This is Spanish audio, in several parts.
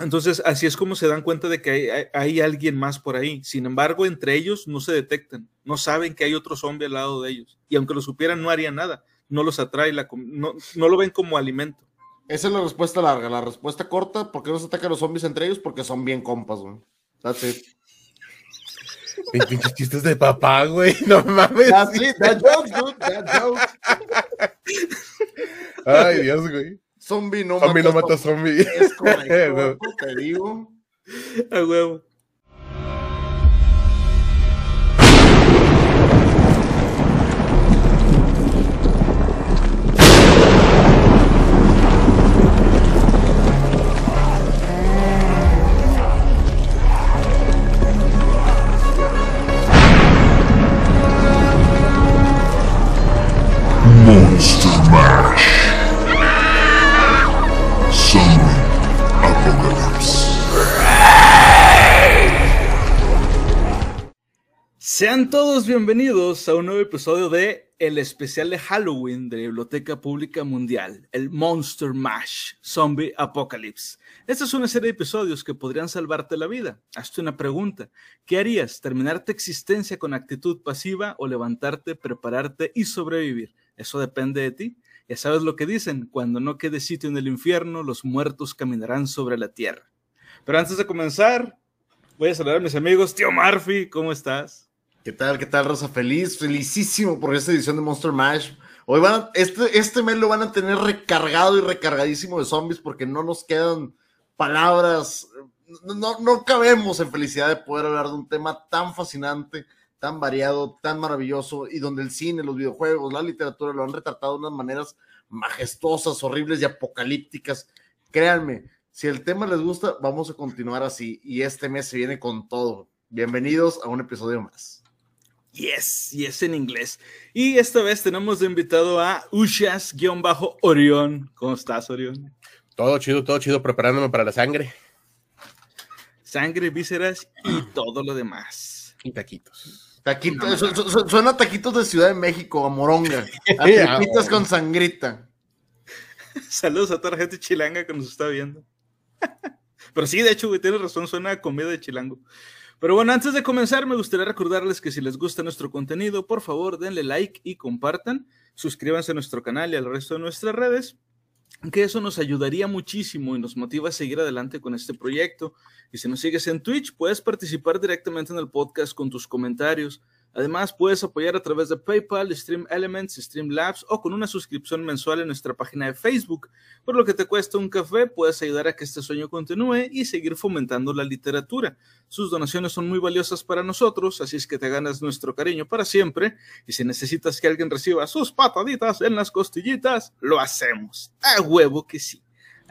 Entonces, así es como se dan cuenta de que hay, hay, alguien más por ahí. Sin embargo, entre ellos no se detectan, no saben que hay otro zombie al lado de ellos. Y aunque lo supieran, no harían nada. No los atrae, la, no, no lo ven como alimento. Esa es la respuesta larga. La respuesta corta, ¿por qué no se atacan los zombies entre ellos? Porque son bien compas, güey. That's it. Pinches chistes de papá, güey. No mames. That's it. That joke, dude. That joke. Ay, Dios, güey. Zombie no zombie mata, no mata zombie. Es correcto, te digo. A huevo. Sean todos bienvenidos a un nuevo episodio de el especial de Halloween de la Biblioteca Pública Mundial, el Monster Mash Zombie Apocalypse. Esta es una serie de episodios que podrían salvarte la vida. Hazte una pregunta. ¿Qué harías? ¿Terminar tu existencia con actitud pasiva o levantarte, prepararte y sobrevivir? Eso depende de ti. Ya sabes lo que dicen, cuando no quede sitio en el infierno, los muertos caminarán sobre la tierra. Pero antes de comenzar, voy a saludar a mis amigos. Tío Murphy, ¿cómo estás? ¿Qué tal? ¿Qué tal, Rosa? Feliz, felicísimo por esta edición de Monster Mash. Hoy van este, este mes lo van a tener recargado y recargadísimo de zombies porque no nos quedan palabras, no, no cabemos en felicidad de poder hablar de un tema tan fascinante, tan variado, tan maravilloso y donde el cine, los videojuegos, la literatura lo han retratado de unas maneras majestuosas, horribles y apocalípticas. Créanme, si el tema les gusta, vamos a continuar así y este mes se viene con todo. Bienvenidos a un episodio más. Yes, yes en inglés. Y esta vez tenemos de invitado a Ushas-Orión. ¿Cómo estás, Orión? Todo chido, todo chido, preparándome para la sangre. Sangre, vísceras y todo lo demás. Y taquitos. Taquitos, suena taquitos de Ciudad de México, a moronga. A taquitos con sangrita. Saludos a toda la gente chilanga que nos está viendo. Pero sí, de hecho, güey, tienes razón, suena a comida de chilango. Pero bueno, antes de comenzar, me gustaría recordarles que si les gusta nuestro contenido, por favor, denle like y compartan. Suscríbanse a nuestro canal y al resto de nuestras redes, que eso nos ayudaría muchísimo y nos motiva a seguir adelante con este proyecto. Y si nos sigues en Twitch, puedes participar directamente en el podcast con tus comentarios Además, puedes apoyar a través de PayPal, Stream Elements, Streamlabs o con una suscripción mensual en nuestra página de Facebook. Por lo que te cuesta un café, puedes ayudar a que este sueño continúe y seguir fomentando la literatura. Sus donaciones son muy valiosas para nosotros, así es que te ganas nuestro cariño para siempre. Y si necesitas que alguien reciba sus pataditas en las costillitas, lo hacemos. A huevo que sí.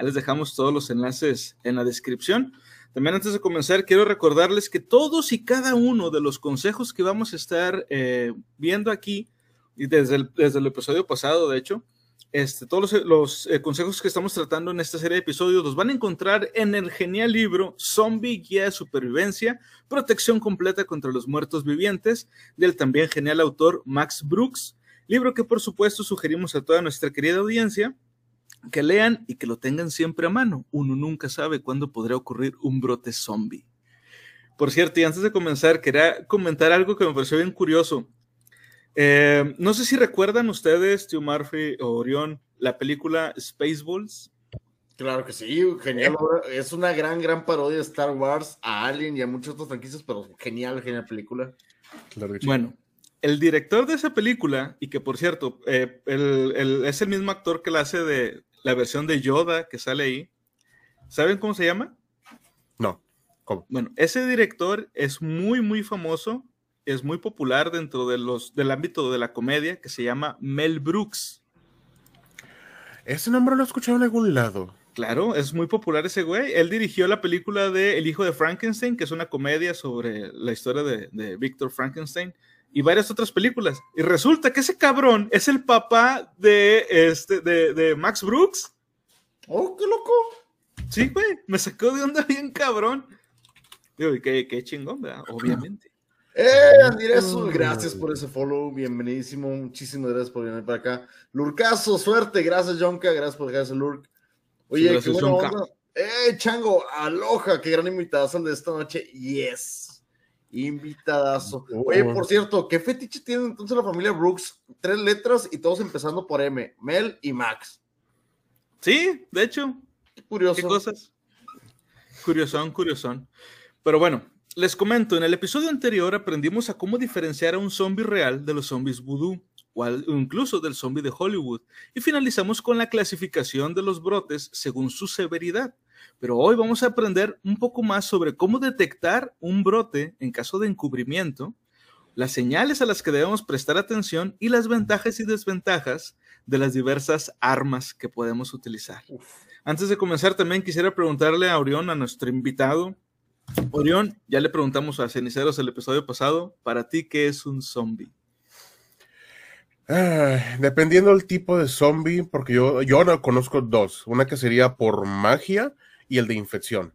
Les dejamos todos los enlaces en la descripción. También antes de comenzar, quiero recordarles que todos y cada uno de los consejos que vamos a estar eh, viendo aquí, y desde el, desde el episodio pasado, de hecho, este, todos los, eh, consejos que estamos tratando en esta serie de episodios los van a encontrar en el genial libro Zombie Guía de Supervivencia, Protección Completa contra los Muertos Vivientes, del también genial autor Max Brooks, libro que por supuesto sugerimos a toda nuestra querida audiencia que lean y que lo tengan siempre a mano. Uno nunca sabe cuándo podría ocurrir un brote zombie. Por cierto, y antes de comenzar, quería comentar algo que me pareció bien curioso. Eh, no sé si recuerdan ustedes, Tio Murphy o Orión, la película Spaceballs. Claro que sí, genial. Es una gran, gran parodia de Star Wars, a Alien y a muchos otros franquicias, pero genial, genial película. Claro que sí. Bueno, el director de esa película, y que por cierto, eh, es el mismo actor que la hace de la versión de Yoda que sale ahí, ¿saben cómo se llama? No. ¿Cómo? Bueno, ese director es muy, muy famoso, es muy popular dentro de los, del ámbito de la comedia, que se llama Mel Brooks. Ese nombre lo he escuchado en algún lado. Claro, es muy popular ese güey. Él dirigió la película de El hijo de Frankenstein, que es una comedia sobre la historia de, de Víctor Frankenstein y varias otras películas. Y resulta que ese cabrón es el papá de, este, de, Max Brooks. Oh, qué loco. Sí, güey, me sacó de onda bien cabrón. Digo, qué, qué chingón, ¿verdad? Obviamente. Eh, Andiresul, gracias por ese follow, bienvenidísimo, muchísimas gracias por venir para acá. Lurcazo, suerte, gracias Jonka, gracias por dejar ese lurk. Oye, qué buena onda. ¡Eh, chango! ¡Aloja! ¡Qué gran invitadazo de esta noche! ¡Yes! Invitadazo. Oye, por cierto, ¿qué fetiche tiene entonces la familia Brooks? Tres letras y todos empezando por M. Mel y Max. Sí, de hecho. Qué curioso. ¿Qué cosas? Curiosón, curiosón. Pero bueno, les comento, en el episodio anterior aprendimos a cómo diferenciar a un zombie real de los zombies voodoo o incluso del zombie de Hollywood y finalizamos con la clasificación de los brotes según su severidad. Pero hoy vamos a aprender un poco más sobre cómo detectar un brote en caso de encubrimiento, las señales a las que debemos prestar atención y las ventajas y desventajas de las diversas armas que podemos utilizar. Antes de comenzar, también quisiera preguntarle a Orión, a nuestro invitado. Orión, ya le preguntamos a Ceniceros el episodio pasado, para ti, ¿qué es un zombie? Ah, dependiendo del tipo de zombie, porque yo, yo no conozco dos. Una que sería por magia y el de infección.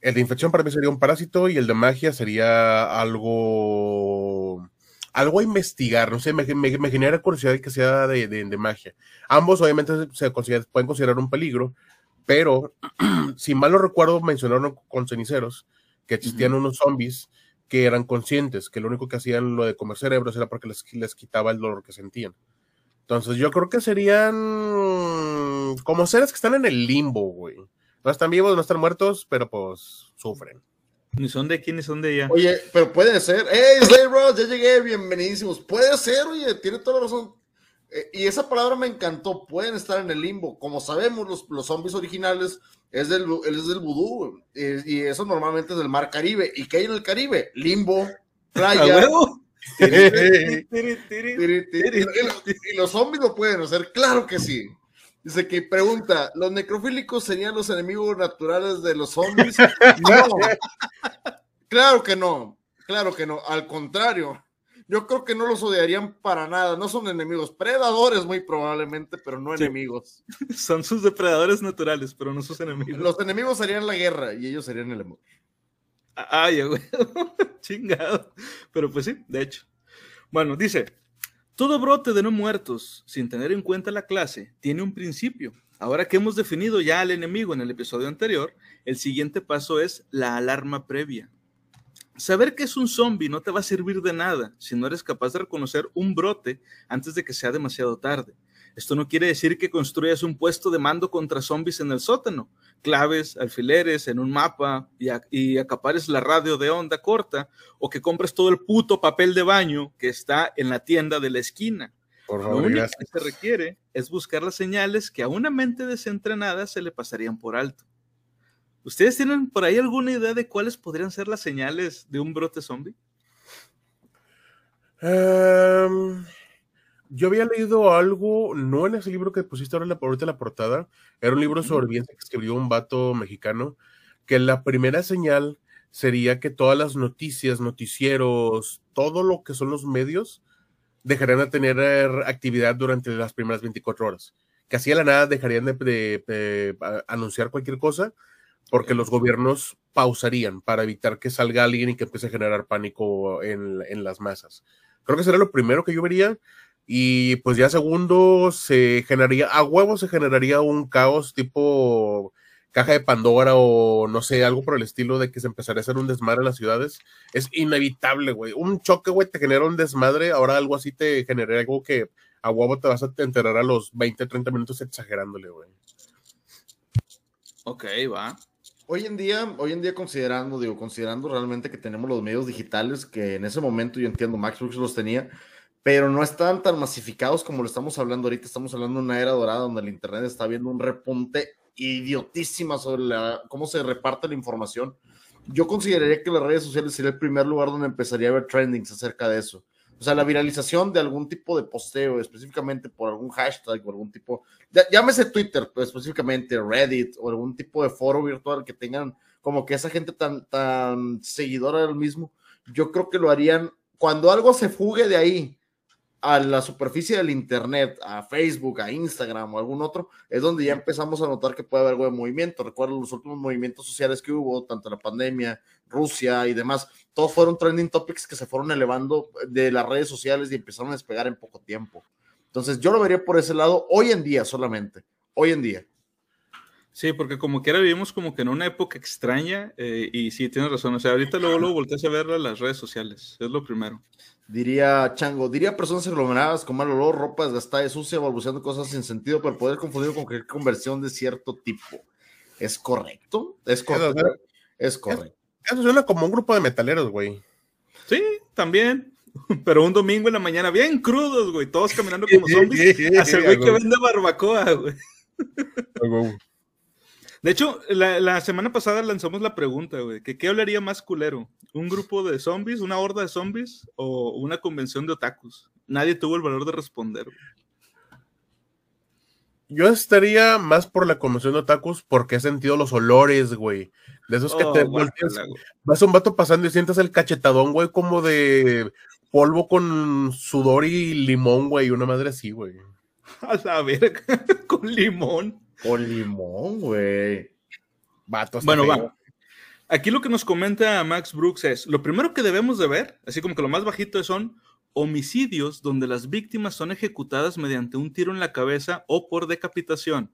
El de infección para mí sería un parásito y el de magia sería algo algo a investigar, no sé, me, genera curiosidad que sea de, de, magia. Ambos obviamente se pueden considerar un peligro, pero si mal no recuerdo mencionaron con ceniceros que existían unos zombies que eran conscientes, que lo único que hacían lo de comer cerebros era porque les, les quitaba el dolor que sentían. Entonces yo creo que serían como seres que están en el limbo, güey. No están vivos, no están muertos, pero pues sufren. Ni son de aquí, ni son de allá. Oye, pero puede ser. ¡Hey, Slay Bros! Ya llegué, bienvenidísimos. Puede ser, oye, tiene toda la razón. Eh, y esa palabra me encantó. Pueden estar en el limbo. Como sabemos, los, los zombies originales es del, es del vudú. Eh, y eso normalmente es del mar Caribe. ¿Y qué hay en el Caribe? Limbo, playa. y los zombies lo pueden hacer, claro que sí. Dice que pregunta, ¿los necrofílicos serían los enemigos naturales de los zombies? No, claro que no, claro que no, al contrario, yo creo que no los odiarían para nada, no son enemigos, predadores muy probablemente, pero no enemigos. Son sus depredadores naturales, pero no sus enemigos. Los enemigos serían la guerra y ellos serían el amor. Ay, güey, chingado. Pero pues sí, de hecho. Bueno, dice, todo brote de no muertos, sin tener en cuenta la clase, tiene un principio. Ahora que hemos definido ya al enemigo en el episodio anterior, el siguiente paso es la alarma previa. Saber que es un zombie no te va a servir de nada si no eres capaz de reconocer un brote antes de que sea demasiado tarde. Esto no quiere decir que construyas un puesto de mando contra zombies en el sótano, claves, alfileres en un mapa y, acapares la radio de onda corta o que compres todo el puto papel de baño que está en la tienda de la esquina. Lo único que se requiere es buscar las señales que a una mente desentrenada se le pasarían por alto. ¿Ustedes tienen por ahí alguna idea de cuáles podrían ser las señales de un brote zombie? Um, yo había leído algo, no en ese libro que pusiste ahora ahorita en la portada, era un libro sobre bien que escribió un vato mexicano, que la primera señal sería que todas las noticias, noticieros, todo lo que son los medios, dejarían de tener actividad durante las primeras 24 horas. Que así a la nada dejarían de, anunciar cualquier cosa, porque los gobiernos pausarían para evitar que salga alguien y que empiece a generar pánico en, en las masas. Creo que sería lo primero que yo vería. Y pues ya segundo se generaría, a huevo se generaría un caos tipo caja de Pandora o no sé, algo por el estilo de que se empezaría a hacer un desmadre en las ciudades. Es inevitable, güey. Un choque, güey, te genera un desmadre, ahora algo así te genera algo que a huevo te vas a enterar a los 20, 30 minutos exagerándole, güey. Ok, va. Hoy en día, hoy en día considerando, digo, considerando realmente que tenemos los medios digitales, que en ese momento yo entiendo, Max Brooks los tenía, pero no están tan masificados como lo estamos hablando ahorita. Estamos hablando de una era dorada donde el Internet está viendo un repunte idiotísima sobre cómo se reparte la información. Yo consideraría que las redes sociales sería el primer lugar donde empezaría a haber trendings acerca de eso. O sea, la viralización de algún tipo de posteo, específicamente por algún hashtag o algún tipo, llámese Twitter, pues, específicamente Reddit o algún tipo de foro virtual que tengan como que esa gente tan, tan seguidora del mismo, yo creo que lo harían cuando algo se fugue de ahí a la superficie del Internet, a Facebook, a Instagram o algún otro, es donde ya empezamos a notar que puede haber de movimiento. Recuerdo los últimos movimientos sociales que hubo, tanto la pandemia, Rusia y demás, todos fueron trending topics que se fueron elevando de las redes sociales y empezaron a despegar en poco tiempo. Entonces yo lo vería por ese lado hoy en día solamente, hoy en día. Sí, porque como quiera vivimos como que en una época extraña eh, y sí, tienes razón. O sea, ahorita luego, luego volteas a ver las redes sociales. Es lo primero. Diría Chango, diría personas aglomeradas con mal olor, ropa desgastada y sucia, balbuceando cosas sin sentido, pero poder confundir con cualquier conversión de cierto tipo. ¿Es correcto? Es correcto. Es correcto. Eso suena como un grupo de metaleros, güey. Sí, también. Pero un domingo en la mañana, bien crudos, güey, todos caminando como zombies. Hacia el güey que vende barbacoa, güey. De hecho, la, semana pasada lanzamos la pregunta, güey, que qué hablaría más culero, un grupo de zombies, una horda de zombies o una convención de otakus. Nadie tuvo el valor de responder. Yo estaría más por la convención de otakus porque he sentido los olores, güey. De esos que te oh, volteas, vas a un vato pasando y sientes el cachetadón, güey, como de polvo con sudor y limón, güey, una madre así, güey. A la verga, con limón. Con limón, güey. bueno, va. Aquí lo que nos comenta Max Brooks es, lo primero que debemos de ver, así como que lo más bajito son homicidios donde las víctimas son ejecutadas mediante un tiro en la cabeza o por decapitación.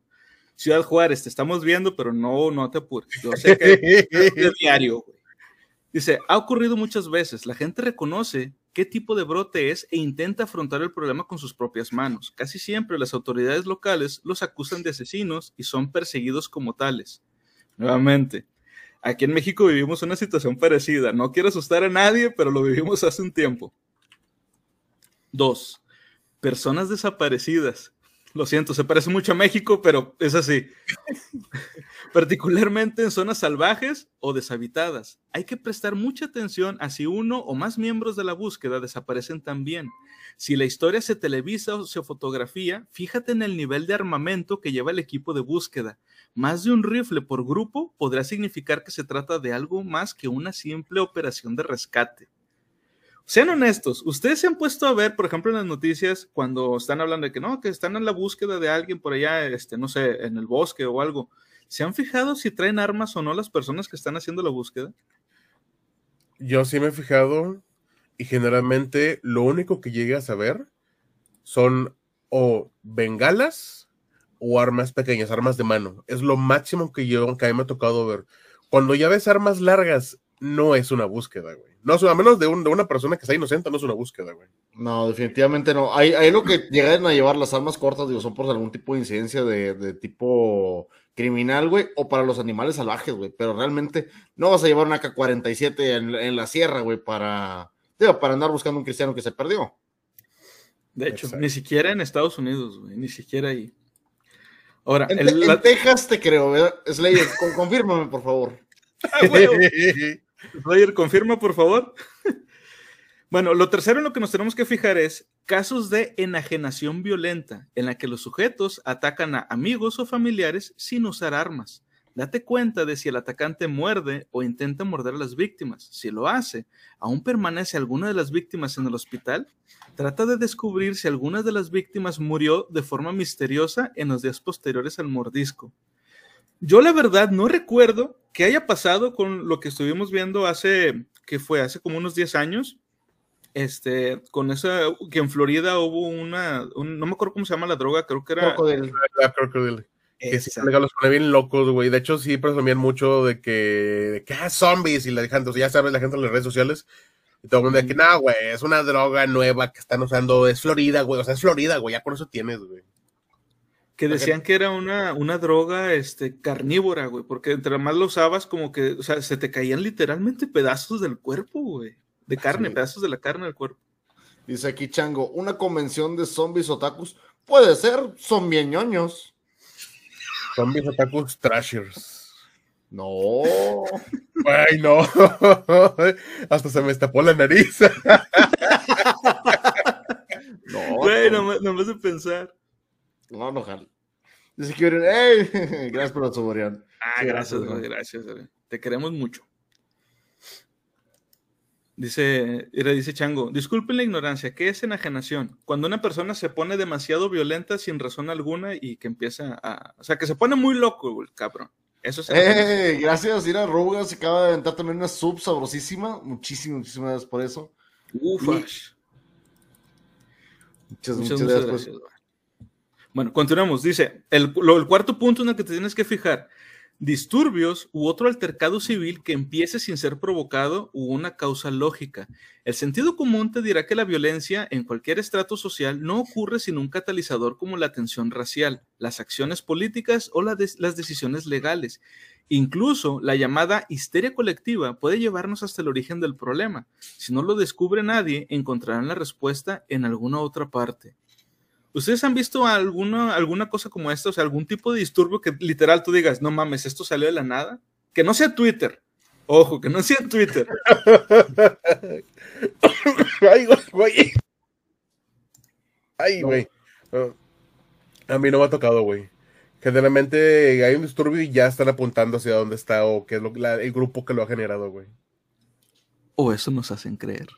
Ciudad Juárez, te estamos viendo, pero no, no te apures. Yo sé que es diario. Dice, ha ocurrido muchas veces. La gente reconoce qué tipo de brote es e intenta afrontar el problema con sus propias manos. Casi siempre las autoridades locales los acusan de asesinos y son perseguidos como tales. Nuevamente, aquí en México vivimos una situación parecida. No quiero asustar a nadie, pero lo vivimos hace un tiempo. Dos, personas desaparecidas. Lo siento, se parece mucho a México, pero es así. Particularmente en zonas salvajes o deshabitadas. Hay que prestar mucha atención a si uno o más miembros de la búsqueda desaparecen también. Si la historia se televisa o se fotografía, fíjate en el nivel de armamento que lleva el equipo de búsqueda. Más de un rifle por grupo podrá significar que se trata de algo más que una simple operación de rescate sean honestos, ustedes se han puesto a ver, por ejemplo, en las noticias, cuando están hablando de que no, que están en la búsqueda de alguien por allá, este, no sé, en el bosque o algo. ¿Se han fijado si traen armas o no las personas que están haciendo la búsqueda? Yo sí me he fijado y generalmente lo único que llegué a saber son o bengalas o armas pequeñas, armas de mano. Es lo máximo que yo, que a mí me ha tocado ver. Cuando ya ves armas largas, no es una búsqueda, güey. No, a menos de, una persona que sea inocente, no es una búsqueda, güey. No, definitivamente no. Hay, hay lo que llegan a llevar las armas cortas, digo, son por algún tipo de incidencia de, tipo criminal, güey, o para los animales salvajes, güey. Pero realmente no vas a llevar una AK-47 en, la sierra, güey, para, para andar buscando un cristiano que se perdió. De hecho, ni siquiera en Estados Unidos, güey, ni siquiera ahí. Ahora, en, Texas te creo, ¿verdad? Slayer, confírmame, por favor. Ah, Roger, confirma, por favor. bueno, lo tercero en lo que nos tenemos que fijar es casos de enajenación violenta, en la que los sujetos atacan a amigos o familiares sin usar armas. Date cuenta de si el atacante muerde o intenta morder a las víctimas. Si lo hace, ¿aún permanece alguna de las víctimas en el hospital? Trata de descubrir si alguna de las víctimas murió de forma misteriosa en los días posteriores al mordisco. Yo la verdad no recuerdo qué haya pasado con lo que estuvimos viendo hace, que fue hace como unos 10 años, este, con esa, que en Florida hubo una, no me acuerdo cómo se llama la droga, creo que era... Crocodile. La crocodile. Que sí, los pone bien locos, güey. De hecho, sí presumían mucho de que, de que ah, zombies y la gente, ya sabes, la gente en las redes sociales. Y todo el mundo de que, no, güey, es una droga nueva que están usando, es Florida, güey. O sea, es Florida, güey, ya por eso tienes, güey que decían que era una, una droga este, carnívora, güey, porque entre más lo usabas, como que, o sea, se te caían literalmente pedazos del cuerpo, güey, de carne, pedazos de la carne del cuerpo. Dice aquí Chango, una convención de zombies otakus puede ser, son bien ñoños. Zombies otakus trashers. No. Ay, no. Hasta se me estapó la nariz. no. Güey, no, no me hace pensar. No, no, Dice que hey, gracias por la suborión. Ah, gracias, gracias, Te queremos mucho. Dice, dice Chango, disculpen la ignorancia, ¿qué es enajenación? Cuando una persona se pone demasiado violenta sin razón alguna y que empieza a... O sea, que se pone muy loco, el cabrón. Eso es... Eh, gracias, Ira Rugas, se acaba de aventar también una sub sabrosísima. Muchísimas, muchísimas gracias por eso. Uf. Muchas, muchas, gracias. Bueno, continuamos. Dice, el, el cuarto punto en el que te tienes que fijar, disturbios u otro altercado civil que empiece sin ser provocado u una causa lógica. El sentido común te dirá que la violencia en cualquier estrato social no ocurre sin un catalizador como la tensión racial, las acciones políticas o las decisiones legales. Incluso la llamada histeria colectiva puede llevarnos hasta el origen del problema. Si no lo descubre nadie, encontrarán la respuesta en alguna otra parte. ¿Ustedes han visto alguna, alguna cosa como esta? O sea, algún tipo de disturbio que literal tú digas, no mames, esto salió de la nada. Que no sea Twitter. Ojo, que no sea Twitter. Ay, güey. Ay, güey. A mí no me ha tocado, güey. Generalmente hay un disturbio y ya están apuntando hacia dónde está o qué es lo, el grupo que lo ha generado, güey. O eso nos hacen creer.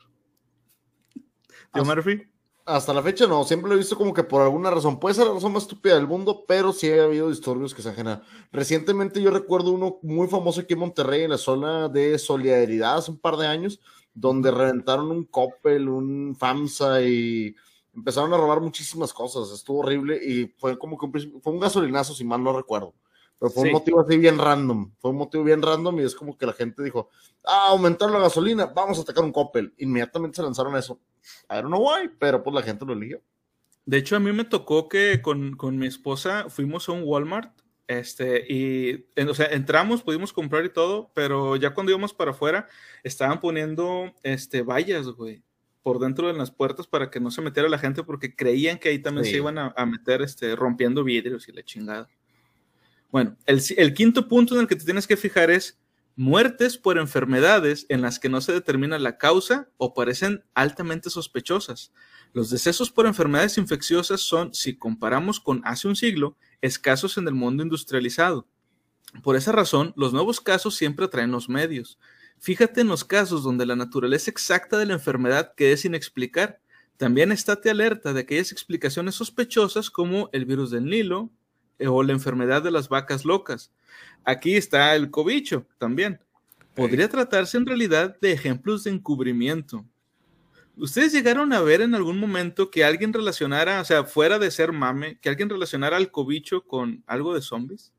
¿Tío Murphy? Hasta la fecha no, siempre lo he visto como que por alguna razón, puede ser la razón más estúpida del mundo, pero sí ha habido disturbios que se han generado. Recientemente yo recuerdo uno muy famoso aquí en Monterrey, en la zona de Solidaridad, hace un par de años, donde reventaron un Coppel, un FAMSA y empezaron a robar muchísimas cosas, estuvo horrible y fue como que un, fue un gasolinazo, si mal no recuerdo. Pero fue un motivo así bien random. Fue un motivo bien random y es como que la gente dijo, ah, aumentar la gasolina, vamos a atacar un Coppel. Inmediatamente se lanzaron a eso. I don't know why, pero pues la gente lo eligió. De hecho, a mí me tocó que con, con mi esposa fuimos a un Walmart este, y, o sea, entramos, pudimos comprar y todo, pero ya cuando íbamos para afuera, estaban poniendo, este, vallas, güey, por dentro de las puertas para que no se metiera la gente porque creían que ahí también se iban a, a, meter, este, rompiendo vidrios y la chingada. Bueno, el, quinto punto en el que te tienes que fijar es muertes por enfermedades en las que no se determina la causa o parecen altamente sospechosas. Los decesos por enfermedades infecciosas son, si comparamos con hace un siglo, escasos en el mundo industrializado. Por esa razón, los nuevos casos siempre traen los medios. Fíjate en los casos donde la naturaleza exacta de la enfermedad quede sin explicar. También estate alerta de aquellas explicaciones sospechosas como el virus del Nilo, o la enfermedad de las vacas locas. Aquí está el cobicho también. Podría tratarse en realidad de ejemplos de encubrimiento. ¿Ustedes llegaron a ver en algún momento que alguien relacionara, o sea, fuera de ser mame, que alguien relacionara al cobicho con algo de zombies?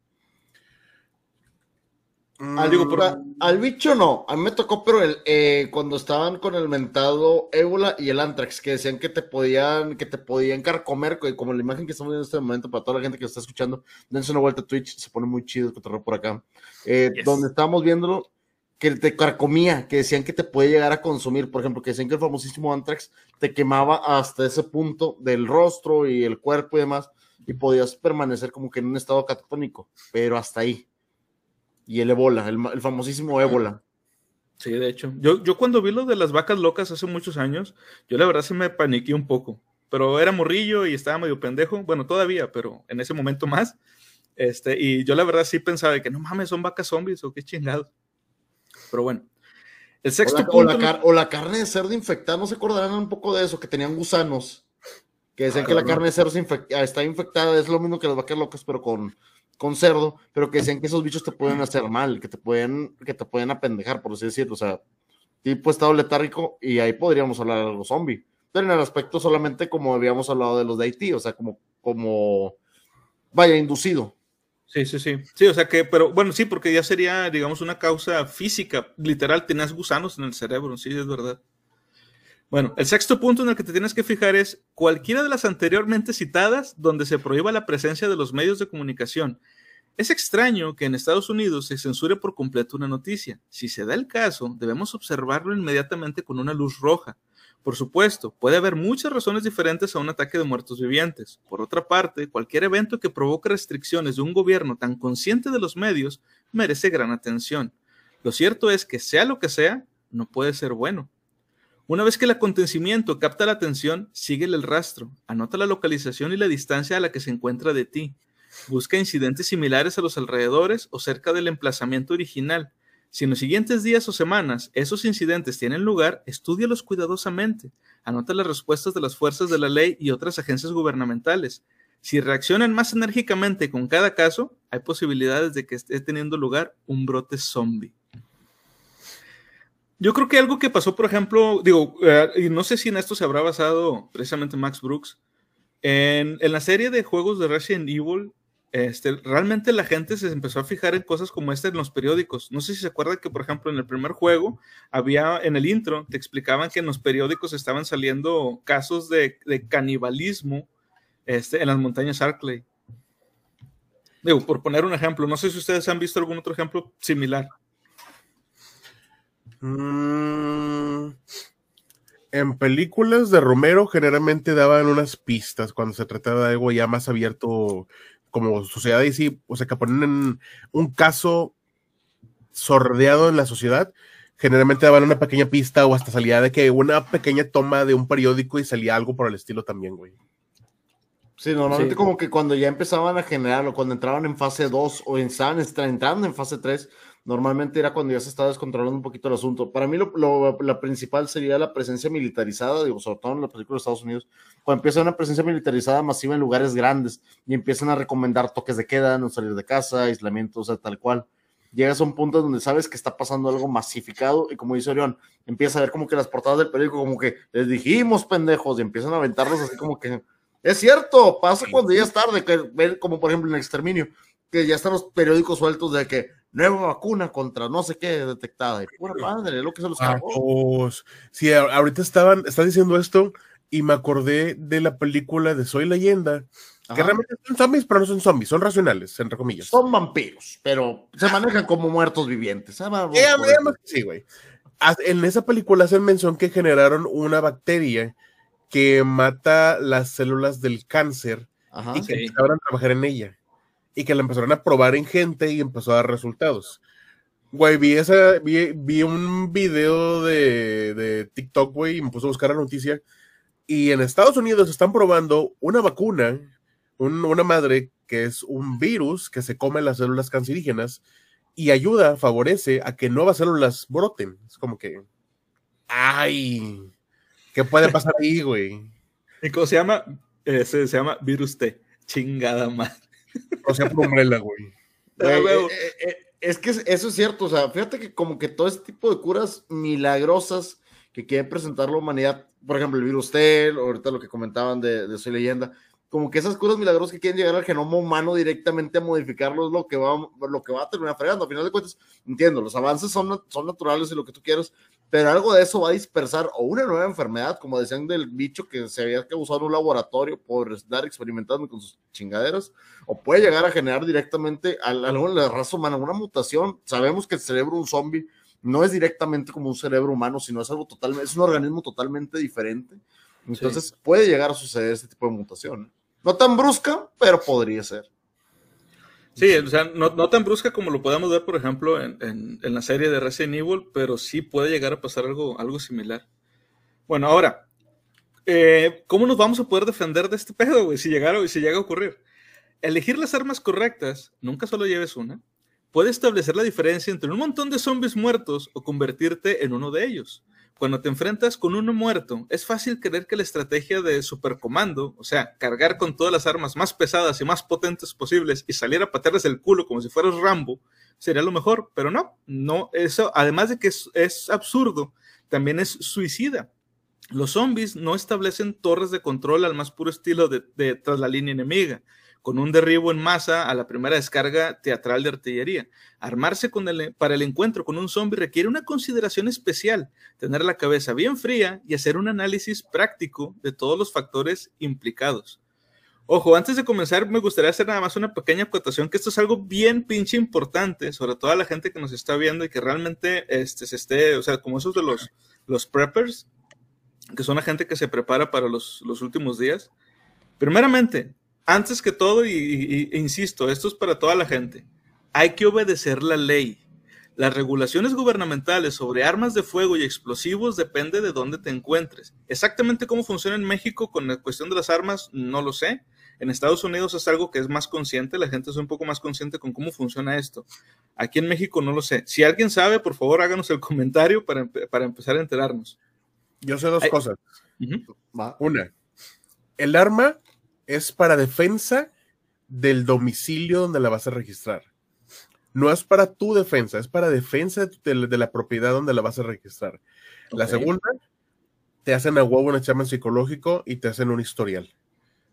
Al, mm, al, bicho no, a mí me tocó, pero el, eh, cuando estaban con el mentado ébola y el antrax, que decían que te podían, que te podían carcomer, como la imagen que estamos viendo en este momento, para toda la gente que está escuchando, dense una vuelta a Twitch, se pone muy chido el cotorreo por acá, eh, donde estábamos viéndolo, que te carcomía, que decían que te puede llegar a consumir, por ejemplo, que decían que el famosísimo antrax te quemaba hasta ese punto del rostro y el cuerpo y demás, y podías permanecer como que en un estado catatónico, pero hasta ahí y el ébola, el, famosísimo ébola. Sí, de hecho. Yo, yo cuando vi lo de las vacas locas hace muchos años, yo la verdad se me paniqué un poco. Pero era morrillo y estaba medio pendejo. Bueno, todavía, pero en ese momento más. Este, y yo la verdad sí pensaba que no mames, son vacas zombies o qué chingados. Pero bueno. El sexto o la, punto. O la, carne de cerdo infectada, ¿no se acordarán un poco de eso? Que tenían gusanos. Que decían que la carne de cerdo está infectada, es lo mismo que las vacas locas, pero con, con cerdo, pero que decían que esos bichos te pueden hacer mal, que te pueden, que te pueden apendejar, por así decirlo, o sea, tipo estado letárgico, y ahí podríamos hablar de los zombies. Pero en el aspecto solamente como habíamos hablado de los de Haití, o sea, como, como, vaya, inducido. Sí, sí, sí. Sí, o sea que, pero bueno, sí, porque ya sería, digamos, una causa física. Literal, tenías gusanos en el cerebro, sí, es verdad. Bueno, el sexto punto en el que te tienes que fijar es cualquiera de las anteriormente citadas donde se prohíba la presencia de los medios de comunicación. Es extraño que en Estados Unidos se censure por completo una noticia. Si se da el caso, debemos observarlo inmediatamente con una luz roja. Por supuesto, puede haber muchas razones diferentes a un ataque de muertos vivientes. Por otra parte, cualquier evento que provoque restricciones de un gobierno tan consciente de los medios merece gran atención. Lo cierto es que sea lo que sea, no puede ser bueno. Una vez que el acontecimiento capta la atención, síguele el rastro, anota la localización y la distancia a la que se encuentra de ti. Busca incidentes similares a los alrededores o cerca del emplazamiento original. Si en los siguientes días o semanas esos incidentes tienen lugar, estúdialos cuidadosamente. Anota las respuestas de las fuerzas de la ley y otras agencias gubernamentales. Si reaccionan más enérgicamente con cada caso, hay posibilidades de que esté teniendo lugar un brote zombie. Yo creo que algo que pasó, por ejemplo, digo, eh, y no sé si en esto se habrá basado precisamente Max Brooks, En, la serie de juegos de Resident Evil, este, realmente la gente se empezó a fijar en cosas como esta en los periódicos. No sé si se acuerdan que, por ejemplo, en el primer juego, había en el intro, te explicaban que en los periódicos estaban saliendo casos de, canibalismo este, en las montañas Arkley. Digo, por poner un ejemplo, no sé si ustedes han visto algún otro ejemplo similar. Mm, en películas de Romero generalmente daban unas pistas cuando se trataba de algo ya más abierto como sociedad y sí, o sea, que ponen un caso sordeado en la sociedad, generalmente daban una pequeña pista o hasta salía de que una pequeña toma de un periódico y salía algo por el estilo también, güey. Sí, normalmente sí. como que cuando ya empezaban a generar o cuando entraban en fase 2 o estaban entrando en fase 3, normalmente era cuando ya se estaba descontrolando un poquito el asunto. Para mí lo, lo, la principal sería la presencia militarizada, digo, sobre todo en la película de Estados Unidos, cuando empieza una presencia militarizada masiva en lugares grandes y empiezan a recomendar toques de queda, no salir de casa, aislamiento, o sea, tal cual. Llegas a un punto donde sabes que está pasando algo masificado y como dice Orión, empieza a ver como que las portadas del periódico como que les dijimos pendejos y empiezan a aventarlos así como que es cierto, pasa cuando ya es tarde, que, como por ejemplo en el exterminio, que ya están los periódicos sueltos de que nueva vacuna contra no sé qué detectada. Y pura madre, lo que se los acabó. Sí, ahorita estaban, está diciendo esto y me acordé de la película de Soy Leyenda, Ajá. que realmente son zombies, pero no son zombies, son racionales, entre comillas. Son vampiros, pero se manejan como muertos vivientes. Sí, güey. En esa película hacen mención que generaron una bacteria que mata las células del cáncer Ajá, y que sí. empezaron a trabajar en ella y que la empezaron a probar en gente y empezó a dar resultados. Güey, vi, esa, vi, vi un video de, de TikTok, güey, y me puse a buscar la noticia. Y en Estados Unidos están probando una vacuna, un, una madre que es un virus que se come las células cancerígenas y ayuda, favorece a que nuevas células broten. Es como que, ay, ¿Qué puede pasar ahí, güey? ¿Y cómo se llama? Se, se, llama Virus T. Chingada madre. O sea, por umbrella, güey. Eh, eh, eh, es que eso es cierto. O sea, fíjate que como que todo este tipo de curas milagrosas que quiere presentar la humanidad, por ejemplo, el virus T, ahorita lo que comentaban de, de Soy Leyenda, como que esas curas milagrosas que quieren llegar al genoma humano directamente a modificarlo es lo que va, lo que va a terminar fregando. A final de cuentas, entiendo, los avances son, son naturales y lo que tú quieras, pero algo de eso va a dispersar o una nueva enfermedad, como decían del bicho que se había que usar en un laboratorio por estar experimentando con sus chingaderas, o puede llegar a generar directamente a, a la raza humana una mutación. Sabemos que el cerebro de un zombie no es directamente como un cerebro humano, sino es algo totalmente, es un organismo totalmente diferente. Entonces sí. puede llegar a suceder este tipo de mutación. No tan brusca, pero podría ser. Sí, o sea, no, no, tan brusca como lo podemos ver, por ejemplo, en, en, la serie de Resident Evil, pero sí puede llegar a pasar algo, algo similar. Bueno, ahora, eh, ¿cómo nos vamos a poder defender de este pedo, güey? Si, llegara, si llega a ocurrir. Elegir las armas correctas, nunca solo lleves una, puede establecer la diferencia entre un montón de zombies muertos o convertirte en uno de ellos. Cuando te enfrentas con uno muerto, es fácil creer que la estrategia de supercomando, o sea, cargar con todas las armas más pesadas y más potentes posibles y salir a patearles el culo como si fueras Rambo, sería lo mejor, pero no, no, eso, además de que es, absurdo, también es suicida. Los zombies no establecen torres de control al más puro estilo de tras la línea enemiga con un derribo en masa a la primera descarga teatral de artillería. Armarse para el encuentro con un zombie requiere una consideración especial, tener la cabeza bien fría y hacer un análisis práctico de todos los factores implicados. Ojo, antes de comenzar me gustaría hacer nada más una pequeña acotación, que esto es algo bien pinche importante, sobre todo a la gente que nos está viendo y que realmente este, se esté, o sea, como esos de los, los preppers, que son la gente que se prepara para los, los últimos días. Primeramente, antes que todo, y, y, e insisto, esto es para toda la gente, hay que obedecer la ley. Las regulaciones gubernamentales sobre armas de fuego y explosivos depende de dónde te encuentres. Exactamente cómo funciona en México con la cuestión de las armas, no lo sé. En Estados Unidos es algo que es más consciente, la gente es un poco más consciente con cómo funciona esto. Aquí en México no lo sé. Si alguien sabe, por favor háganos el comentario para, para empezar a enterarnos. Yo sé dos cosas. Uh -huh. Una, el arma es para defensa del domicilio donde la vas a registrar. No es para tu defensa, es para defensa de, de la propiedad donde la vas a registrar. Okay. La segunda, te hacen a huevo un examen psicológico y te hacen un historial.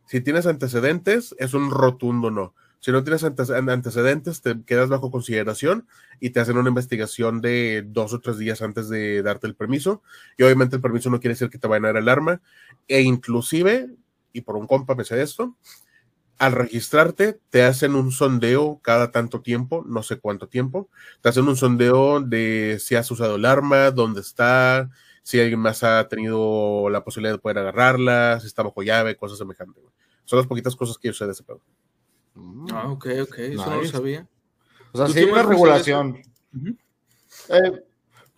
Si tienes antecedentes, es un rotundo no. Si no tienes antecedentes, te quedas bajo consideración y te hacen una investigación de dos o tres días antes de darte el permiso. Y obviamente el permiso no quiere decir que te vayan a dar el arma. E inclusive, y por un compa me sé esto, al registrarte te hacen un sondeo cada tanto tiempo, no sé cuánto tiempo, te hacen un sondeo de si has usado el arma, dónde está, si alguien más ha tenido la posibilidad de poder agarrarla, si está bajo llave, cosas semejantes. Son las poquitas cosas que yo sé de ese pedo. Ah, ok, ok, eso no lo sabía. O sea, sí hay una regulación. eh,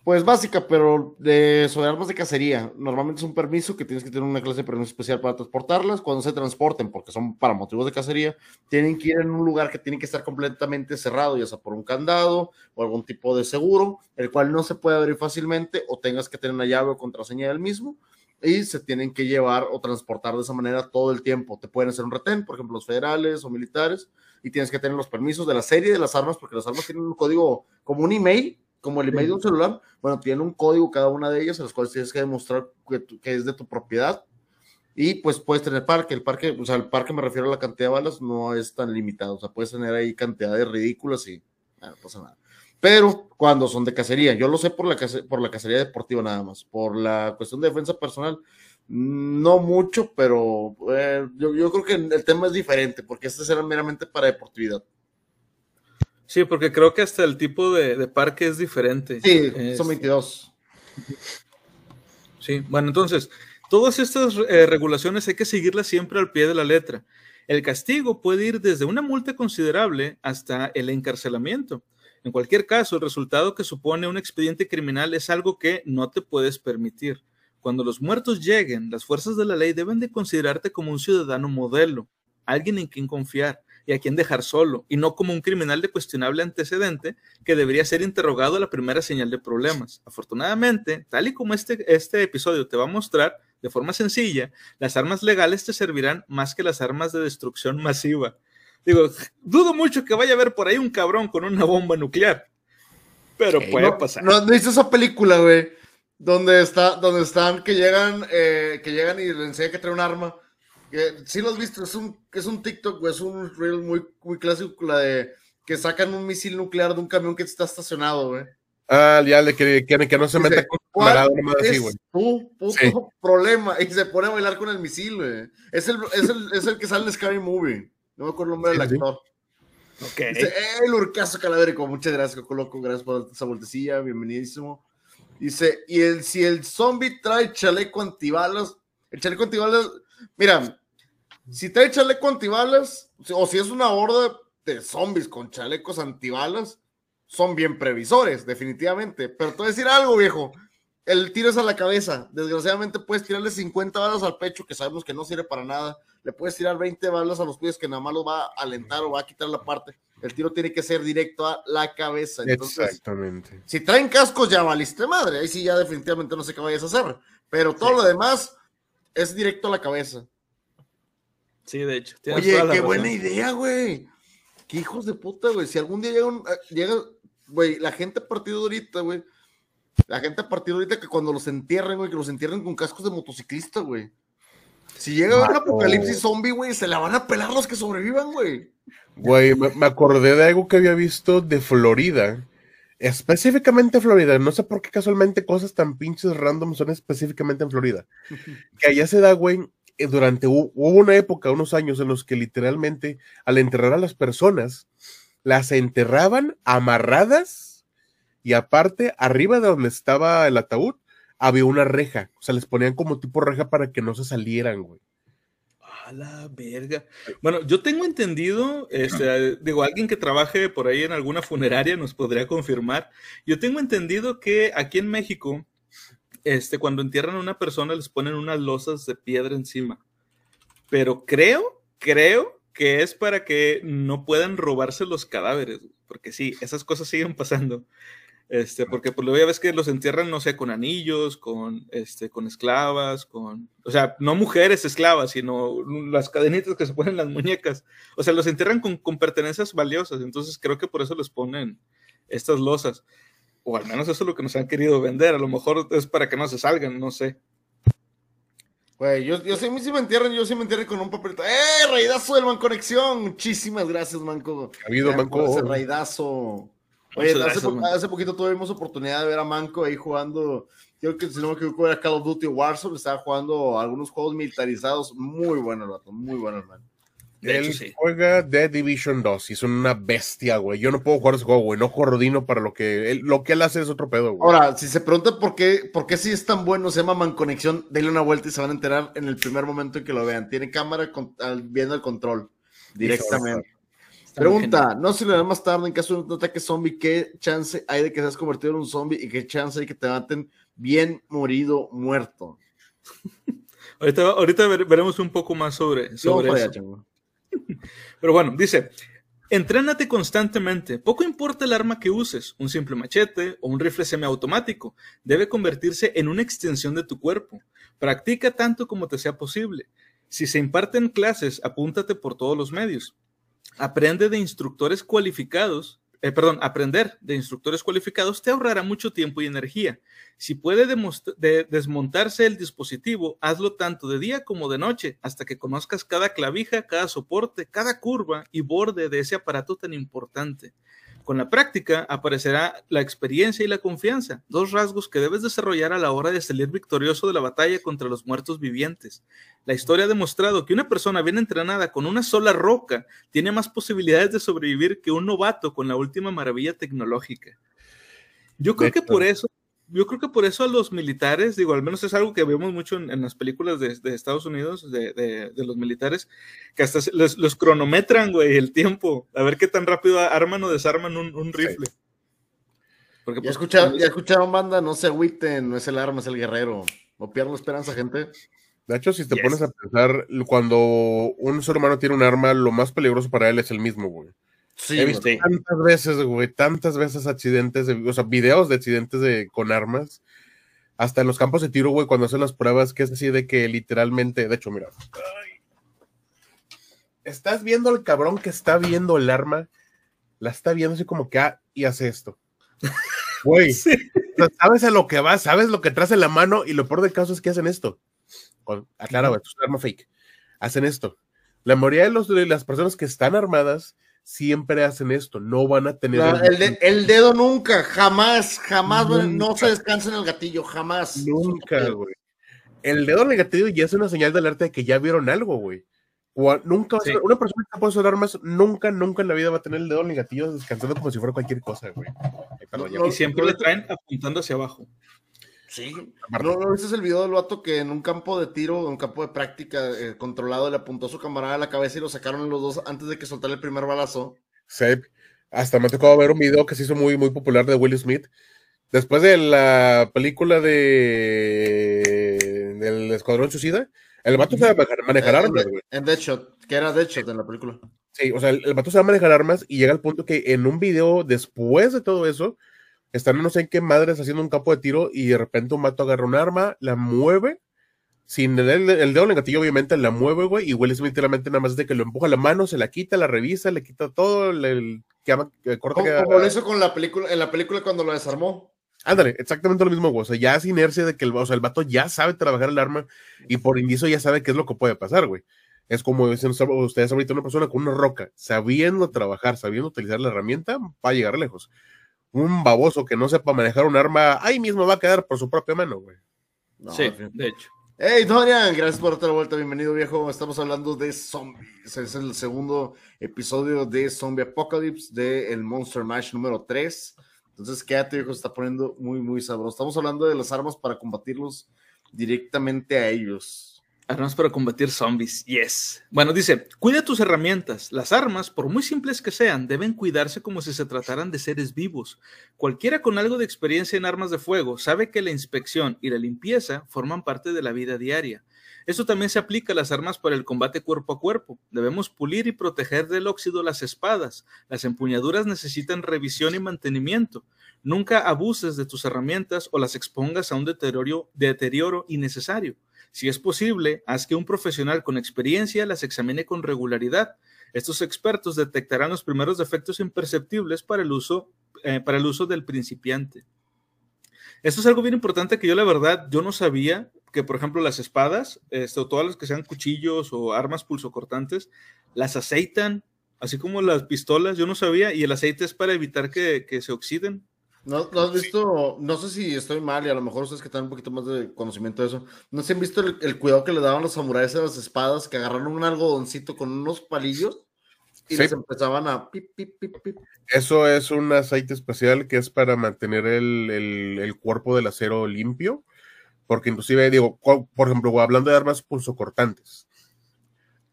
pues básica, pero de, sobre armas de cacería. Normalmente es un permiso que tienes que tener una clase de permiso especial para transportarlas. Cuando se transporten, porque son para motivos de cacería, tienen que ir en un lugar que tiene que estar completamente cerrado, ya sea por un candado o algún tipo de seguro, el cual no se puede abrir fácilmente o tengas que tener una llave o contraseña del mismo. Y se tienen que llevar o transportar de esa manera todo el tiempo. Te pueden hacer un retén, por ejemplo, los federales o militares, y tienes que tener los permisos de la serie de las armas, porque las armas tienen un código como un email como el email de un celular, bueno, tiene un código cada una de ellas, a los cuales tienes que demostrar que, es de tu propiedad. Y pues puedes tener parque, el parque, o sea, el parque me refiero a la cantidad de balas, no es tan limitado, o sea, puedes tener ahí cantidades ridículas y no pasa nada. Pero cuando son de cacería, yo lo sé por la, por la cacería deportiva nada más, por la cuestión de defensa personal, no mucho, pero eh, yo, yo creo que el tema es diferente, porque este será meramente para deportividad. Sí, porque creo que hasta el tipo de, parque es diferente. Sí, son 22. Sí, bueno, entonces, todas estas eh, regulaciones hay que seguirlas siempre al pie de la letra. El castigo puede ir desde una multa considerable hasta el encarcelamiento. En cualquier caso, el resultado que supone un expediente criminal es algo que no te puedes permitir. Cuando los muertos lleguen, las fuerzas de la ley deben de considerarte como un ciudadano modelo, alguien en quien confiar, y a quien dejar solo, y no como un criminal de cuestionable antecedente que debería ser interrogado a la primera señal de problemas. Afortunadamente, tal y como este, este episodio te va a mostrar, de forma sencilla, las armas legales te servirán más que las armas de destrucción masiva. Digo, dudo mucho que vaya a haber por ahí un cabrón con una bomba nuclear, pero puede pasar. No, no esa película, güey, donde está, donde están que llegan, eh, que llegan y le enseñan que trae un arma sí lo has visto, es un, es un TikTok, es un reel muy, muy clásico, la de que sacan un misil nuclear de un camión que está estacionado, güey. Ah, ya le que, que, que no se meta con camarada así, güey. Tu puto problema. Y se pone a bailar con el misil, güey. Es el, es el, es el que sale en Scary Movie. No me acuerdo el nombre del actor. Ok. Dice, el urcazo calavérico. Muchas gracias, Coco Gracias por esa vueltecilla. Bienvenidísimo. Dice, y el, si el zombie trae chaleco antibalas, el chaleco antibalas, mira, si trae chaleco antibalas, o si es una horda de zombies con chalecos antibalas, son bien previsores, definitivamente. Pero te voy a decir algo, viejo. El tiro es a la cabeza. Desgraciadamente puedes tirarle 50 balas al pecho, que sabemos que no sirve para nada. Le puedes tirar 20 balas a los pies, que nada más los va a alentar o va a quitar la parte. El tiro tiene que ser directo a la cabeza. Exactamente. Si traen cascos, ya valiste madre. Ahí sí, ya definitivamente no sé qué vayas a hacer. Pero todo lo demás es directo a la cabeza. Sí, de hecho. Oye, qué buena idea, güey. Qué hijos de puta, güey. Si algún día llega un. Eh, llega, güey, la gente a partir de ahorita, güey. La gente a partir de ahorita que cuando los entierren, güey, que los entierren con cascos de motociclista, güey. Si llega un apocalipsis zombie, güey, se la van a pelar los que sobrevivan, güey. Güey, me acordé de algo que había visto de Florida. Específicamente Florida. No sé por qué casualmente cosas tan pinches random son específicamente en Florida. que allá se da, güey, durante hubo una época, unos años en los que literalmente al enterrar a las personas, las enterraban amarradas y aparte, arriba de donde estaba el ataúd, había una reja. O sea, les ponían como tipo reja para que no se salieran, güey. A la verga. Bueno, yo tengo entendido, este, digo, alguien que trabaje por ahí en alguna funeraria nos podría confirmar. Yo tengo entendido que aquí en México este, cuando entierran a una persona les ponen unas losas de piedra encima. Pero creo, creo que es para que no puedan robarse los cadáveres, porque sí, esas cosas siguen pasando. Este, porque por lo ya ves que los entierran, no sé, con anillos, con, este, con esclavas, con, o sea, no mujeres esclavas, sino las cadenitas que se ponen las muñecas. O sea, los entierran con, con pertenencias valiosas. Entonces creo que por eso les ponen estas losas. O al menos eso es lo que nos han querido vender. A lo mejor es para que no se salgan, no sé. Güey, yo, yo sí, sí me entierran, yo sí me entierran con un papelito. ¡Eh, raidazo del Manconexión! Muchísimas gracias, Manco. Ha habido Ya, Manco. ese raidazo. Oye, hace, gracias, po- Manco. hace poquito tuvimos oportunidad de ver a Manco ahí jugando. Creo que si no me equivoco era Call of Duty Warzone. Estaba jugando algunos juegos militarizados. Muy bueno el vato, muy bueno el man. De Él hecho, sí. juega The Division 2 y es una bestia, güey. Yo no puedo jugar ese juego, güey. No juego Rodino para lo que él, lo que él hace es otro pedo, güey. Ahora, si se pregunta por qué, por qué si es tan bueno, se llama Manconexión, denle una vuelta y se van a enterar en el primer momento en que lo vean. Tiene cámara con- al- viendo el control directamente. Pregunta, no se le da más tarde en caso de un ataque zombie, ¿qué chance hay de que seas convertido en un zombie y qué chance hay que te maten bien morido, muerto? Ahorita, ahorita ver- veremos un poco más sobre, sobre eso. allá. Pero bueno, dice, entrénate constantemente. Poco importa el arma que uses, un simple machete o un rifle semiautomático, debe convertirse en una extensión de tu cuerpo. Practica tanto como te sea posible. Si se imparten clases, apúntate por todos los medios. Aprende de instructores cualificados. Eh, perdón, aprender de instructores cualificados te ahorrará mucho tiempo y energía. Si puede desmontarse el dispositivo, hazlo tanto de día como de noche, hasta que conozcas cada clavija, cada soporte, cada curva y borde de ese aparato tan importante. Con la práctica aparecerá la experiencia y la confianza, dos rasgos que debes desarrollar a la hora de salir victorioso de la batalla contra los muertos vivientes. La historia ha demostrado que una persona bien entrenada con una sola roca tiene más posibilidades de sobrevivir que un novato con la última maravilla tecnológica. Yo creo que por eso, yo creo que por eso a los militares, digo, al menos es algo que vemos mucho en, en las películas de, de Estados Unidos, de, de- de los militares, que hasta los, los cronometran, güey, el tiempo, a ver qué tan rápido arman o desarman un, un rifle. Porque, ¿Ya pues, escucharon, ya escucharon, banda? No se agüiten, no es el arma, es el guerrero. No pierdan la esperanza, gente. De hecho, si te Yes. pones a pensar, cuando un ser humano tiene un arma, lo más peligroso para él es el mismo, güey. Sí, He visto sí. tantas veces, güey, tantas veces accidentes, de- o sea, videos de accidentes de, con armas. Hasta en los campos de tiro, güey, cuando hacen las pruebas, que es así de que literalmente, de hecho, mira. Ay. Estás viendo al cabrón que está viendo el arma, la está viendo así como que, ah, y hace esto. Güey, Sí. o sea, sabes a lo que va, sabes lo que traes en la mano, y lo peor del caso es que hacen esto. Con- Aclara, güey, es un arma fake. Hacen esto. La mayoría de, los, de las personas que están armadas siempre hacen esto, no van a tener el, de- el dedo nunca, jamás, jamás, güey, no Nunca. se descansa en el gatillo, jamás. Nunca, güey. El dedo negativo ya es una señal de alerta de que ya vieron algo, güey. O- Nunca, Sí. una persona que puede usar armas, nunca, nunca en la vida va a tener el dedo negativo descansando como si fuera cualquier cosa, güey. Perdón, No, y siempre le traen apuntando hacia abajo. Sí. ¿No, ¿No viste el video del vato que en un campo de tiro, en un campo de práctica eh, controlado, le apuntó a su camarada a la cabeza y lo sacaron los dos antes de que soltara el primer balazo? Sí, hasta me ha tocado ver un video que se hizo muy, muy popular de Will Smith. Después de la película de del Escuadrón Suicida, el vato sabe manejar, manejar Eh, armas, en, güey. en Deadshot, que era Deadshot en la película. Sí, o sea, el, el vato sabe manejar armas y llega al punto que en un video, después de todo eso, están no sé en qué madres haciendo un campo de tiro y de repente un vato agarra un arma, la mueve, sin el, el dedo negativo, obviamente, la mueve, güey, y Will Smith literalmente nada más de que lo empuja la mano, se la quita, la revisa, le quita todo, le, el- que ama- que corta Como, que- como lo hizo con la película, en la película cuando lo desarmó. Ándale, exactamente lo mismo, güey. O sea, ya es inercia de que el, o sea, el vato ya sabe trabajar el arma y por indicio ya sabe qué es lo que puede pasar, güey. Es como dicen ustedes ahorita, una persona con una roca, sabiendo trabajar, sabiendo utilizar la herramienta, va a llegar lejos. Un baboso que no sepa manejar un arma, ahí mismo va a quedar por su propia mano, güey. No, sí, de hecho. Hey, Dorian, gracias por darte la vuelta. Bienvenido, viejo. Estamos hablando de zombies. Es el segundo episodio de Zombie Apocalypse de el Monster Mash número 3. Entonces, quédate, viejo. Se está poniendo muy, muy sabroso. Estamos hablando de las armas para combatirlos directamente a ellos. Armas para combatir zombies, yes. Bueno, dice, cuida tus herramientas. Las armas, por muy simples que sean, deben cuidarse como si se trataran de seres vivos. Cualquiera con algo de experiencia en armas de fuego sabe que la inspección y la limpieza forman parte de la vida diaria. Esto también se aplica a las armas para el combate cuerpo a cuerpo. Debemos pulir y proteger del óxido las espadas. Las empuñaduras necesitan revisión y mantenimiento. Nunca abuses de tus herramientas o las expongas a un deterioro, deterioro innecesario. Si es posible, haz que un profesional con experiencia las examine con regularidad. Estos expertos detectarán los primeros defectos imperceptibles para el uso, eh, para el uso del principiante. Esto es algo bien importante que yo la verdad, yo no sabía que, por ejemplo, las espadas, este, o todas las que sean cuchillos o armas pulsocortantes, las aceitan, así como las pistolas, yo no sabía, y el aceite es para evitar que, que se oxiden. ¿No, ¿No, has visto? No sé si estoy mal y a lo mejor ustedes que tienen un poquito más de conocimiento de eso. ¿No se han visto el, el cuidado que le daban los samuráis a las espadas? Que agarraron un algodoncito con unos palillos y Sí. les empezaban a pip, pip, pip, pip. Eso es un aceite especial que es para mantener el, el- el cuerpo del acero limpio, porque inclusive, digo, por ejemplo, hablando de armas pulsocortantes,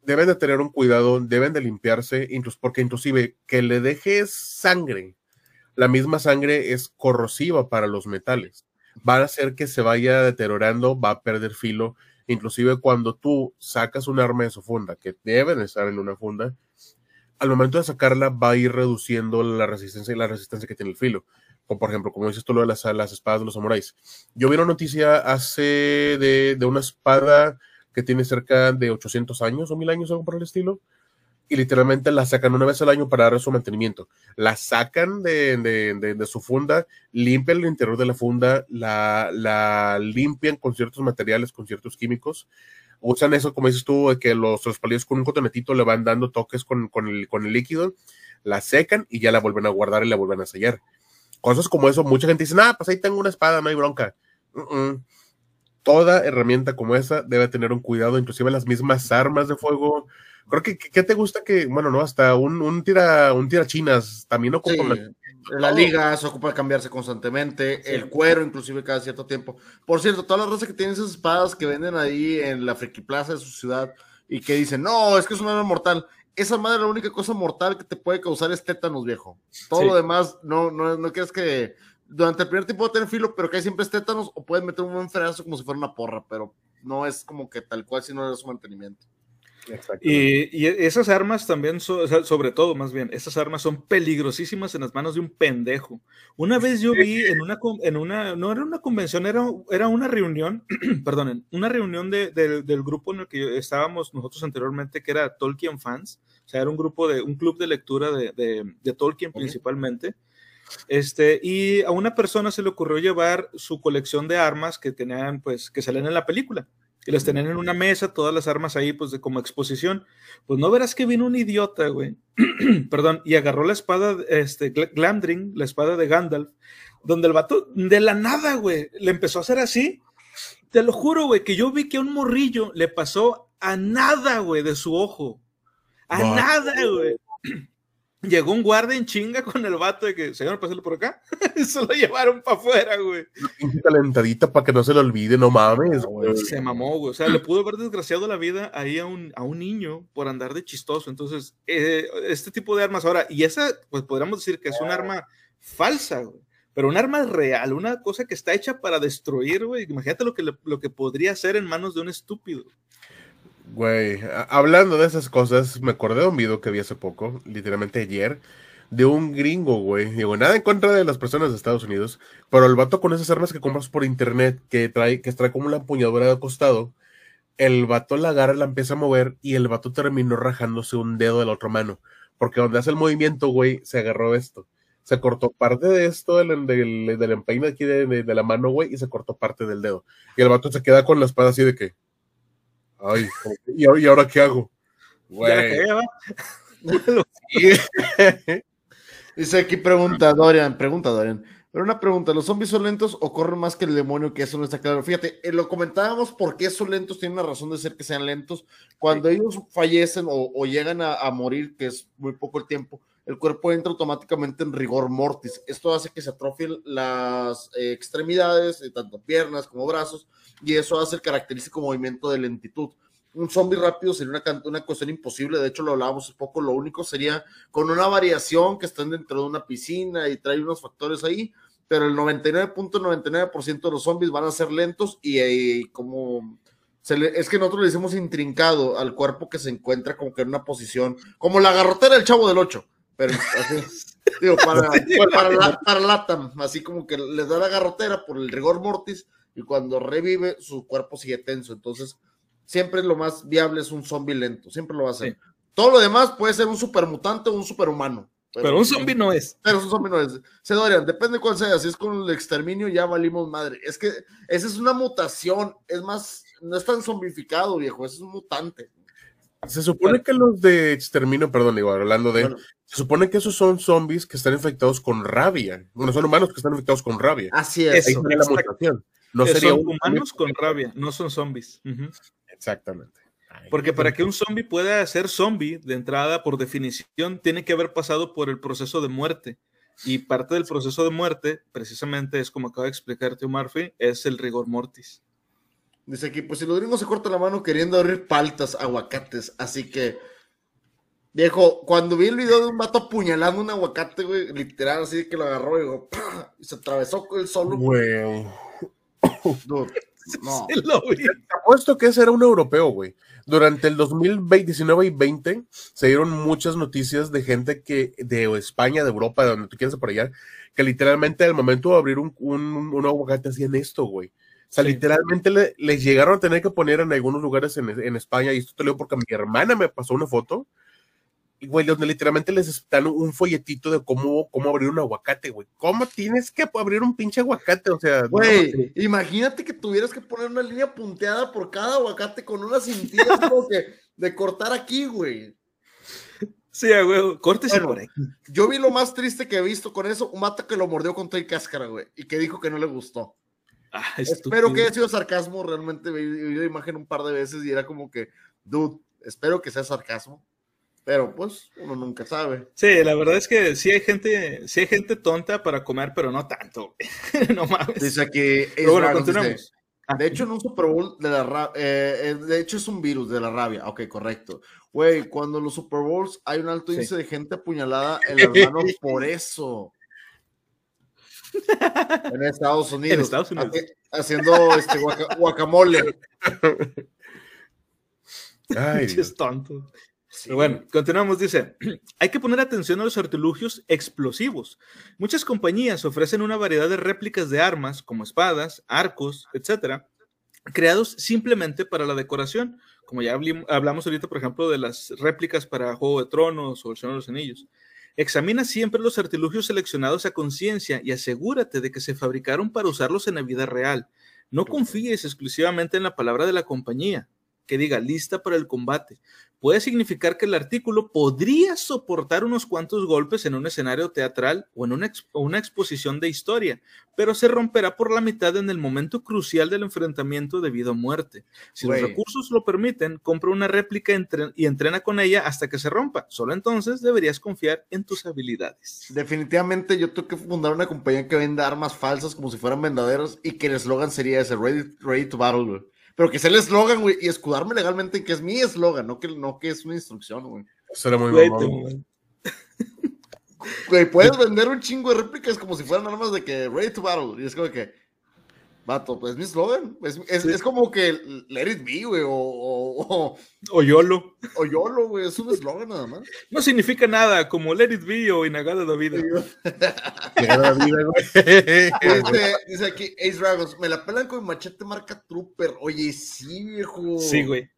deben de tener un cuidado, deben de limpiarse, porque inclusive que le dejes sangre, la misma sangre es corrosiva para los metales, va a hacer que se vaya deteriorando, va a perder filo, inclusive cuando tú sacas un arma de su funda, que deben estar en una funda, al momento de sacarla va a ir reduciendo la resistencia y la resistencia que tiene el filo. Como por ejemplo, como dices tú lo de las, espadas de los samuráis. Yo vi una noticia hace de, de una espada que tiene cerca de 800 años o 1000 años, algo por el estilo. Y literalmente la sacan una vez al año para darle su mantenimiento. La sacan de, de, de, de su funda, limpian el interior de la funda, la, la limpian con ciertos materiales, con ciertos químicos usan eso, como dices tú, de que los, los palillos con un cotonetito le van dando toques con, con, el, con el líquido, la secan y ya la vuelven a guardar y la vuelven a sellar. Cosas como eso, mucha gente dice, ah, pues ahí tengo una espada, no hay bronca. Toda herramienta como esa debe tener un cuidado, inclusive las mismas armas de fuego. Creo que, ¿qué te gusta que, bueno, no, hasta un, un tira, un tirachinas también ocupa Sí, la- la liga se ocupa de cambiarse constantemente, el cuero inclusive cada cierto tiempo. Por cierto, todas las razas que tienen esas espadas que venden ahí en la Friki Plaza de su ciudad y que dicen, no, es que es un arma mortal. Esa madre la única cosa mortal que te puede causar es tétanos, viejo. Todo Sí. lo demás, no, no, no quieres que durante el primer tiempo puede tener filo, pero que hay siempre es tétanos o puedes meter un buen frenazo como si fuera una porra, pero no es como que tal cual si no le das su mantenimiento. Y, y esas armas también, son, o sea, sobre todo más bien, esas armas son peligrosísimas en las manos de un pendejo. Una vez yo vi en una, en una no era una convención, era, era una reunión, perdonen, una reunión de, de- del grupo en el que estábamos nosotros anteriormente, que era Tolkien Fans, o sea, era un grupo de, un club de lectura de, de- de Tolkien principalmente. Este, y a una persona se le ocurrió llevar su colección de armas que tenían, pues, que salen en la película y las tenían en una mesa, todas las armas ahí, pues, de como exposición. Pues no verás que vino un idiota, güey. Perdón, y agarró la espada, este, Gl- Glamdring, la espada de Gandalf, donde el vato, de la nada, güey, le empezó a hacer así. Te lo juro, güey, que yo vi que a un morrillo le pasó a nada, güey, de su ojo. A nada, güey. Llegó un guardia en chinga con el vato de que, señor, pásale por acá. y se lo llevaron para afuera, güey. Calentadita para que no se le olvide, no mames. güey. Se mamó, güey. O sea, le pudo haber desgraciado la vida ahí a un, a un niño por andar de chistoso. Entonces, eh, este tipo de armas ahora, y esa, pues podríamos decir que es un arma falsa, güey. Pero un arma real, una cosa que está hecha para destruir, güey. Imagínate lo que, lo que podría hacer en manos de un estúpido. Güey, hablando de esas cosas, me acordé de un video que vi hace poco, literalmente ayer, de un gringo, güey. Digo, nada en contra de las personas de Estados Unidos, pero el vato con esas armas que compras por internet, que trae, que trae como una empuñadura de costado, el vato la agarra, la empieza a mover y el vato terminó rajándose un dedo de la otra mano. Porque donde hace el movimiento, güey, se agarró esto. Se cortó parte de esto del, del, del empeine aquí de, de- de la mano, güey, y se cortó parte del dedo. Y el vato se queda con la espada así de que. Ay, ¿y ahora, y ahora qué hago? Güey. Dice aquí pregunta Dorian, pregunta Dorian. Pero una pregunta, ¿los zombies son lentos o corren más que el demonio? Que eso no está claro. Fíjate, eh, lo comentábamos por qué son lentos, tienen una razón de ser que sean lentos. Cuando ellos fallecen o, o llegan a, a morir, que es muy poco el tiempo, el cuerpo entra automáticamente en rigor mortis. Esto hace que se atrofien las eh, extremidades, eh, tanto piernas como brazos, y eso hace el característico movimiento de lentitud. Un zombie rápido sería una, una cuestión imposible, de hecho lo hablábamos un poco, lo único sería con una variación que están dentro de una piscina y trae unos factores ahí, pero el 99.99% de los zombies van a ser lentos y, eh, como se le- es que nosotros le decimos intrincado al cuerpo que se encuentra como que en una posición, como la garrotera del chavo del 8, pero así, digo, para, para, la- para Latam, así como que les da la garrotera por el rigor mortis y cuando revive su cuerpo sigue tenso, entonces siempre lo más viable es un zombie lento, siempre lo va a ser. Sí. Todo lo demás puede ser un supermutante o un superhumano. Pero, un zombie no es. Pero un zombie no es. Se Dorian, depende cuál sea. Si es con el exterminio, ya valimos madre. Es que esa es una mutación. Es más, no es tan zombificado, viejo. Es un mutante. Se supone que los de exterminio, perdón, igual, hablando de. Se supone que esos son zombies que están infectados con rabia. Bueno, son humanos que están infectados con rabia. Así es. Ahí la mutación. No sería son humanos con rabia, no son zombies. Exactamente. Porque para que un zombie pueda ser zombie, de entrada, por definición, tiene que haber pasado por el proceso de muerte. Y parte del proceso de muerte, precisamente, es como acaba de explicar Tío Murphy, es el rigor mortis. Dice aquí, pues si los gringos se corta la mano queriendo abrir paltas, aguacates, así que Viejo, cuando vi el video de un vato apuñalando un aguacate, güey, literal, así que lo agarró y, digo, y se atravesó con el solo. Güey. no. Te apuesto que ese era un europeo, güey. Durante el 2019 y 20 se dieron muchas noticias de gente que de España, de Europa, de donde tú quieras por allá, que literalmente al momento de abrir un, un, un aguacate hacían esto, güey. O sea, literalmente le, les llegaron a tener que poner en algunos lugares en, en España, y esto te lo digo porque mi hermana me pasó una foto, güey, donde literalmente les dan un folletito de cómo, cómo abrir un aguacate, güey. ¿Cómo tienes que abrir un pinche aguacate? O sea, güey, imagínate que tuvieras que poner una línea punteada por cada aguacate con unas cintillas como que de cortar aquí, güey. Sí, güey, córtese por ahí. Yo vi lo más triste que he visto con eso, un mata que lo mordió con toda cáscara, güey, y que dijo que no le gustó. Ah, espero que haya sido sarcasmo, realmente vi la imagen un par de veces y era como que, dude, espero que sea sarcasmo pero pues uno nunca sabe. Sí, la verdad es que sí hay gente, sí hay gente tonta para comer, pero no tanto. no mames. Dice que bueno, continuamos. Ah. de hecho, en un Super Bowl de la rabia, eh, eh, de hecho es un virus de la rabia. Ok, correcto. Güey, cuando en los Super Bowls hay un alto índice de gente apuñalada en las manos por eso. en Estados Unidos. En Estados Unidos. Haciendo este guacamole. Ay, es tonto bueno, continuamos, dice, hay que poner atención a los artilugios explosivos. Muchas compañías ofrecen una variedad de réplicas de armas, como espadas, arcos, etcétera, creados simplemente para la decoración, como ya hablamos ahorita, por ejemplo, de las réplicas para Juego de Tronos o El Señor de los Anillos. Examina siempre los artilugios seleccionados a conciencia y asegúrate de que se fabricaron para usarlos en la vida real. No confíes exclusivamente en la palabra de la compañía. Que diga lista para el combate puede significar que el artículo podría soportar unos cuantos golpes en un escenario teatral o en una, una, exposición de historia, pero se romperá por la mitad en el momento crucial del enfrentamiento debido a muerte. Si los recursos lo permiten, compra una réplica y entrena con ella hasta que se rompa. Solo entonces deberías confiar en tus habilidades. Definitivamente yo tengo que fundar una compañía que venda armas falsas como si fueran verdaderos y que el eslogan sería ese, ready, ready to battle pero que sea el eslogan, güey, y escudarme legalmente en que es mi eslogan, no que, no que es una instrucción, güey. Eso era muy bueno. Güey, puedes vender un chingo de réplicas como si fueran armas de que ready to battle, y es como que, vato, pues es mi eslogan, es, es, es, como que let it be, güey, o, o, o, YOLO. O YOLO, güey, es un eslogan nada más. No significa nada, como let it be o Inagada la vida. Inagada la vida, güey. Dice, dice aquí, Ace Dragons, me la pelan con machete marca Trooper. Oye, sí, viejo. Sí, güey.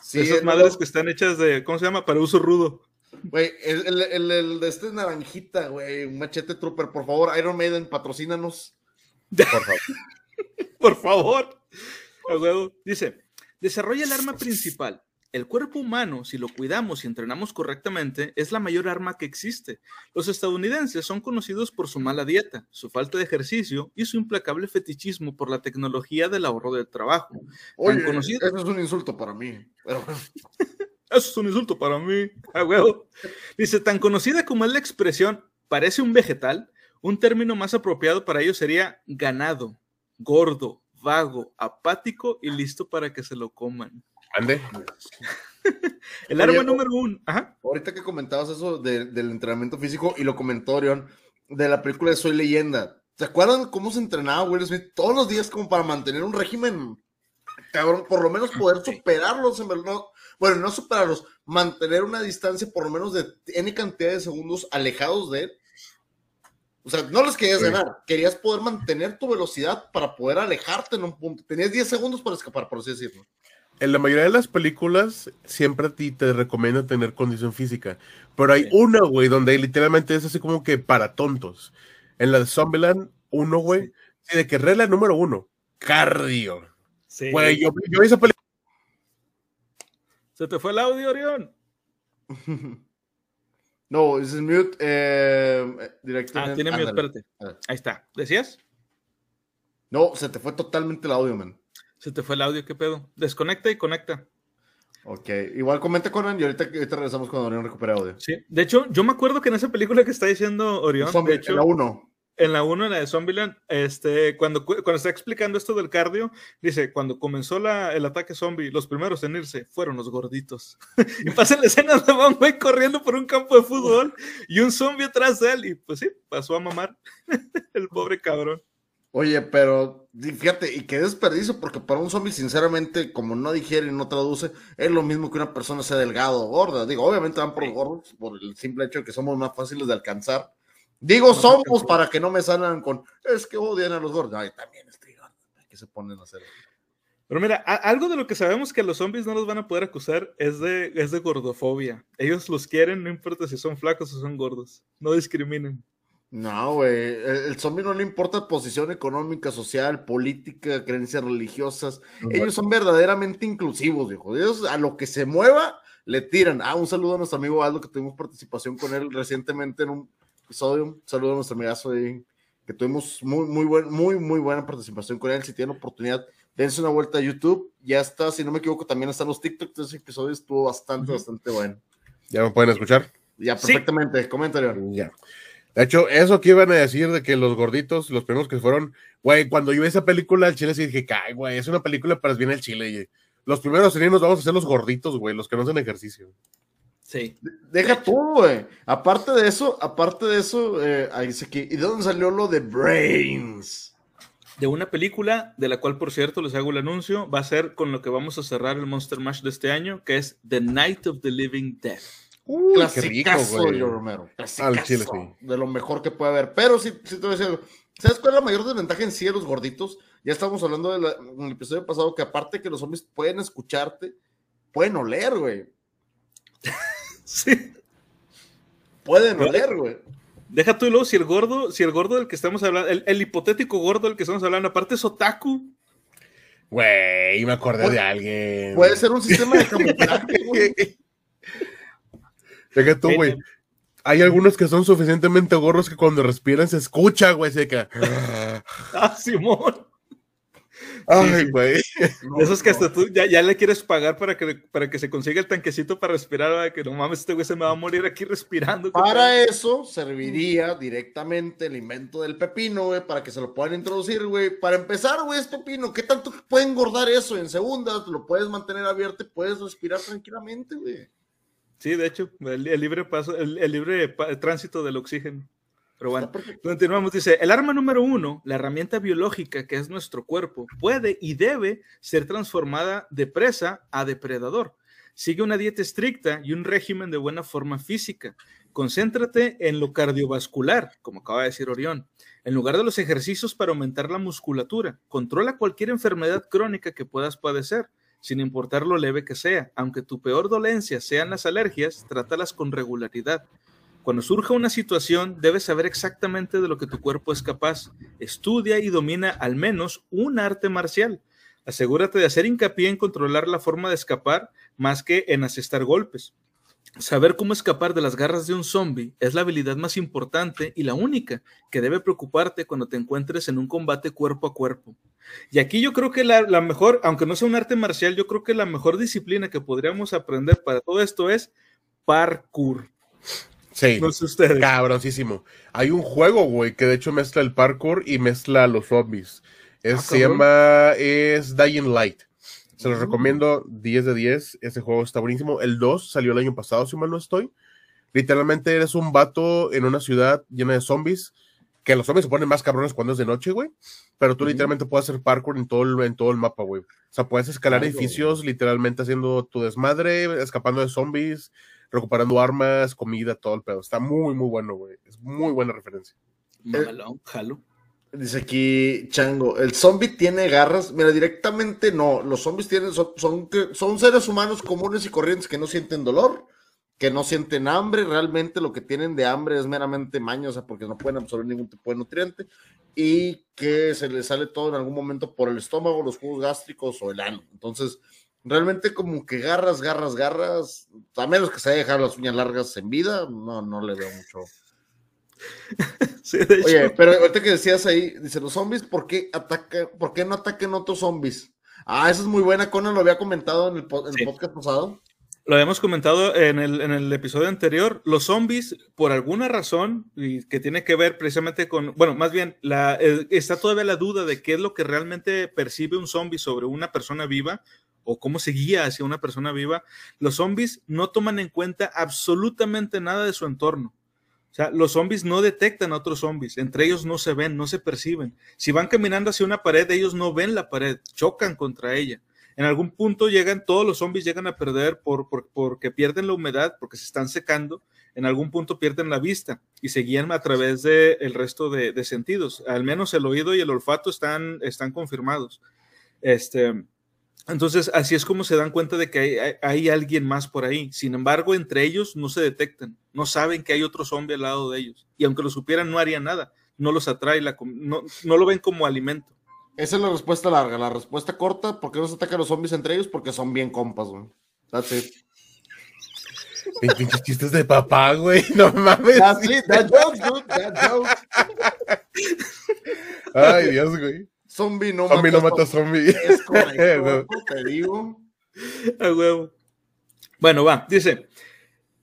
Sí, Esas madres que están hechas de, ¿cómo se llama? Para uso rudo. Güey, el, el, el, de este es naranjita, güey, un machete Trooper, por favor, Iron Maiden, patrocínanos. Por favor. por favor. Dice, desarrolla el arma principal. El cuerpo humano, si lo cuidamos y entrenamos correctamente, es la mayor arma que existe. Los estadounidenses son conocidos por su mala dieta, su falta de ejercicio y su implacable fetichismo por la tecnología del ahorro del trabajo. Oye, eso es un insulto para mí. eso es un insulto para mí. Dice, tan conocida como es la expresión parece un vegetal, un término más apropiado para ello sería ganado, gordo, vago, apático y listo para que se lo coman. Ande. el arma número uno. Ahorita que comentabas eso del entrenamiento físico y lo comentó Orión de la película de Soy Leyenda. ¿Se acuerdan cómo se entrenaba Will Smith todos los días como para mantener un régimen? Cabrón, por lo menos poder superarlos, en verdad. Bueno, no superarlos, mantener una distancia por lo menos de N cantidad de segundos alejados de él o sea, no les querías ganar, querías poder mantener tu velocidad para poder alejarte en un punto. Tenías 10 segundos para escapar, por así decirlo. en la mayoría de las películas siempre a ti te recomiendo tener condición física, pero hay Sí. una, güey, donde literalmente es así como que para tontos. En la de Zombieland, uno, güey, sí, de que regla número uno, cardio. Sí. Güey, yo, yo vi esa película. Se te fue el audio, Orión. No, es mute. Eh, directo. Ah, tiene miedo, Ándale. espérate. Ah. Ahí está. ¿Decías? No, se te fue totalmente el audio, man. Se te fue el audio, ¿qué pedo? Desconecta y conecta. Ok, igual comenta con él y ahorita, ahorita regresamos cuando Orión recupere audio. Sí. De hecho, yo me acuerdo que en esa película que está diciendo Orión, Zombie, de hecho, la 1. En la 1, en la de Zombieland, este, cuando, cu- cuando está explicando esto del cardio, dice, cuando comenzó la, el ataque zombie, los primeros en irse fueron los gorditos. y pasa la escena de un güey corriendo por un campo de fútbol y un zombie atrás de él, y pues sí, pasó a mamar el pobre cabrón. Oye, pero fíjate, y qué desperdicio, porque para un zombie, sinceramente, como no digiere y no traduce, es lo mismo que una persona sea delgado o gorda. Digo, obviamente van por los gordos, por el simple hecho de que somos más fáciles de alcanzar. Digo, somos para que no me salgan con, es que odian a los gordos. Ay, también estoy gordo. ¿Qué se ponen a hacer? Pero mira, a- algo de lo que sabemos que los zombies no los van a poder acusar es de, es de gordofobia. Ellos los quieren, no importa si son flacos o son gordos. No discriminen. No, güey. El, el zombie no le importa posición económica, social, política, creencias religiosas. Ellos son verdaderamente inclusivos, viejo. Ellos a lo que se mueva le tiran. Ah, un saludo a nuestro amigo Aldo, que tuvimos participación con él recientemente en un episodio. Un saludo a nuestro amigazo ahí, que tuvimos muy, muy, buen, muy, muy buena participación con él. Si tienen oportunidad, dense una vuelta a YouTube. Ya está, si no me equivoco, también están los TikToks. Ese episodio estuvo bastante, bastante bueno. ¿Ya me pueden escuchar? Ya, Sí. perfectamente. Comentario. Ya. De hecho, eso que iban a decir de que los gorditos, los primeros que fueron, güey, cuando yo vi esa película al chile sí dije, "Ay, güey, es una película para bien el chile. los primeros serían nos vamos a hacer los gorditos, güey, los que no hacen ejercicio. Sí. Deja tú, güey. Aparte de eso, aparte de eso, eh, ahí dice que, ¿y de dónde salió lo de Brains? De una película, de la cual, por cierto, les hago el anuncio, va a ser con lo que vamos a cerrar el Monster Mash de este año, que es The Night of the Living Dead. Uy, qué rico, güey. Romero. Al Clasicazo. chile, sí. De lo mejor que puede haber. Pero sí, sí te voy a decir algo. ¿Sabes cuál es la mayor desventaja en sí de los gorditos? Ya estábamos hablando de la- en el episodio pasado que aparte que los zombies pueden escucharte, pueden oler, güey. Sí. Pueden oler, güey. Deja tú y luego si el gordo, si el gordo del que estamos hablando, el, el hipotético gordo del que estamos hablando, aparte es otaku. Güey, me acordé de alguien. Puede ser un sistema de camuflaje, güey. Deja tú, güey. Hay algunos que son suficientemente gorros que cuando respiran se escucha, güey, se que... Ah, Simón. Ay, güey. No, esos que no. hasta tú ya, ya le quieres pagar para que, para que se consiga el tanquecito para respirar, ¿verdad? que no mames, este güey se me va a morir aquí respirando. ¿qué Para tal? eso serviría directamente el invento del pepino, güey, para que se lo puedan introducir, güey. Para empezar, güey, es pepino. ¿Qué tanto puede engordar eso? En segundas lo puedes mantener abierto y puedes respirar tranquilamente, güey. Sí, de hecho, el, el libre paso, el, el libre pa- tránsito del oxígeno. Pero bueno, continuamos. Dice, el arma número uno, la herramienta biológica que es nuestro cuerpo, puede y debe ser transformada de presa a depredador. Sigue una dieta estricta y un régimen de buena forma física. Concéntrate en lo cardiovascular, como acaba de decir Orión, en lugar de los ejercicios para aumentar la musculatura. Controla cualquier enfermedad crónica que puedas padecer, sin importar lo leve que sea. Aunque tu peor dolencia sean las alergias, trátalas con regularidad. Cuando surja una situación, debes saber exactamente de lo que tu cuerpo es capaz. Estudia y domina al menos un arte marcial. Asegúrate de hacer hincapié en controlar la forma de escapar más que en asestar golpes. Saber cómo escapar de las garras de un zombie es la habilidad más importante y la única que debe preocuparte cuando te encuentres en un combate cuerpo a cuerpo. Y aquí yo creo que la, la mejor, aunque no sea un arte marcial, yo creo que la mejor disciplina que podríamos aprender para todo esto es parkour. Sí. No sé ustedes. Cabroncísimo. Hay un juego, güey, que de hecho mezcla el parkour y mezcla los zombies. Es, Ah, se cabrón. llama es Dying Light. Se los Mm. recomiendo 10 de 10. Ese juego está buenísimo. El 2 salió el año pasado, si mal no estoy. Literalmente eres un vato en una ciudad llena de zombies. Que los zombies se ponen más cabrones cuando es de noche, güey. Pero tú literalmente puedes hacer parkour en todo el, en todo el mapa, güey. O sea, puedes escalar edificios literalmente haciendo tu desmadre, escapando de zombies, recuperando armas, comida, todo el pedo. Está muy, muy bueno, güey. Es muy buena referencia. Mamalón, jalo. Dice aquí Chango, el zombie tiene garras. Mira, directamente no. Los zombies tienen, son, son, son seres humanos comunes y corrientes que no sienten dolor, que no sienten hambre. Realmente lo que tienen de hambre es meramente maña, o sea, porque no pueden absorber ningún tipo de nutriente y que se les sale todo en algún momento por el estómago, los jugos gástricos o el ano. Entonces, realmente como que garras, garras, garras, a menos que se haya dejado las uñas largas en vida, no, no le veo mucho Oye, pero ahorita que decías ahí, dice, los zombies, ¿por qué, ataca, ¿por qué no ataquen otros zombies? Ah, esa es muy buena, Conan lo había comentado en el, podcast pasado. Lo habíamos comentado en el, en el, episodio anterior. Los zombies, por alguna razón, y que tiene que ver precisamente con, bueno, más bien, la, eh, está todavía la duda de qué es lo que realmente percibe un zombie sobre una persona viva o cómo se guía hacia una persona viva. Los zombies no toman en cuenta absolutamente nada de su entorno. O sea, los zombies no detectan a otros zombies, entre ellos no se ven, no se perciben. Si van caminando hacia una pared, ellos no ven la pared, chocan contra ella. En algún punto llegan, todos los zombies llegan a perder por, porque pierden la humedad, porque se están secando. En algún punto pierden la vista y se guían a través del el resto de, sentidos. Al menos el oído y el olfato están, están confirmados. Este, entonces, así es como se dan cuenta de que hay, alguien más por ahí. Sin embargo, entre ellos no se detectan, no saben que hay otro zombie al lado de ellos. Y aunque lo supieran, no harían nada. No los atrae, la, no, no lo ven como alimento. Esa es la respuesta larga. La respuesta corta, ¿por qué no se atacan los zombies entre ellos? Porque son bien compas, güey. That's it. Pinches chistes de papá, güey. No mames. That's it. That joke, dude. That joke. Ay, Dios, güey. Zombie no zombie mata, no mata zombie. Es correcto, te digo. A huevo. Bueno, va, dice,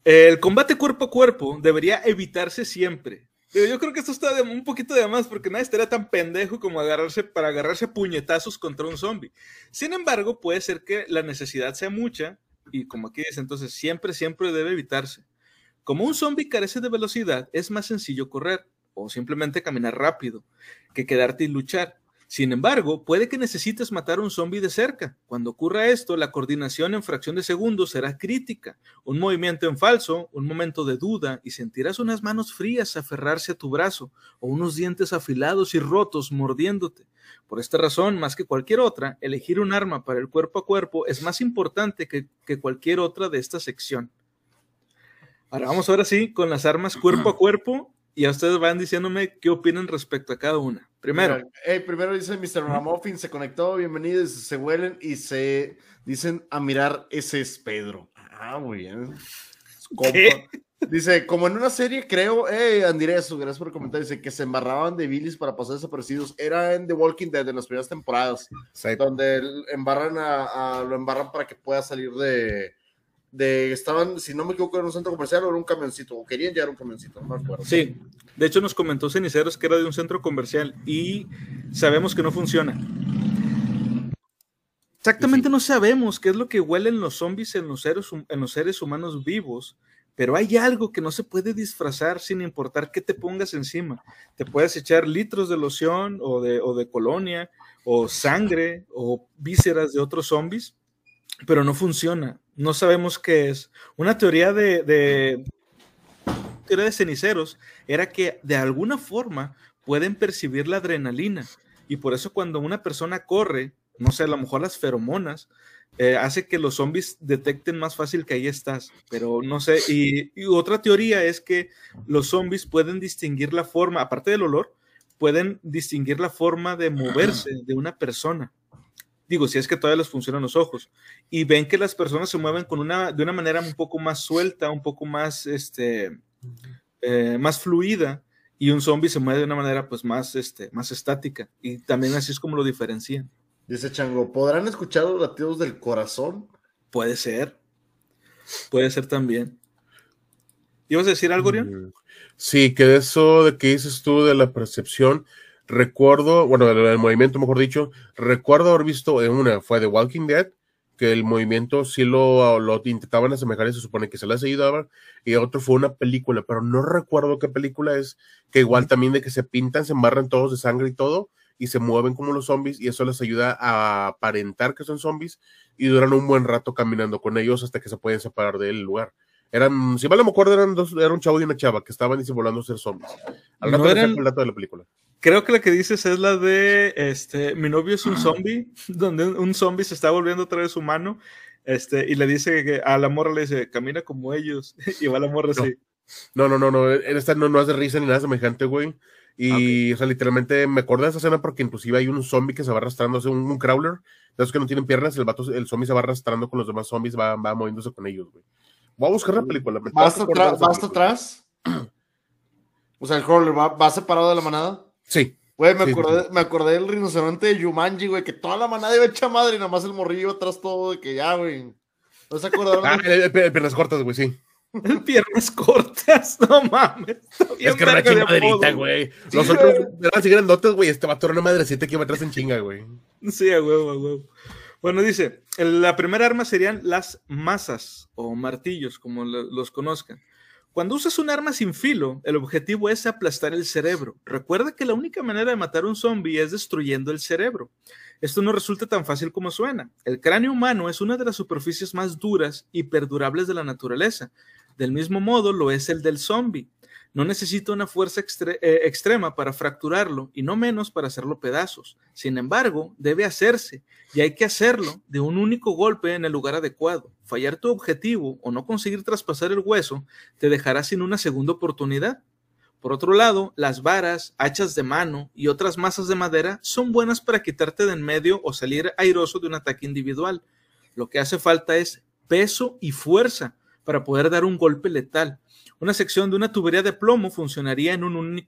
el combate cuerpo a cuerpo debería evitarse siempre. yo creo que esto está de, un poquito de más porque nadie estaría tan pendejo como agarrarse para agarrarse puñetazos contra un zombie. Sin embargo, puede ser que la necesidad sea mucha y como aquí dice, entonces siempre, siempre debe evitarse. Como un zombie carece de velocidad, es más sencillo correr o simplemente caminar rápido que quedarte y luchar. Sin embargo, puede que necesites matar un zombie de cerca. Cuando ocurra esto, la coordinación en fracción de segundos será crítica. Un movimiento en falso, un momento de duda y sentirás unas manos frías aferrarse a tu brazo o unos dientes afilados y rotos mordiéndote. Por esta razón, más que cualquier otra, elegir un arma para el cuerpo a cuerpo es más importante que, que cualquier otra de esta sección. Ahora vamos ahora sí con las armas cuerpo a cuerpo y a ustedes van diciéndome qué opinan respecto a cada una. Primero. primero dice Mr. Ramoffin, se conectó, bienvenidos, se huelen y se dicen a mirar, ese es Pedro. Ah, muy bien. Dice, como en una serie, creo, eh, Andrés, gracias por el comentario, dice que se embarraban de bilis para pasar desaparecidos. Era en The Walking Dead, en las primeras temporadas, donde embarran a, lo embarran para que pueda salir de, de, estaban, si no me equivoco, en un centro comercial o era un camioncito, o querían llevar un camioncito, no me acuerdo. Sí, de hecho nos comentó Ceniceros que era de un centro comercial y sabemos que no funciona. Exactamente no sabemos qué es lo que huelen los zombies en los, seres, en los seres humanos vivos, pero hay algo que no se puede disfrazar sin importar qué te pongas encima. Te puedes echar litros de loción o de, o de colonia o sangre o vísceras de otros zombies, pero no funciona no sabemos qué es. Una teoría de, teoría de ceniceros era que de alguna forma pueden percibir la adrenalina y por eso cuando una persona corre, no sé, a lo mejor las feromonas, eh, hace que los zombies detecten más fácil que ahí estás, pero no sé. Y, y, otra teoría es que los zombies pueden distinguir la forma, aparte del olor, pueden distinguir la forma de moverse de una persona digo, si es que todavía les funcionan los ojos, y ven que las personas se mueven con una, de una manera un poco más suelta, un poco más, este, eh, más fluida, y un zombie se mueve de una manera pues más, este, más estática, y también así es como lo diferencian. Dice Chango, ¿podrán escuchar los latidos del corazón? Puede ser, puede ser también. ¿Ibas a decir algo, Orión? Mm, sí, que eso de que dices tú de la percepción, recuerdo, bueno, el, movimiento, mejor dicho, recuerdo haber visto en una, fue de Walking Dead, que el movimiento sí lo, lo intentaban asemejar y se supone que se les ayudaba, y otro fue una película, pero no recuerdo qué película es, que igual también de que se pintan, se embarran todos de sangre y todo, y se mueven como los zombies, y eso les ayuda a aparentar que son zombies, y duran un buen rato caminando con ellos hasta que se pueden separar del lugar. Eran, si mal no me acuerdo, eran dos, era un chavo y una chava que estaban disimulando ser zombies. Al rato no eran, el dato de la película Creo que la que dices es la de este, mi novio es un zombie, donde un, zombie se está volviendo otra vez humano, este, y le dice que a la morra le dice, camina como ellos, y va la morra así. No, no, no, no, esta no, no hace risa ni nada semejante, güey. Y, o sea, literalmente me acordé de esa escena porque inclusive hay un zombie que se va arrastrando, sea, un, un crawler, de esos que no tienen piernas, el vato, el zombie se va arrastrando con los demás zombies, va, va moviéndose con ellos, güey. Voy a buscar la película. me ¿Va estaba hasta, acordando atrás, de va esa hasta película. atrás? O sea, el crawler va, va separado de la manada. Sí. Güey, me, Sí, acordé, me acordé del rinoceronte de Yumanji, güey, que toda la manada iba hecha madre y nada más el morrillo atrás todo de que ya, güey. ¿No se acordaron? Ah, el, el- el piernas cortas, güey, sí. Piernas cortas, no mames. Es que era una chingaderita, güey. Sí, Los otros eran así grandotes, güey. Este vato era una madrecita que iba atrás en chinga, güey. Sí, a huevo, a huevo. Bueno, dice, la primera arma serían las masas o martillos, como lo- los conozcan. Cuando usas un arma sin filo, el objetivo es aplastar el cerebro. Recuerda que la única manera de matar un zombie es destruyendo el cerebro. Esto no resulta tan fácil como suena. El cráneo humano es una de las superficies más duras y perdurables de la naturaleza. Del mismo modo lo es el del zombie. No necesita una fuerza eh, extrema para fracturarlo y no menos para hacerlo pedazos. Sin embargo, debe hacerse y hay que hacerlo de un único golpe en el lugar adecuado. Fallar tu objetivo o no conseguir traspasar el hueso te dejará sin una segunda oportunidad. Por otro lado, las varas, hachas de mano y otras masas de madera son buenas para quitarte de en medio o salir airoso de un ataque individual. Lo que hace falta es peso y fuerza para poder dar un golpe letal. Una sección de una tubería de plomo funcionaría en un,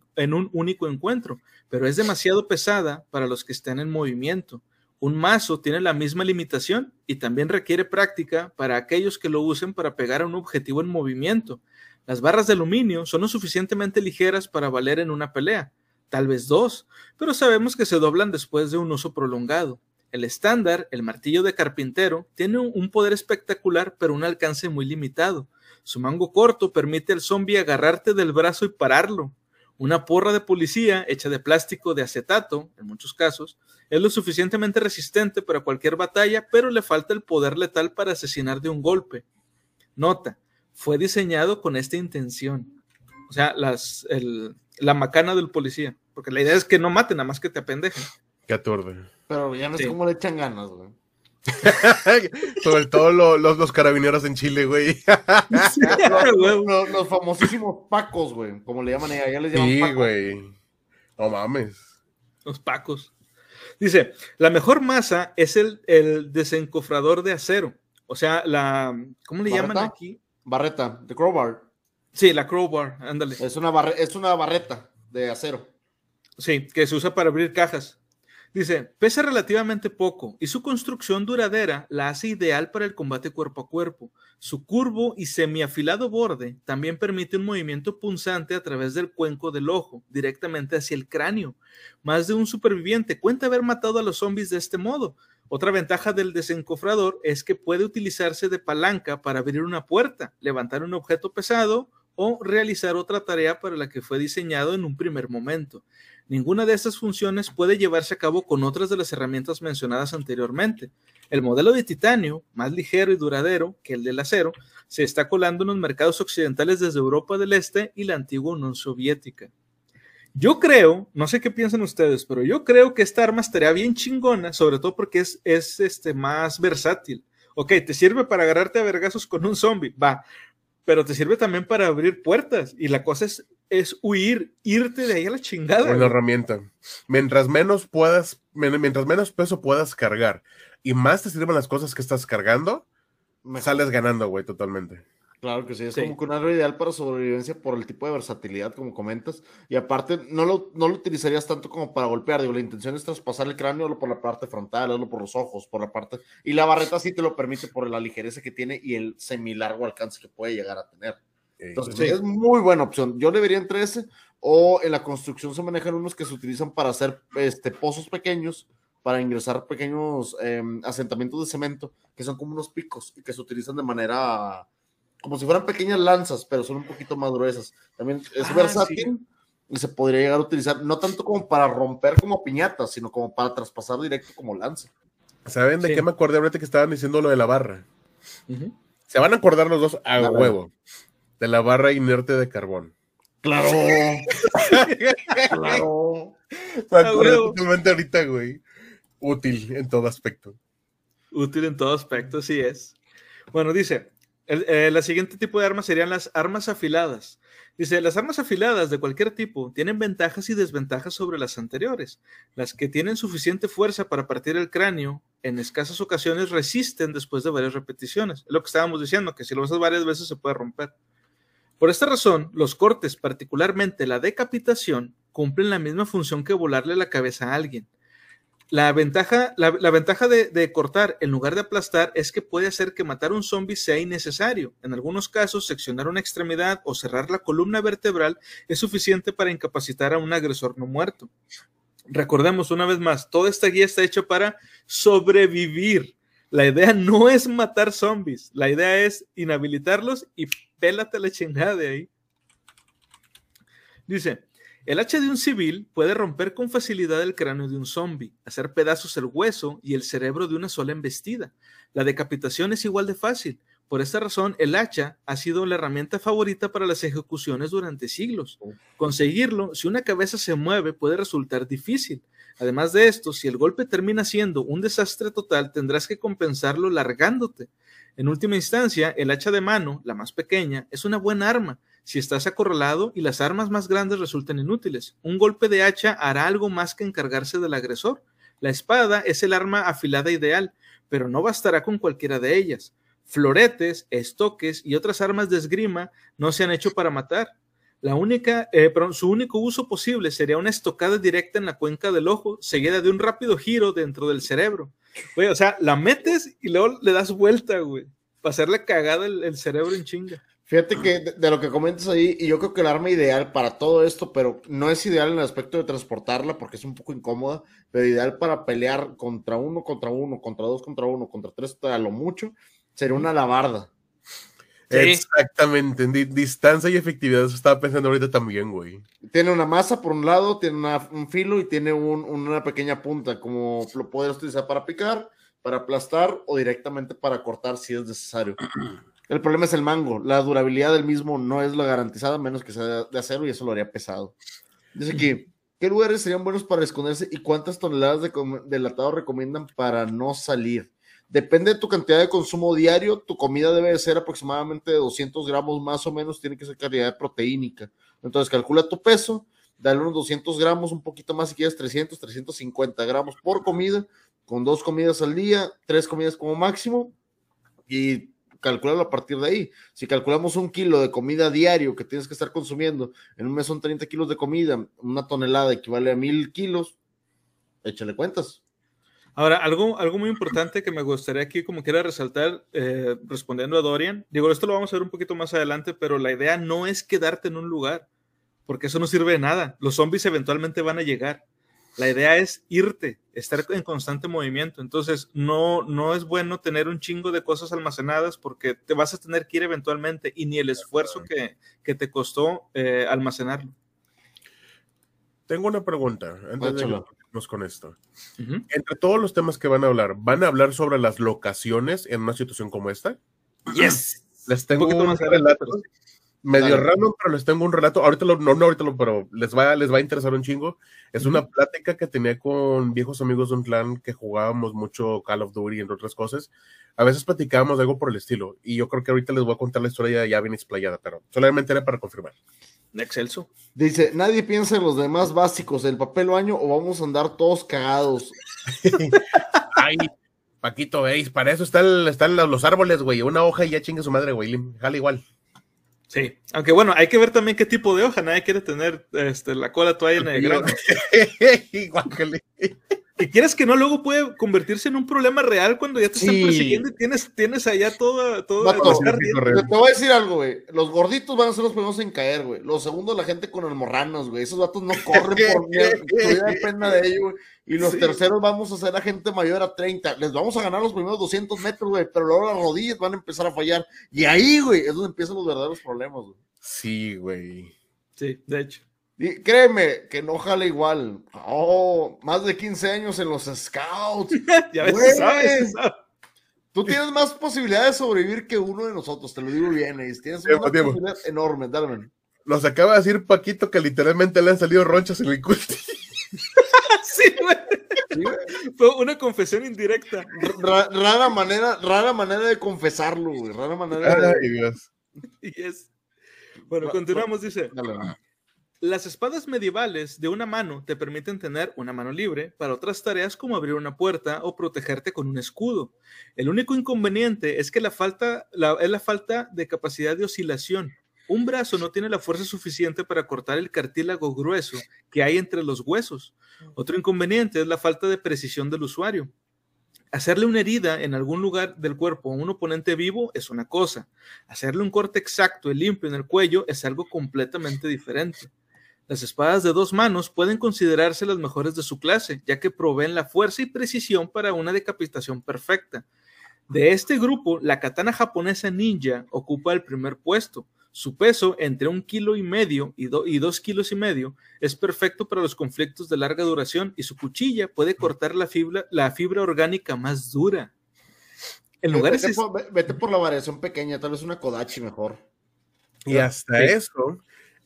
único, encuentro, pero es demasiado pesada para los que están en movimiento. Un mazo tiene la misma limitación y también requiere práctica para aquellos que lo usen para pegar a un objetivo en movimiento. Las barras de aluminio son lo suficientemente ligeras para valer en una pelea, tal vez dos, pero sabemos que se doblan después de un uso prolongado. El estándar, el martillo de carpintero, tiene un poder espectacular pero un alcance muy limitado. Su mango corto permite al zombie agarrarte del brazo y pararlo. Una porra de policía hecha de plástico de acetato, en muchos casos, es lo suficientemente resistente para cualquier batalla, pero le falta el poder letal para asesinar de un golpe. Nota, fue diseñado con esta intención. O sea, las, el- la macana del policía. Porque la idea es que no maten, nada más que te apendejen. Que aturde. Pero ya no Sí. es como le echan ganas, güey. Sobre todo lo- los, los carabineros en Chile, güey. Sí, Los, huevo. los- los famosísimos pacos, güey, como le llaman allá, ya les llaman Sí, pacos. güey. No mames. Los pacos. Dice, la mejor masa es el, el desencofrador de acero. O sea, la... ¿Cómo le llaman ¿Barreta? aquí? Barreta, de crowbar. Sí, la crowbar, ándale. Es una, barre- es una barreta de acero. Sí, que se usa para abrir cajas. Dice, pesa relativamente poco y su construcción duradera la hace ideal para el combate cuerpo a cuerpo. Su curvo y semiafilado borde también permite un movimiento punzante a través del cuenco del ojo, directamente hacia el cráneo. Más de un superviviente cuenta haber matado a los zombies de este modo. Otra ventaja del desencofrador es que puede utilizarse de palanca para abrir una puerta, levantar un objeto pesado o realizar otra tarea para la que fue diseñado en un primer momento. Ninguna de estas funciones puede llevarse a cabo con otras de las herramientas mencionadas anteriormente. El modelo de titanio, más ligero y duradero que el del acero, se está colando en los mercados occidentales desde Europa del Este y la antigua Unión Soviética. Yo creo, no sé qué piensan ustedes, pero yo creo que esta arma estaría bien chingona, sobre todo porque es, es este, más versátil. Ok, te sirve para agarrarte a vergazos con un zombie, va, pero te sirve también para abrir puertas y la cosa es, es huir, irte de ahí a la chingada. Una güey. herramienta. Mientras menos puedas, mientras menos peso puedas cargar y más te sirven las cosas que estás cargando, Mejor. sales ganando, güey, totalmente. Claro que sí, es Sí. como que un arma ideal para sobrevivencia por el tipo de versatilidad, como comentas. Y aparte, no lo, no lo utilizarías tanto como para golpear. Digo, la intención es traspasar el cráneo hazlo por la parte frontal, hazlo por los ojos, por la parte. Y la barreta sí te lo permite por la ligereza que tiene y el semilargo alcance que puede llegar a tener. Entonces, Sí. es muy buena opción. Yo le vería entre ese o en la construcción se manejan unos que se utilizan para hacer este, pozos pequeños, para ingresar pequeños em, asentamientos de cemento, que son como unos picos y que se utilizan de manera como si fueran pequeñas lanzas, pero son un poquito más gruesas. También es Ah, versátil y se podría llegar a utilizar no tanto como para romper como piñatas, sino como para traspasar directo como lanza. ¿Saben de Sí. qué me acordé ahorita que estaban diciendo lo de la barra? Se van a acordar los dos a La huevo. De la barra inerte de carbón. Claro. claro. Me acuerdo totalmente ahorita, güey. Útil en todo aspecto. Útil en todo aspecto, sí es. Bueno, dice, el, eh, siguiente tipo de armas serían las armas afiladas. Dice, las armas afiladas de cualquier tipo tienen ventajas y desventajas sobre las anteriores. Las que tienen suficiente fuerza para partir el cráneo, en escasas ocasiones resisten después de varias repeticiones. Es lo que estábamos diciendo, que si lo usas varias veces se puede romper. Por esta razón, los cortes, particularmente la decapitación, cumplen la misma función que volarle la cabeza a alguien. La ventaja, la, ventaja de, cortar en lugar de aplastar es que puede hacer que matar un zombie sea innecesario. En algunos casos, seccionar una extremidad o cerrar la columna vertebral es suficiente para incapacitar a un agresor no muerto. Recordemos una vez más, toda esta guía está hecha para sobrevivir. La idea no es matar zombies, la idea es inhabilitarlos y pélate la chingada de ahí. Dice, el hacha de un civil puede romper con facilidad el cráneo de un zombie, hacer pedazos el hueso y el cerebro de una sola embestida. La decapitación es igual de fácil. Por esta razón, el hacha ha sido la herramienta favorita para las ejecuciones durante siglos. Conseguirlo, si una cabeza se mueve, puede resultar difícil. Además de esto, si el golpe termina siendo un desastre total, tendrás que compensarlo largándote. En última instancia, el hacha de mano, la más pequeña, es una buena arma, si estás acorralado y las armas más grandes resultan inútiles. Un golpe de hacha hará algo más que encargarse del agresor. La espada es el arma afilada ideal, pero no bastará con cualquiera de ellas. Floretes, estoques y otras armas de esgrima no se han hecho para matar. La única, eh, su único uso posible sería una estocada directa en la cuenca del ojo, seguida de un rápido giro dentro del cerebro. o sea, la metes y luego le das vuelta, güey, para hacerle cagada el cerebro en chinga. Fíjate que de, lo que comentas ahí, y yo creo que el arma ideal para todo esto, pero no es ideal en el aspecto de transportarla porque es un poco incómoda, pero ideal para pelear contra uno, contra uno, contra dos, contra uno, contra tres, a lo mucho, sería una alabarda. Exactamente, en distancia y efectividad, eso estaba pensando ahorita también, güey. Tiene una masa por un lado, tiene un filo y tiene una pequeña punta, como lo puedes utilizar para picar, para aplastar o directamente para cortar si es necesario. El problema es el mango. La durabilidad del mismo no es la garantizada, menos que sea de acero y eso lo haría pesado. Dice aquí, ¿qué lugares serían buenos para esconderse y cuántas toneladas de, de recomiendan para no salir? Depende de tu cantidad de consumo diario, tu comida debe ser aproximadamente de 200 gramos más o menos, tiene que ser calidad proteínica. Entonces calcula tu peso, dale unos 200 gramos, un poquito más si quieres 300, 350 gramos por comida, con dos comidas al día, tres comidas como máximo, y calcularlo a partir de ahí. Si calculamos un kilo de comida diario que tienes que estar consumiendo, en un mes son 30 kilos de comida, una tonelada equivale a mil kilos, échale cuentas. Ahora, algo, algo muy importante que me gustaría aquí como quiera resaltar, eh, respondiendo a Dorian, digo, esto lo vamos a ver un poquito más adelante, pero la idea no es quedarte en un lugar, porque eso no sirve de nada. Los zombies eventualmente van a llegar. La idea es irte, estar en constante movimiento. Entonces, no, no es bueno tener un chingo de cosas almacenadas porque te vas a tener que ir eventualmente y ni el esfuerzo que, te costó eh, almacenarlo. Tengo una pregunta antes de irnos con esto. Entre todos los temas que van a hablar, ¿van a hablar sobre las locaciones en una situación como esta? Yes. Les tengo un, un relato medio raro, pero les tengo un relato. Ahorita lo, no, no, ahorita lo, pero les va, les va a interesar un chingo. Es una plática que tenía con viejos amigos de un clan que jugábamos mucho Call of Duty, entre otras cosas. A veces platicábamos algo por el estilo. Y yo creo que ahorita les voy a contar la historia ya bien explayada, pero solamente era para confirmar. Excelso. Dice, nadie piensa en los demás básicos, el papel baño o vamos a andar todos cagados. Ay, Paquito, veis, para eso están, están los árboles, güey. Una hoja y ya chingue su madre, güey. Jala igual. Sí, aunque bueno, hay que ver también qué tipo de hoja. Nadie quiere tener este, la cola toalla negra. Igual que le que quieras que no, luego puede convertirse en un problema real cuando ya te están persiguiendo y tienes, tienes allá todo. todo te, voy a decir algo, güey. Los gorditos van a ser los primeros en caer, güey. Los segundos, la gente con almorranos, güey. Esos datos no corren por miedo. Todavía depende de ellos, güey. Y los terceros vamos a ser a gente mayor a 30. Les vamos a ganar los primeros 200 metros, güey. Pero luego las rodillas van a empezar a fallar. Y ahí, güey, es donde empiezan los verdaderos problemas, güey. Sí, güey. Sí, de hecho. Y créeme que no jala igual. Oh, más de 15 años en los scouts. ya ves, sabes, Tú tienes más posibilidades de sobrevivir que uno de nosotros, te lo digo bien, Tienes una posibilidad enorme, dale. Nos acaba de decir Paquito que literalmente le han salido ronchas en el culti. sí, güey. Fue una confesión indirecta. Ra- rara manera, rara manera de confesarlo, güey. Rara manera de. Ay, Dios. Y es- Bueno, continuamos, dice. Dale, dale. Las espadas medievales de una mano te permiten tener una mano libre para otras tareas como abrir una puerta o protegerte con un escudo. El único inconveniente es que la falta, la- es la falta de capacidad de oscilación. Un brazo no tiene la fuerza suficiente para cortar el cartílago grueso que hay entre los huesos. Otro inconveniente es la falta de precisión del usuario. Hacerle una herida en algún lugar del cuerpo a un oponente vivo es una cosa. Hacerle un corte exacto y limpio en el cuello es algo completamente diferente. Las espadas de dos manos pueden considerarse las mejores de su clase, ya que proveen la fuerza y precisión para una decapitación perfecta. De este grupo, la katana japonesa ninja ocupa el primer puesto. Su peso, entre un kilo y medio y, do- y dos kilos y medio, es perfecto para los conflictos de larga duración y su cuchilla puede cortar la fibra, la fibra orgánica más dura. En lugares vete, es- por, ve- vete por la variación pequeña, tal vez una Kodachi mejor. Y hasta Sí. eso,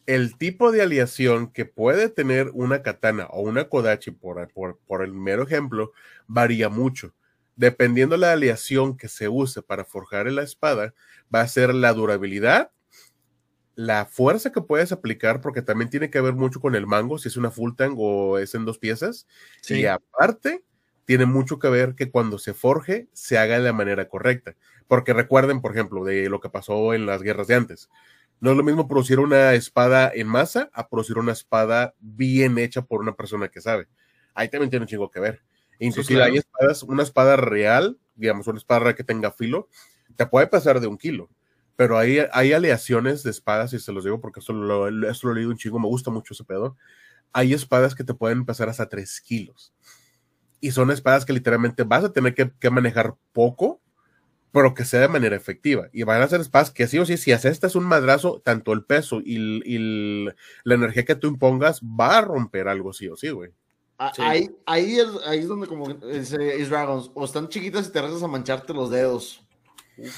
el tipo de aleación que puede tener una katana o una kodachi, por, por, por el mero ejemplo, varía mucho. Dependiendo la aleación que se use para forjar la espada, va a ser la durabilidad, la fuerza que puedes aplicar, porque también tiene que ver mucho con el mango, si es una full tang o es en dos piezas. Sí. Y aparte, tiene mucho que ver que cuando se forje, se haga de la manera correcta. Porque recuerden, por ejemplo, de lo que pasó en las guerras de antes. No es lo mismo producir una espada en masa a producir una espada bien hecha por una persona que sabe. Ahí también tiene un chingo que ver. Inclusive claro. hay espadas, una espada real, digamos, una espada real que tenga filo, te puede pasar de un kilo. Pero hay, hay aleaciones de espadas, y se los digo porque esto lo, esto lo he leído un chingo, me gusta mucho ese pedo. Hay espadas que te pueden pasar hasta 3 kilos. Y son espadas que literalmente vas a tener que, que manejar poco, pero que sea de manera efectiva. Y van a ser espadas que sí o sí, si asestas un madrazo, tanto el peso y, el- y el- la energía que tú impongas va a romper algo sí o sí, güey. Sí. Ahí, ahí, es, ahí es donde como dice Ace Dragons, o están chiquitas y te rezas a mancharte los dedos.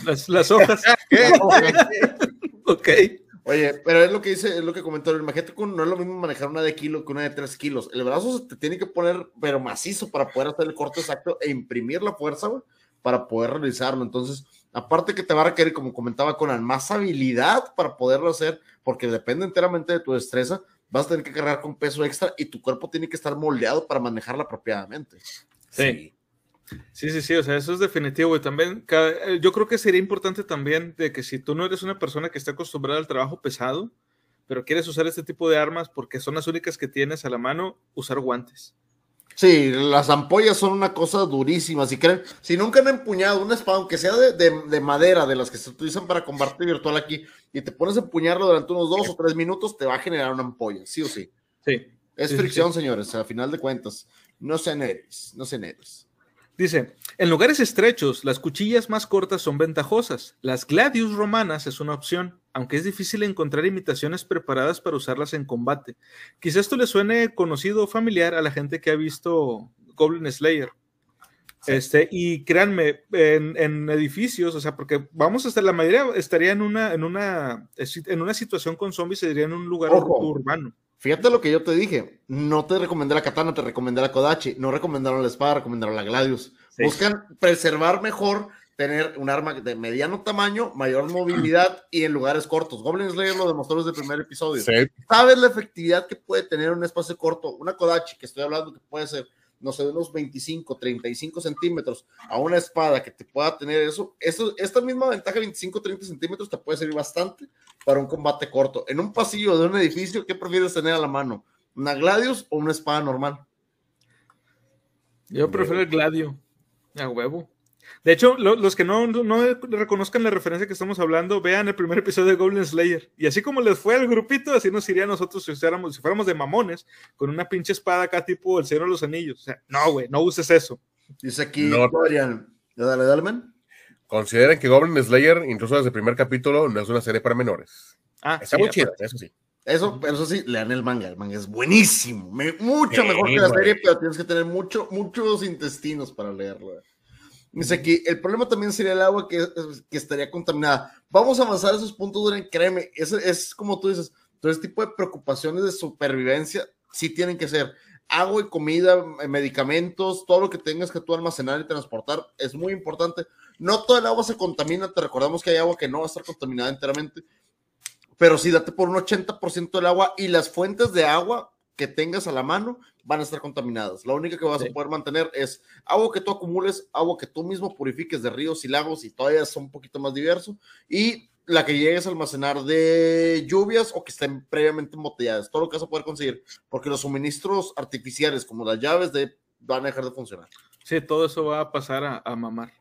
las, las hojas. ok. Oye, pero es lo que dice, es lo que comentó, imagínate que no es lo mismo manejar una de kilo que una de 3 kilos. El brazo se te tiene que poner, pero macizo para poder hacer el corte exacto e imprimir la fuerza, güey, para poder realizarlo. Entonces, aparte que te va a requerir, como comentaba Conan, más habilidad para poderlo hacer, porque depende enteramente de tu destreza, vas a tener que cargar con peso extra y tu cuerpo tiene que estar moldeado para manejarla apropiadamente. Sí. Sí, sí, sí, o sea, eso es definitivo. Y también, cada- eh, yo creo que sería importante también de que si tú no eres una persona que está acostumbrada al trabajo pesado, pero quieres usar este tipo de armas porque son las únicas que tienes a la mano, usar guantes. Sí, las ampollas son una cosa durísima. Si creen, si nunca han empuñado una espada, aunque sea de, de- de madera, de las que se utilizan para combate virtual aquí, y te pones a empuñarlo durante unos dos o tres minutos, te va a generar una ampolla, sí o sí. Sí. Es Sí, sí, fricción, señores, a final de cuentas. No sean héroes, no sean héroes. Dice, en lugares estrechos, las cuchillas más cortas son ventajosas. Las gladius romanas es una opción, aunque es difícil encontrar imitaciones preparadas para usarlas en combate. Quizás esto le suene conocido o familiar a la gente que ha visto Goblin Slayer. Este, y créanme, en, en edificios, o sea, porque vamos a estar, la mayoría estaría en una, en una, en una situación con zombies, sería en un lugar Ojo. urbano. Fíjate lo que yo te dije. No te recomendé la katana, te recomendé la Kodachi. No recomendaron la espada, recomendaron la Gladius. Sí. Buscan preservar mejor, tener un arma de mediano tamaño, mayor movilidad y en lugares cortos. Goblin Slayer lo demostró desde el primer episodio. Sí. ¿Sabes la efectividad que puede tener un espacio corto? Una Kodachi, que estoy hablando que puede ser, no sé, de unos 25, 35 centímetros, a una espada que te pueda tener eso, eso esta misma ventaja, 25, 30 centímetros, te puede servir bastante para un combate corto. En un pasillo de un edificio, ¿qué prefieres tener a la mano? ¿Una Gladius o una espada normal? Yo prefiero el Gladio. A huevo. De hecho, lo- los que no, no reconozcan la referencia que estamos hablando, vean el primer episodio de Goblin Slayer. Y así como les fue al grupito, así nos iría a nosotros si, usáramos- si fuéramos de mamones, con una pinche espada acá tipo el Señor de los Anillos. O sea, no, güey, no uses eso. Dice aquí, No. Dorian. Dale, dale, man. Consideren que Goblin Slayer, incluso desde el primer capítulo, no es una serie para menores. Ah, Está sí, muy chida, eso sí. Eso, eso sí, lean el manga. El manga es buenísimo. me- mucho Sí, mejor que la serie, pero tienes que tener mucho, muchos intestinos para leerlo. Dice aquí, el problema también sería el agua que, que estaría contaminada. Vamos a avanzar a esos puntos, Duran, créeme. Es, es como tú dices, Entonces, tipo de preocupaciones de supervivencia sí tienen que ser agua y comida, eh, medicamentos, todo lo que tengas que tú almacenar y transportar es muy importante. No todo el agua se contamina, te recordamos que hay agua que no va a estar contaminada enteramente, pero sí date por un 80% del agua y las fuentes de agua que tengas a la mano van a estar contaminadas. La única que vas a poder mantener es agua que tú acumules, agua que tú mismo purifiques de ríos y lagos y todavía son un poquito más diverso y la que llegues a almacenar de lluvias o que estén previamente embotelladas, todo lo que vas a poder conseguir, porque los suministros artificiales como las llaves de, van a dejar de funcionar. Sí, todo eso va a pasar a, a mamar.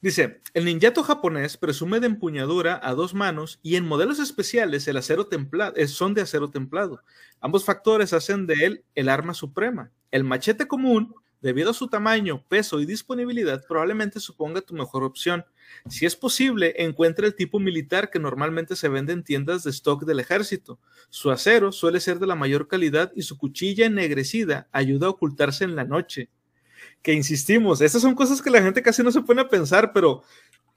Dice, el ninjato japonés presume de empuñadura a dos manos y en modelos especiales el acero eh, son de acero templado. Ambos factores hacen de él el arma suprema. El machete común, debido a su tamaño, peso y disponibilidad, probablemente suponga tu mejor opción. Si es posible, encuentra el tipo militar que normalmente se vende en tiendas de stock del ejército. Su acero suele ser de la mayor calidad y su cuchilla ennegrecida ayuda a ocultarse en la noche que insistimos, estas son cosas que la gente casi no se pone a pensar, pero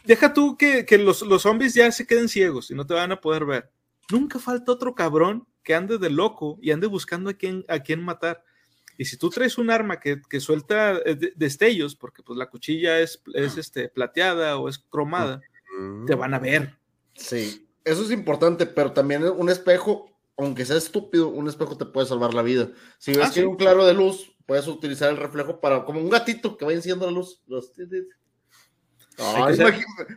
deja tú que, los, los, zombies ya se queden ciegos y no te van a poder ver. Nunca falta otro cabrón que ande de loco y ande buscando a quién, a quién matar. Y si tú traes un arma que, que suelta eh, destellos, porque pues la cuchilla es, es este, plateada o es cromada, te van a ver. Sí, eso es importante, pero también un espejo, aunque sea estúpido, un espejo te puede salvar la vida. Si ves ah, que hay un claro de luz, puedes utilizar el reflejo para, como un gatito que vaya enciendo la luz.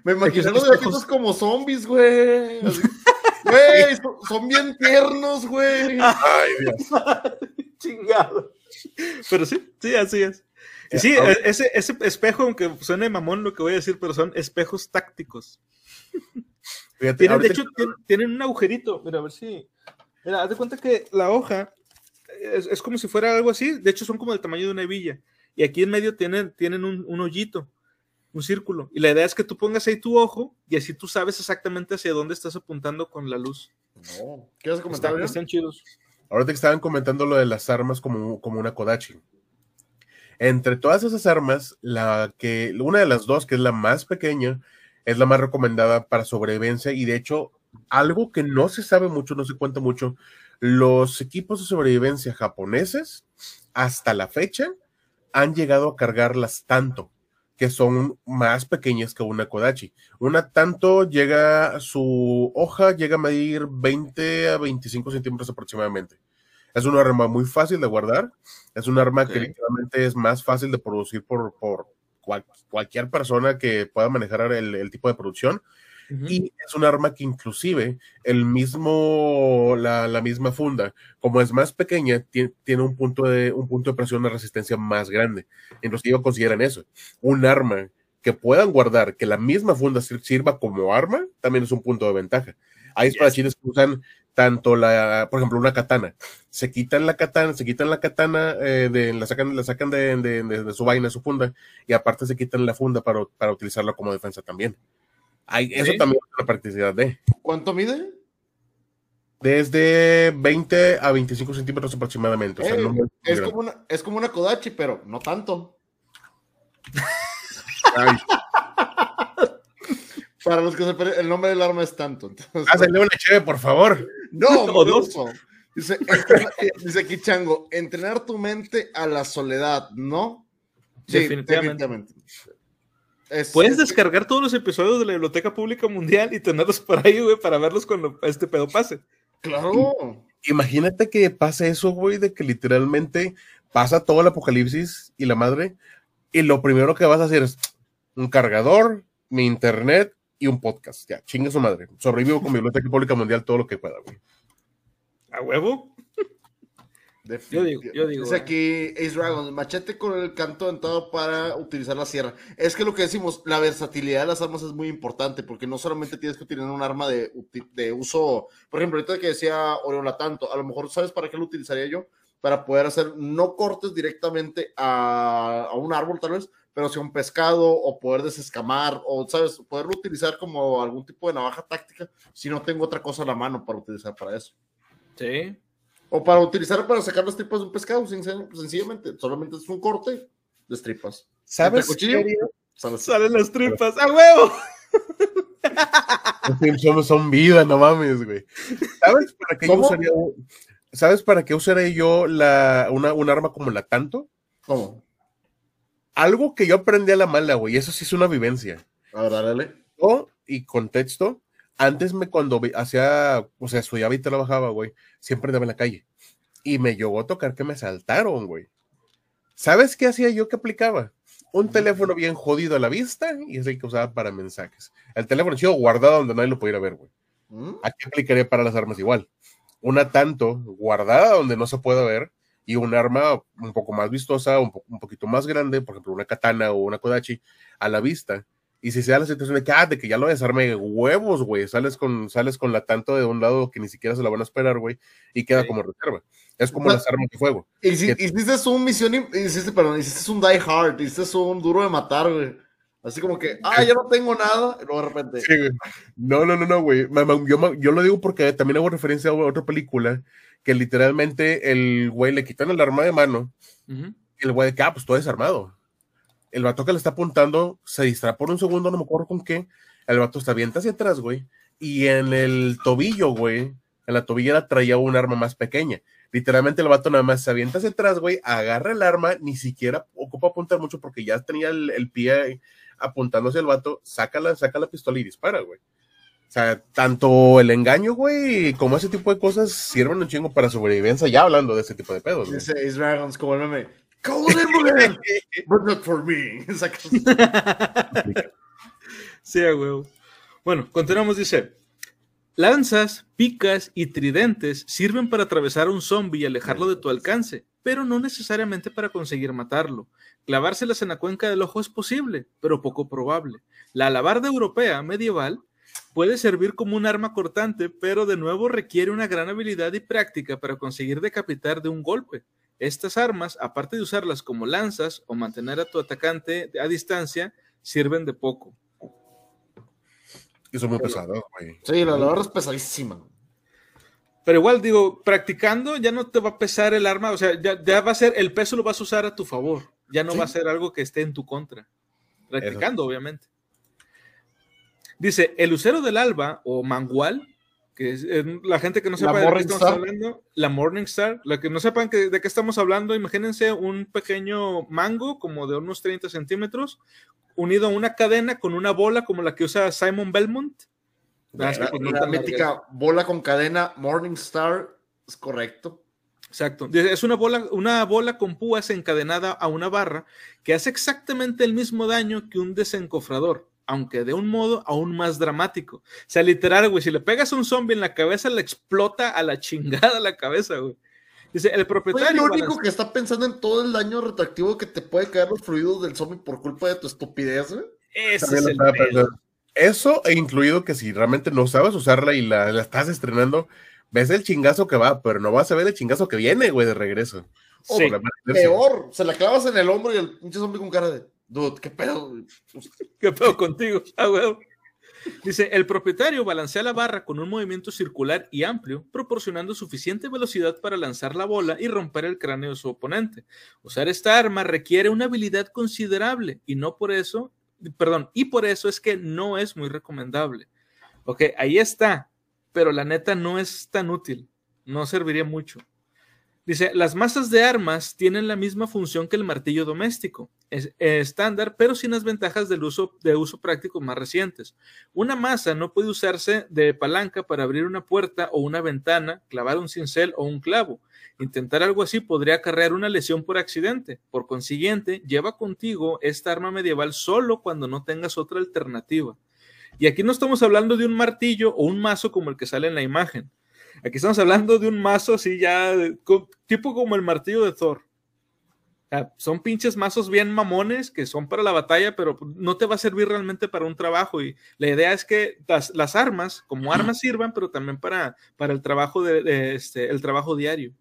me imaginé los gatitos como zombies, güey. Güey, son, bien tiernos, güey. Ay, Dios. Chingado. Pero sí, sí, así es. sí, e, ese, ese espejo, aunque suene mamón lo que voy a decir, pero son espejos tácticos. tienen, de hecho, tienen, un agujerito. Mira, a ver si. Mira, haz de cuenta que la hoja es, como si fuera algo así, de hecho son como del tamaño de una hebilla, y aquí en medio tienen, tienen un, hoyito, un círculo, y la idea es que tú pongas ahí tu ojo, y así tú sabes exactamente hacia dónde estás apuntando con la luz. No. ¿Qué vas a comentar? Están, chidos. Ahorita que estaban comentando lo de las armas como, como una Kodachi. Entre todas esas armas, la que, una de las dos, que es la más pequeña, es la más recomendada para sobrevivencia y de hecho, algo que no se sabe mucho, no se cuenta mucho, los equipos de sobrevivencia japoneses, hasta la fecha, han llegado a cargarlas tanto que son más pequeñas que una Kodachi. Una tanto llega, su hoja llega a medir 20 a 25 centímetros aproximadamente. Es una arma muy fácil de guardar, es un arma que literalmente es más fácil de producir por, por cualquier persona que pueda manejar el tipo de producción y es un arma que inclusive el mismo, la, la misma funda, como es más pequeña, tiene, tiene, un, punto de, un punto de presión de resistencia más grande. Entonces ellos consideran eso. Un arma que puedan guardar, que la misma funda sirva como arma, también es un punto de ventaja. Hay espadachines que usan tanto la, por ejemplo, una katana. Se quitan la katana, se quitan la katana, eh, de, la sacan, la sacan de, de, de, su vaina, su funda, y aparte se quitan la funda para, para utilizarla como defensa también eso también es una practicidad de. ¿Cuánto mide? Desde 20 a 25 centímetros aproximadamente. es, como una, es, como una, Kodachi, pero no tanto. Para los que se el nombre del arma es tanto. Entonces... una chévere, por favor. No, no, Dice, dice aquí Chango, entrenar tu mente a la soledad, ¿no? definitivamente. Puedes descargar todos los episodios de la Biblioteca Pública Mundial y tenerlos por ahí, güey, para verlos cuando este pedo pase. Claro. Imagínate que pase eso, güey, de que literalmente pasa todo el apocalipsis y la madre, y lo primero que vas a hacer es un cargador, mi internet y un podcast. Ya, chingue su madre. Sobrevivo con Biblioteca Pública Mundial todo lo que pueda, güey. ¿A huevo? Yo digo, yo digo. Dice aquí Ace Dragon, machete con el canto dentado para utilizar la sierra. Es que lo que decimos, la versatilidad de las armas es muy importante, porque no solamente tienes que utilizar un arma de, de uso, por ejemplo, ahorita que decía Oriola tanto, a lo mejor sabes para qué lo utilizaría yo, para poder hacer no cortes directamente a, a un árbol tal vez, pero si un pescado o poder desescamar o, ¿sabes? Poderlo utilizar como algún tipo de navaja táctica si no tengo otra cosa a la mano para utilizar para eso. Sí, o para utilizar para sacar las tripas de un pescado, sencillamente. Solamente es un corte de tripas. ¿Sabes? Salen las tripas. ¡A huevo! Los son, son vida, no mames, güey. ¿Sabes para qué yo usaría, ¿sabes para qué usaría yo la, una, un arma como la tanto? ¿Cómo? Algo que yo aprendí a la mala, güey. Eso sí es una vivencia. A ver, dale. Yo, y contexto, antes me cuando hacía, o sea, estudiaba y trabajaba, güey, siempre andaba en la calle. Y me llegó a tocar que me saltaron, güey. ¿Sabes qué hacía yo que aplicaba? Un teléfono bien jodido a la vista y es el que usaba para mensajes. El teléfono chido guardado donde nadie lo pudiera ver, güey. ¿Mm? Aquí aplicaría para las armas igual. Una tanto guardada donde no se pueda ver y un arma un poco más vistosa, un, po- un poquito más grande, por ejemplo, una katana o una kodachi a la vista. Y si se da la situación de que, ah, de que ya lo desarme, huevos, güey, sales con, sales con la tanto de un lado que ni siquiera se la van a esperar, güey, y queda Sí. como reserva. Es como Pues- las armas de fuego. Hici- ¿Qué? Hiciste un misión, hiciste, perdón, hiciste un Die Hard, hiciste un duro de matar, güey. Así como que, ah, ya no tengo nada, y luego de repente, Sí, güey. No, no, no, no, güey. Yo, yo lo digo porque también hago referencia a otra película que literalmente el güey le quitan el arma de mano. Y el güey de que, ah, pues todo desarmado. El vato que le está apuntando se distrae por un segundo, no me acuerdo con qué. El vato está avienta hacia atrás, güey. Y en el tobillo, güey, en la tobillera traía un arma más pequeña. Literalmente el vato nada más se avienta hacia atrás, güey, agarra el arma, ni siquiera ocupa apuntar mucho porque ya tenía el, pie apuntando hacia el vato, saca la, saca la pistola y dispara, güey. O sea, tanto el engaño, güey, como ese tipo de cosas sirven un chingo para sobrevivencia, ya hablando de ese tipo de pedos, güey. Dragons como el Golden Bullet, but not for me. Sí, huevo. Bueno, continuamos, dice. Lanzas, picas y tridentes sirven para atravesar a un zombie y alejarlo de tu alcance, pero no necesariamente para conseguir matarlo. Clavárselas en la cuenca del ojo es posible, pero poco probable. La alabarda europea medieval puede servir como un arma cortante, pero de nuevo requiere una gran habilidad y práctica para conseguir decapitar de un golpe. Estas armas, aparte de usarlas como lanzas o mantener a tu atacante a distancia, sirven de poco. Y son muy pesados, güey. Sí, la verdad es pesadísima. Pero igual, digo, practicando ya no te va a pesar el arma, o sea, ya, ya va a ser, el peso lo vas a usar a tu favor, ya no Sí. va a ser algo que esté en tu contra. Practicando, obviamente. Dice, el lucero del alba o mangual, que es eh, la gente que no La sepa de qué estamos Star. hablando, la Morning Star, la que no sepan que- de qué estamos hablando, imagínense un pequeño mango como de unos 30 centímetros, unido a una cadena con una bola como la que usa Simon Belmont. La, pues, la mítica bola con cadena Morningstar es correcto. Exacto. Es una bola, una bola con púas encadenada a una barra que hace exactamente el mismo daño que un desencofrador, aunque de un modo aún más dramático. O sea, literal, güey, si le pegas a un zombie en la cabeza, le explota a la chingada la cabeza, güey. Dice, el Soy propietario... el único balance- que está pensando en todo el daño retractivo que te puede caer los fluidos del zombie por culpa de tu estupidez, güey. Ese También es el pedo. Eso e incluido que si realmente no sabes usarla y la, la estás estrenando, ves el chingazo que va, pero no vas a ver el chingazo que viene, güey, de regreso. Oh, Sí. Peor, se la clavas en el hombro y el pinche zombie con cara de, dude, qué pedo. güey?" ¿Qué pedo contigo? Ah. Dice, el propietario balancea la barra con un movimiento circular y amplio, proporcionando suficiente velocidad para lanzar la bola y romper el cráneo de su oponente. Usar esta arma requiere una habilidad considerable y no por eso, perdón, y por eso es que no es muy recomendable. Ok, ahí está, pero la neta no es tan útil, no serviría mucho. Dice, las masas de armas tienen la misma función que el martillo doméstico, estándar, pero sin las ventajas del uso, de uso práctico más recientes. Una masa no puede usarse de palanca para abrir una puerta o una ventana, clavar un cincel o un clavo. Intentar algo así podría acarrear una lesión por accidente. Por consiguiente, lleva contigo esta arma medieval solo cuando no tengas otra alternativa. Y aquí no estamos hablando de un martillo o un mazo como el que sale en la imagen. Aquí estamos hablando de un mazo así ya, tipo como el martillo de Thor. Sea, son pinches mazos bien mamones que son para la batalla, pero no te va a servir realmente para un trabajo. Y la idea es que las, las armas, como armas, sirvan, pero también para, para el trabajo de, de, este, el trabajo diario.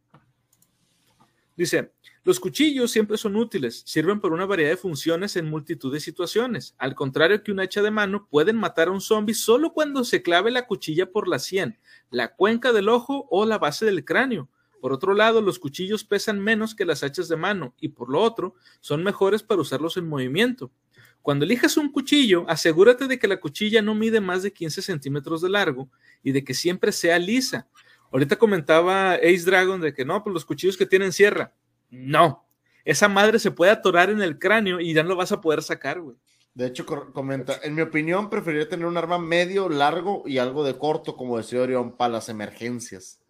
Dice, los cuchillos siempre son útiles, sirven por una variedad de funciones en multitud de situaciones. Al contrario que un hacha de mano, pueden matar a un zombie solo cuando se clave la cuchilla por la sien, la cuenca del ojo o la base del cráneo. Por otro lado, los cuchillos pesan menos que las hachas de mano y por lo otro, son mejores para usarlos en movimiento. Cuando elijas un cuchillo, asegúrate de que la cuchilla no mide más de 15 centímetros de largo y de que siempre sea lisa. Ahorita comentaba Ace Dragon de que no, pues los cuchillos que tienen sierra. No, esa madre se puede atorar en el cráneo y ya no lo vas a poder sacar, güey. De hecho, comenta, en mi opinión, preferiría tener un arma medio, largo y algo de corto, como decía Orión, para las emergencias.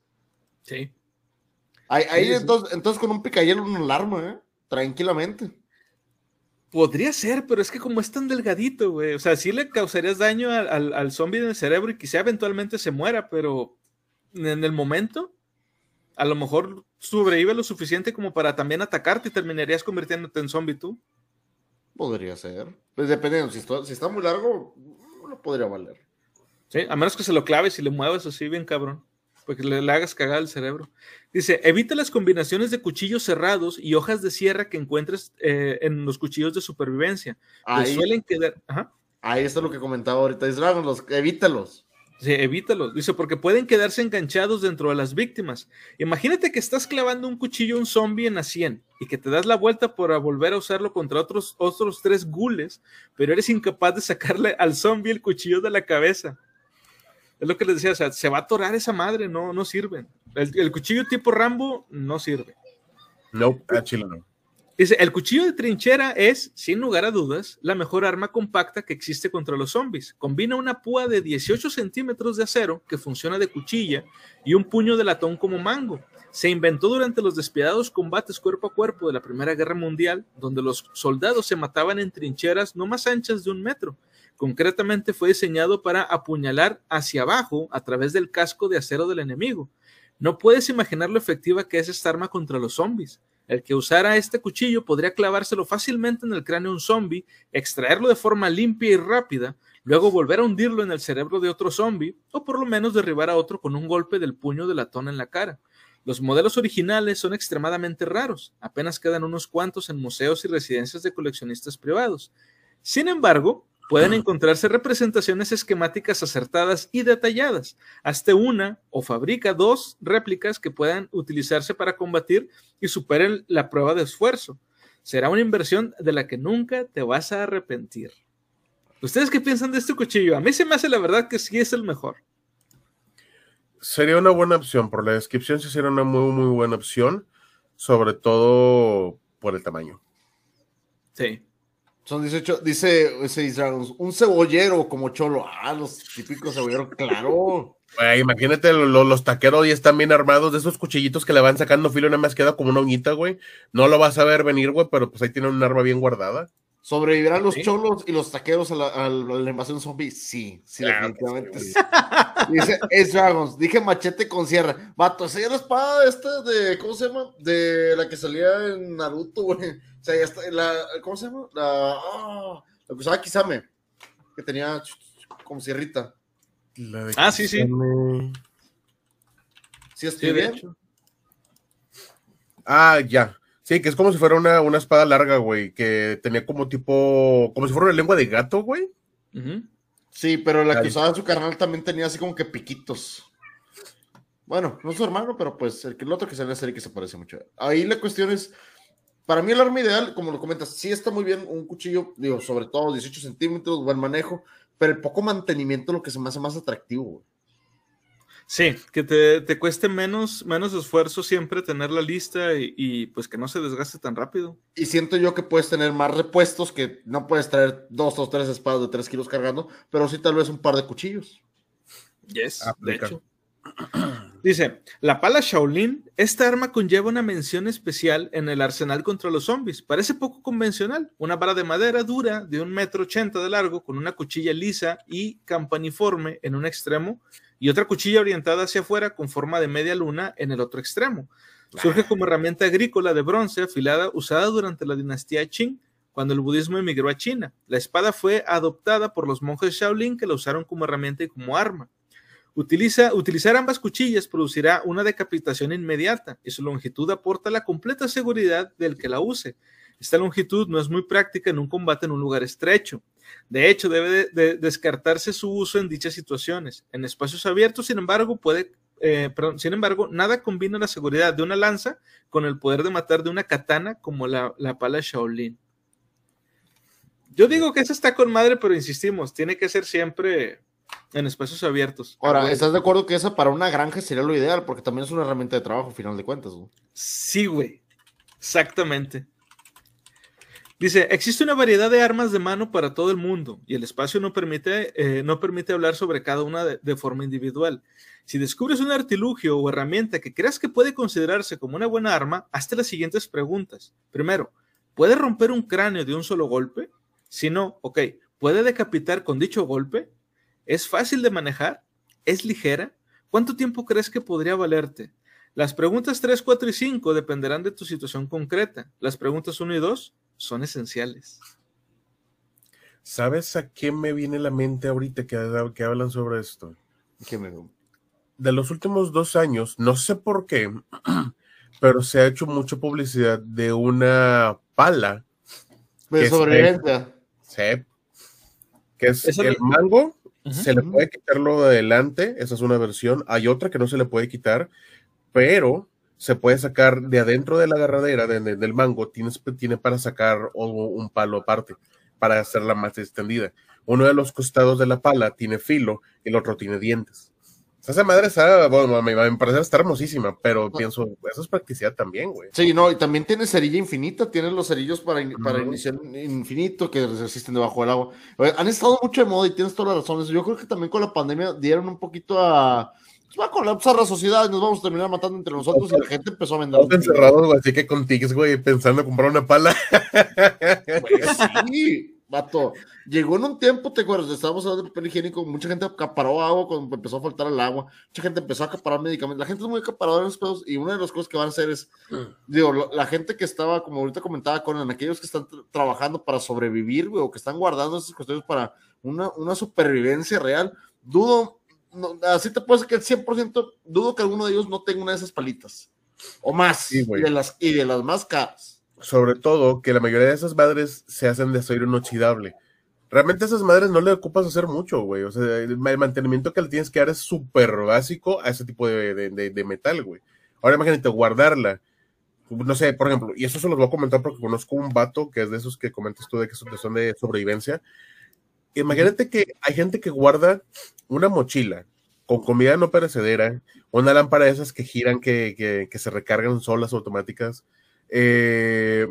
Sí. Ahí, entonces, entonces, con un picayelo uno alarma, ¿eh? Tranquilamente. Podría ser, pero es que como es tan delgadito, güey. O sea, sí le causarías daño al, al, zombie en el cerebro y quizá eventualmente se muera, pero en el momento, a lo mejor sobrevive lo suficiente como para también atacarte y terminarías convirtiéndote en zombie tú. Podría ser. Pues dependiendo, si está, si está muy largo, no podría valer. Sí, a menos que se lo claves y le muevas así bien cabrón porque le, hagas cagar el cerebro. Dice, evita las combinaciones de cuchillos cerrados y hojas de sierra que encuentres eh, en los cuchillos de supervivencia. Ahí, suelen quedar... Ahí está lo que comentaba ahorita, los, evítalos. Sí, evítalos. Dice, porque pueden quedarse enganchados dentro de las víctimas. Imagínate que estás clavando un cuchillo a un zombie en la 100 y que te das la vuelta para volver a usarlo contra otros, otros tres gules, pero eres incapaz de sacarle al zombie el cuchillo de la cabeza. Es lo que les decía, o sea, se va a atorar esa madre, no, no sirve. El, cuchillo tipo Rambo no sirve. No, chile no. Dice, el cuchillo de trinchera es, sin lugar a dudas, la mejor arma compacta que existe contra los zombies. Combina una púa de 18 centímetros de acero que funciona de cuchilla y un puño de latón como mango. Se inventó durante los despiadados combates cuerpo a cuerpo de la Primera Guerra Mundial, donde los soldados se mataban en trincheras no más anchas de un metro Concretamente fue diseñado para apuñalar hacia abajo a través del casco de acero del enemigo. No puedes imaginar lo efectiva que es esta arma contra los zombies. El que usara este cuchillo podría clavárselo fácilmente en el cráneo de un zombie, extraerlo de forma limpia y rápida, luego volver a hundirlo en el cerebro de otro zombie, o por lo menos derribar a otro con un golpe del puño de latón en la cara. Los modelos originales son extremadamente raros, apenas quedan unos cuantos en museos y residencias de coleccionistas privados. Sin embargo, pueden encontrarse representaciones esquemáticas acertadas y detalladas. Hazte una o fabrica dos réplicas que puedan utilizarse para combatir y superen la prueba de esfuerzo. Será una inversión de la que nunca te vas a arrepentir. ¿Ustedes qué piensan de este cuchillo? A mí se me hace la verdad que sí es el mejor. Sería una buena opción. Por la descripción sí sería una muy, muy buena opción. Sobre todo por el tamaño. Sí. Son 18, dice un cebollero como cholo. Ah, los típicos cebolleros, claro. imagínate, los, taqueros ya están bien armados de esos cuchillitos que le van sacando filo, nada más queda como una uñita, güey. No lo vas a ver venir, güey, pero pues ahí tienen un arma bien guardada. ¿Sobrevivirán los cholos y los taqueros a la, invasión zombie? Sí, sí, definitivamente. Dice es Dragons, dije machete con sierra. Vato, esa es la espada esta de, ¿cómo se llama? De la que salía en Naruto, güey. O sea, ya está, la, ¿cómo se llama? La, ah, la que usaba Kisame, que tenía como sierrita. ah, sí, sí. ¿Sí estoy bien? Ah, ya. Sí, que es como si fuera una, una espada larga, güey, que tenía como tipo, como si fuera una lengua de gato, güey. Sí, pero la que usaba su carnal también tenía así como que piquitos. Bueno, no su hermano, pero pues el, el otro que sale en la serie que se parece mucho. Ahí la cuestión es, para mí el arma ideal, como lo comentas, sí está muy bien un cuchillo, digo, sobre todo 18 centímetros, buen manejo, pero el poco mantenimiento es lo que se me hace más atractivo, güey. Sí, que te, cueste menos, menos esfuerzo siempre tener la lista y, pues que no se desgaste tan rápido. Y siento yo que puedes tener más repuestos, que no puedes traer dos o tres espadas de tres kilos cargando, pero sí tal vez un par de cuchillos. Yes, de hecho. Dice, la pala Shaolin, esta arma conlleva una mención especial en el arsenal contra los zombies. Parece poco convencional, una vara de madera dura de un metro ochenta de largo con una cuchilla lisa y campaniforme en un extremo y otra cuchilla orientada hacia afuera con forma de media luna en el otro extremo. Surge como herramienta agrícola de bronce afilada usada durante la dinastía Qing, cuando el budismo emigró a China. La espada fue adoptada por los monjes Shaolin que la usaron como herramienta y como arma. Utiliza, utilizar ambas cuchillas producirá una decapitación inmediata y su longitud aporta la completa seguridad del que la use. Esta longitud no es muy práctica en un combate en un lugar estrecho. De hecho, debe de, descartarse su uso en dichas situaciones. En espacios abiertos, sin embargo, puede, eh, sin embargo, nada combina la seguridad de una lanza con el poder de matar de una katana como la, la pala Shaolin. Yo digo que esa está con madre, pero insistimos, tiene que ser siempre en espacios abiertos. Ahora, ¿estás de acuerdo que esa para una granja sería lo ideal? Porque también es una herramienta de trabajo, al final de cuentas. Sí, güey. Exactamente. Dice, existe una variedad de armas de mano para todo el mundo y el espacio no permite, eh, no permite hablar sobre cada una de, de, forma individual. Si descubres un artilugio o herramienta que creas que puede considerarse como una buena arma, hazte las siguientes preguntas. Primero, ¿puede romper un cráneo de un solo golpe? Si no, ok, ¿puede decapitar con dicho golpe? ¿Es fácil de manejar? ¿Es ligera? ¿Cuánto tiempo crees que podría valerte? Las preguntas 3, 4 y 5 dependerán de tu situación concreta. Las preguntas 1 y 2 son esenciales. ¿Sabes a qué me viene la mente ahorita que, que hablan sobre esto? ¿Qué me... De los últimos dos años, no sé por qué, pero se ha hecho mucha publicidad de una pala. De sobrevivencia. Sí. Que es ¿Eso el mango, uh -huh. se le puede quitarlo de adelante, esa es una versión. Hay otra que no se le puede quitar, pero se puede sacar de adentro de la agarradera de, de, del mango, tienes, tiene para sacar un palo aparte, para hacerla más extendida. Uno de los costados de la pala tiene filo y el otro tiene dientes. Esa madre está, bueno, me, me parece está hermosísima, pero pienso, eso es practicidad también, güey. Sí, no, y también tiene cerilla infinita, tiene los cerillos para, para uh -huh. iniciar infinito que resisten debajo del agua. Han estado mucho de moda y tienes todas las razones. Yo creo que también con la pandemia dieron un poquito a va a colapsar la sociedad y nos vamos a terminar matando entre nosotros y la gente empezó a vender. Estamos encerrados, güey, así que con tickets, güey, pensando en comprar una pala. Pues sí, vato. Llegó en un tiempo, te acuerdas, estábamos hablando de papel higiénico, mucha gente acaparó agua cuando empezó a faltar el agua, mucha gente empezó a acaparar medicamentos, la gente es muy acaparadora en los pedos y una de las cosas que van a hacer es, digo, la gente que estaba, como ahorita comentaba Conan, aquellos que están trabajando para sobrevivir, güey, o que están guardando esas cuestiones para una, una supervivencia real, dudo no, así te puedo decir que el 100% dudo que alguno de ellos no tenga una de esas palitas. O más. Sí, y, de las, y de las más caras. Sobre todo que la mayoría de esas madres se hacen de acero inoxidable. Realmente a esas madres no le ocupas hacer mucho, güey. O sea, el mantenimiento que le tienes que dar es súper básico a ese tipo de, de, de, de metal, güey. Ahora imagínate guardarla. No sé, por ejemplo, y eso se los voy a comentar porque conozco un vato que es de esos que comentas tú de que son de sobrevivencia imagínate que hay gente que guarda una mochila con comida no perecedera, una lámpara de esas que giran, que, que, que se recargan solas automáticas, eh,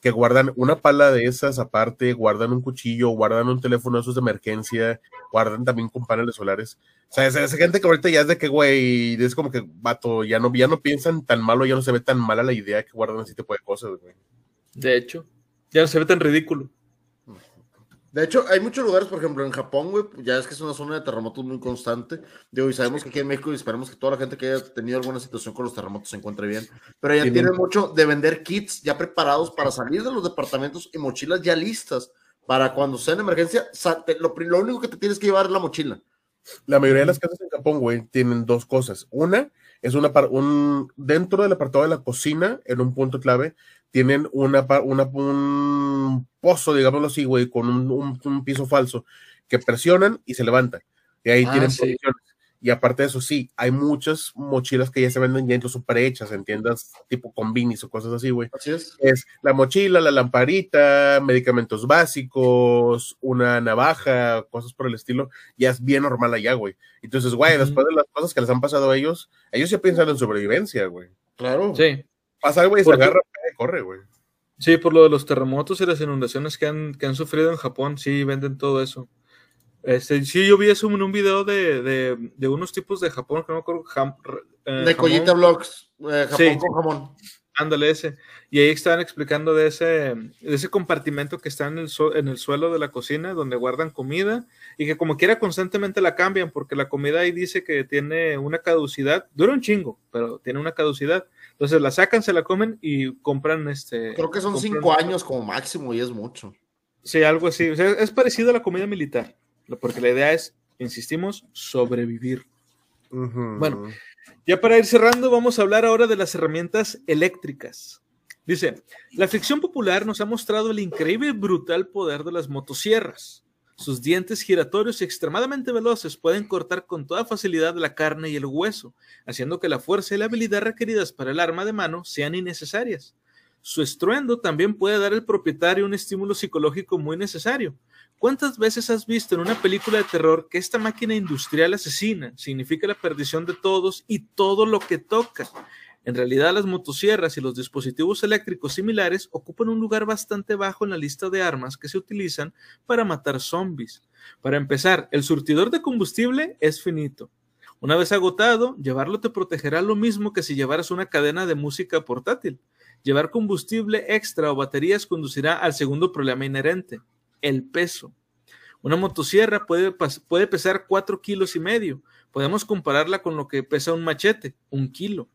que guardan una pala de esas aparte, guardan un cuchillo, guardan un teléfono de esos de emergencia, guardan también con paneles solares. O sea, esa, esa gente que ahorita ya es de que, güey, es como que, vato, ya no, ya no piensan tan malo, ya no se ve tan mala la idea que guardan ese tipo de cosas, güey. De hecho, ya no se ve tan ridículo. De hecho, hay muchos lugares, por ejemplo, en Japón, güey, ya es que es una zona de terremotos muy constante. Digo, y sabemos que aquí en México y esperamos que toda la gente que haya tenido alguna situación con los terremotos se encuentre bien. Pero ya sí, tienen mucho de vender kits ya preparados para salir de los departamentos y mochilas ya listas para cuando sea en emergencia. Lo, lo único que te tienes que llevar es la mochila. La mayoría de las casas en Japón, güey, tienen dos cosas. Una es una un dentro del apartado de la cocina, en un punto clave, tienen una, una, un pozo, digámoslo así, güey, con un, un, un, piso falso, que presionan y se levantan. Y ahí ah, tienen sí. posiciones. Y aparte de eso, sí, hay muchas mochilas que ya se venden ya incluso prehechas en tiendas tipo combinis o cosas así, güey. Así es. Es la mochila, la lamparita, medicamentos básicos, una navaja, cosas por el estilo. Ya es bien normal allá, güey. Entonces, güey, uh -huh. después de las cosas que les han pasado a ellos, ellos ya piensan en sobrevivencia, güey. Claro. Sí. Pasa, güey, se agarra, corre, güey. Sí, por lo de los terremotos y las inundaciones que han, que han sufrido en Japón, sí, venden todo eso. Este, sí, yo vi eso en un video de, de, de unos tipos de Japón, que no me acuerdo. Jam, eh, de Collita Vlogs, eh, Japón sí, con jamón. Ándale ese. Y ahí estaban explicando de ese, de ese compartimento que está en el, so, en el suelo de la cocina, donde guardan comida, y que como quiera constantemente la cambian, porque la comida ahí dice que tiene una caducidad, dura un chingo, pero tiene una caducidad. Entonces la sacan, se la comen y compran este. Creo que son cinco años como máximo y es mucho. Sí, algo así. O sea, es parecido a la comida militar, porque la idea es, insistimos, sobrevivir. Uh -huh. Bueno, ya para ir cerrando, vamos a hablar ahora de las herramientas eléctricas. Dice, la ficción popular nos ha mostrado el increíble y brutal poder de las motosierras. Sus dientes giratorios y extremadamente veloces pueden cortar con toda facilidad la carne y el hueso, haciendo que la fuerza y la habilidad requeridas para el arma de mano sean innecesarias. Su estruendo también puede dar al propietario un estímulo psicológico muy necesario. ¿Cuántas veces has visto en una película de terror que esta máquina industrial asesina significa la perdición de todos y todo lo que toca? En realidad, las motosierras y los dispositivos eléctricos similares ocupan un lugar bastante bajo en la lista de armas que se utilizan para matar zombies. Para empezar, el surtidor de combustible es finito. Una vez agotado, llevarlo te protegerá lo mismo que si llevaras una cadena de música portátil. Llevar combustible extra o baterías conducirá al segundo problema inherente, el peso. Una motosierra puede, puede pesar 4 kilos y medio. Podemos compararla con lo que pesa un machete, un kilo.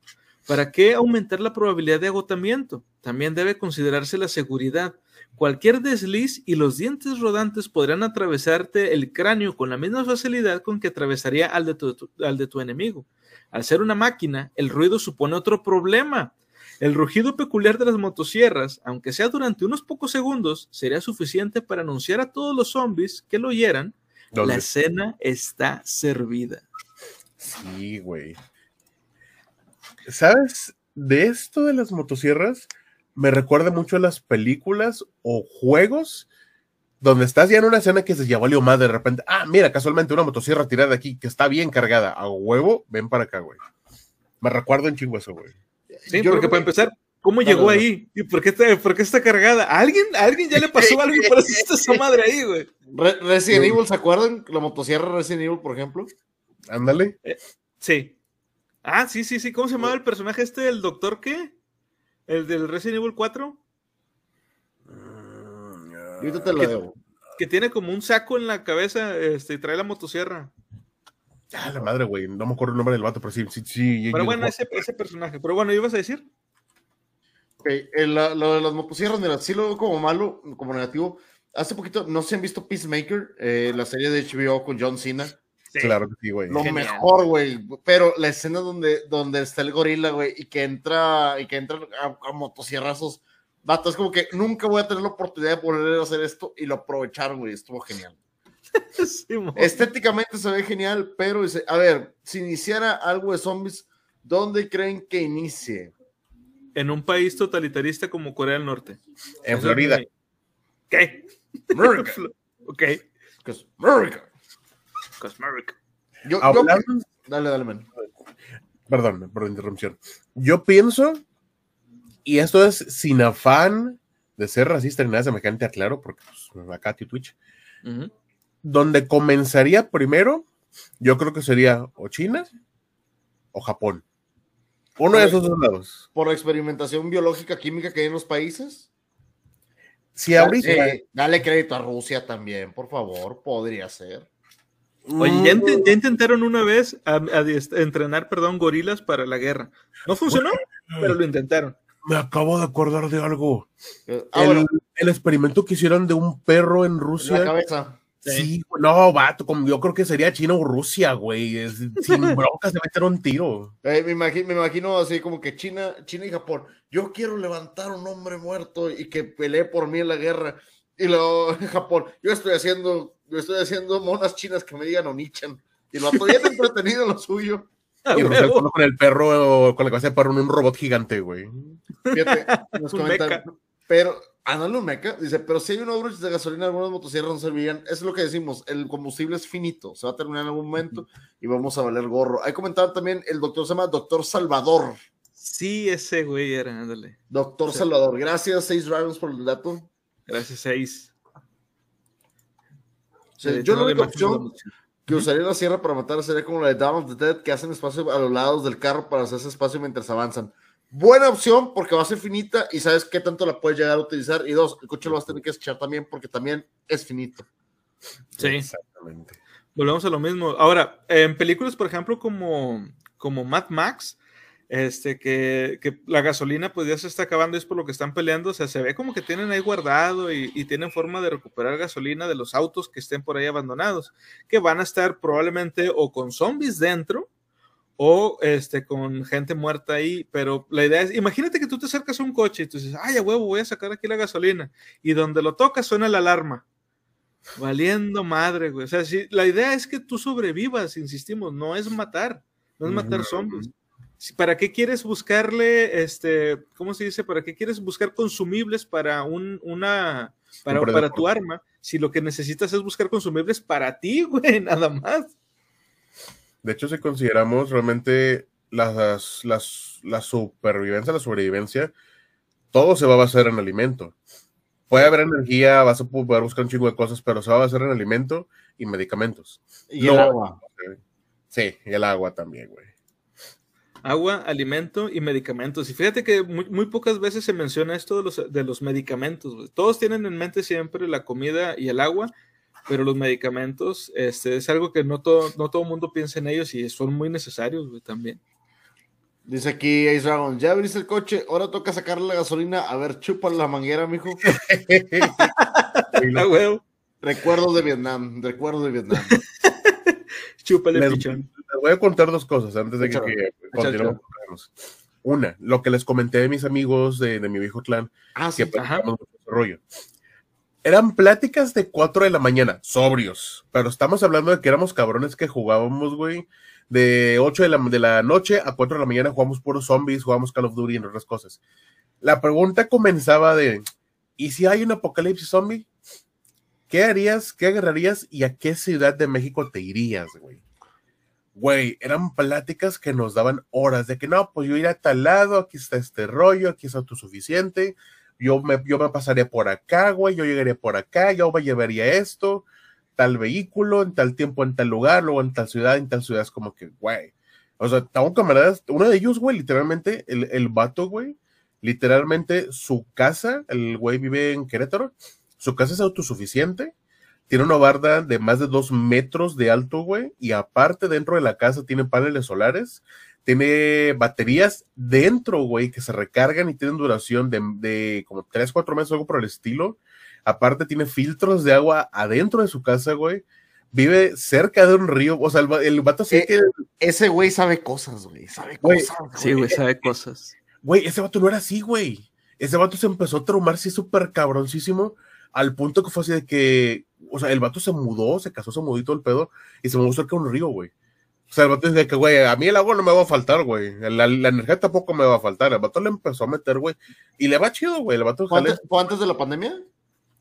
¿Para qué aumentar la probabilidad de agotamiento? También debe considerarse la seguridad. Cualquier desliz y los dientes rodantes podrán atravesarte el cráneo con la misma facilidad con que atravesaría al de tu, al de tu enemigo. Al ser una máquina, el ruido supone otro problema. El rugido peculiar de las motosierras, aunque sea durante unos pocos segundos, sería suficiente para anunciar a todos los zombies que lo oyeran, la cena está servida. Sí, güey. ¿Sabes? De esto de las motosierras, me recuerda mucho a las películas o juegos donde estás ya en una escena que se ya valió más de repente. Ah, mira, casualmente una motosierra tirada aquí que está bien cargada. A huevo, ven para acá, güey. Me recuerdo en chingo eso, güey. Sí, porque para empezar, ¿cómo llegó ahí? ¿Y por qué, está, por qué está cargada? ¿A alguien, ¿A alguien ya le pasó algo y por eso está esa madre ahí, güey? Resident Evil, ¿se acuerdan? La motosierra Resident Evil, por ejemplo. Ándale. Eh, sí. Ah, sí, sí, sí. ¿Cómo se llamaba el personaje este, el doctor qué? ¿El del Resident Evil 4? Ahorita te lo que, debo. que tiene como un saco en la cabeza este, y trae la motosierra. Ah, la madre, güey. No me acuerdo el nombre del vato, pero sí, sí, sí. Pero bueno, ese, ese personaje. Pero bueno, ¿ibas a decir? Ok, el- la- lo de las motosierras, mira, sí lo veo como malo, como negativo. Hace poquito, no se han visto Peacemaker, eh, la serie de HBO con John Cena. Claro que sí, güey. Lo Genial. mejor, güey. Pero la escena donde, donde está el gorila, güey, y que entra, y que entra a, a motosierrazos. Vato, es como que nunca voy a tener la oportunidad de volver a hacer esto y lo aprovecharon, güey. Estuvo genial. Sí. Estéticamente se ve genial, pero dice, a ver, si iniciara algo de zombies, ¿dónde creen que inicie? En un país totalitarista como Corea del Norte. En Eso Florida. ¿Qué? America. ok. America. Cause America. Yo, yo- dale, dale, man. Perdón por la interrupción. Yo pienso, y esto es sin afán de ser racista ni nada semejante, aclaro, porque pues, acá tu Twitch, Ujú. Donde comenzaría primero, yo creo que sería o China o Japón. Uno de esos dos lados. Por la experimentación biológica química que hay en los países. Si ahorita. Eh, dale crédito a Rusia también, por favor, podría ser. Oye, Mm, ya, inte- ya intentaron una vez a, a diest- entrenar, perdón, gorilas para la guerra. No funcionó, pero lo intentaron. Me acabo de acordar de algo. Eh, ah, el, bueno, el experimento que hicieron de un perro en en la Rusia. cabeza. Sí, no, vato, como yo creo que sería China o Rusia, güey. es- sin broncas de meter un tiro. Eh, me, imagino, me imagino así como que China, China y Japón. Yo quiero levantar un hombre muerto y que pelee por mí en la guerra. Y luego Japón, yo estoy haciendo, yo estoy haciendo monas chinas que me digan Onichan. Y lo estoy bien entretenido en lo suyo. Y Rusia huevo. con el perro, con la cabeza de perro, en un robot gigante, güey. Fíjate, nos comentan, pero, un meca, dice, pero si hay unos bruches de gasolina, algunas motosierras no servirían, eso es lo que decimos, el combustible es finito, se va a terminar en algún momento y vamos a valer gorro. Hay comentado también, el doctor se llama Doctor Salvador, Sí, ese güey era, ándale. Doctor. Salvador, gracias, Seis Dragons por el dato. Gracias, seis. O sea, De yo la única opción que usaría la sierra para matar sería como la de of the Dead, que hacen espacio a los lados del carro para hacerse espacio mientras avanzan. Buena opción porque va a ser finita y sabes qué tanto la puedes llegar a utilizar. Y dos, el coche lo vas a tener que echar también porque también es finito. Sí. Exactamente. Volvemos a lo mismo. Ahora, en películas, por ejemplo, como, como Mad Max, este, que, que la gasolina pues ya se está acabando y es por lo que están peleando, o sea, se ve como que tienen ahí guardado y, y tienen forma de recuperar gasolina de los autos que estén por ahí abandonados, que van a estar probablemente o con zombies dentro o este, con gente muerta ahí, pero la idea es, imagínate que tú te acercas a un coche y tú dices, ay, a huevo, voy a sacar aquí la gasolina, y donde lo tocas suena la alarma. Valiendo madre, güey. O sea, sí, la idea es que tú sobrevivas, insistimos, no es matar, no es matar zombies. ¿Para qué quieres buscarle, este, ¿cómo se dice? ¿Para qué quieres buscar consumibles para un, una, para, para tu arma? Si lo que necesitas es buscar consumibles para ti, güey, nada más. De hecho, si consideramos realmente las, las, la supervivencia, la sobrevivencia, todo se va a basar en alimento. Puede haber energía, vas a poder buscar un chingo de cosas, pero se va a basar en alimento y medicamentos. Y el agua. Sí, y el agua también, güey agua, alimento y medicamentos. Y fíjate que muy, pocas veces se menciona esto de los, de los medicamentos. Todos tienen en mente siempre la comida y el agua, pero los medicamentos este, es algo que no todo, no todo mundo piensa en ellos y son muy necesarios también. Dice aquí Ace Dragon, ya abriste el coche, ahora toca sacarle la gasolina. A ver, chupa la manguera, mijo. Recuerdo de Vietnam, recuerdo de Vietnam. Chúpale, pichón voy a contar dos cosas antes de que, continuemos. Una, lo que les comenté de mis amigos de, mi viejo clan, ah, que rollo. Eran pláticas de 4 de la mañana, sobrios, pero estamos hablando de que éramos cabrones que jugábamos, güey, de 8 de la, de la noche a 4 de la mañana jugamos puros zombies, jugamos Call of Duty y otras cosas. La pregunta comenzaba de, ¿y si hay un apocalipsis zombie? ¿Qué harías, qué agarrarías y a qué ciudad de México te irías, güey? güey, eran pláticas que nos daban horas de que no, pues yo iré a tal lado, aquí está este rollo, aquí es autosuficiente, yo me, yo me pasaría por acá, güey, yo llegaría por acá, yo me llevaría esto, tal vehículo, en tal tiempo, en tal lugar, luego en tal ciudad, en tal ciudad, es como que, güey. O sea, tengo camaradas, uno de ellos, güey, literalmente, el, el vato, güey, literalmente su casa, el güey vive en Querétaro, su casa es autosuficiente, tiene una barda de más de dos metros de alto, güey, y aparte dentro de la casa tiene paneles solares, tiene baterías dentro, güey, que se recargan y tienen duración de, de como tres, cuatro meses, algo por el estilo. Aparte tiene filtros de agua adentro de su casa, güey. Vive cerca de un río, o sea, el, el vato sí eh, que... Ese güey sabe cosas, güey, sabe cosas. Sí, güey, sabe cosas. Güey, ese vato no era así, güey. Ese vato se empezó a traumar, sí, súper cabroncísimo, al punto que fue así de que o sea, el vato se mudó, se casó, se mudó todo el pedo y se mudó cerca de un río, güey. O sea, el vato dice que, güey, a mí el agua no me va a faltar, güey. La, energía tampoco me va a faltar. El vato le empezó a meter, güey. Y le va chido, güey. El vato ¿Fue antes, ¿Fue antes de la pandemia?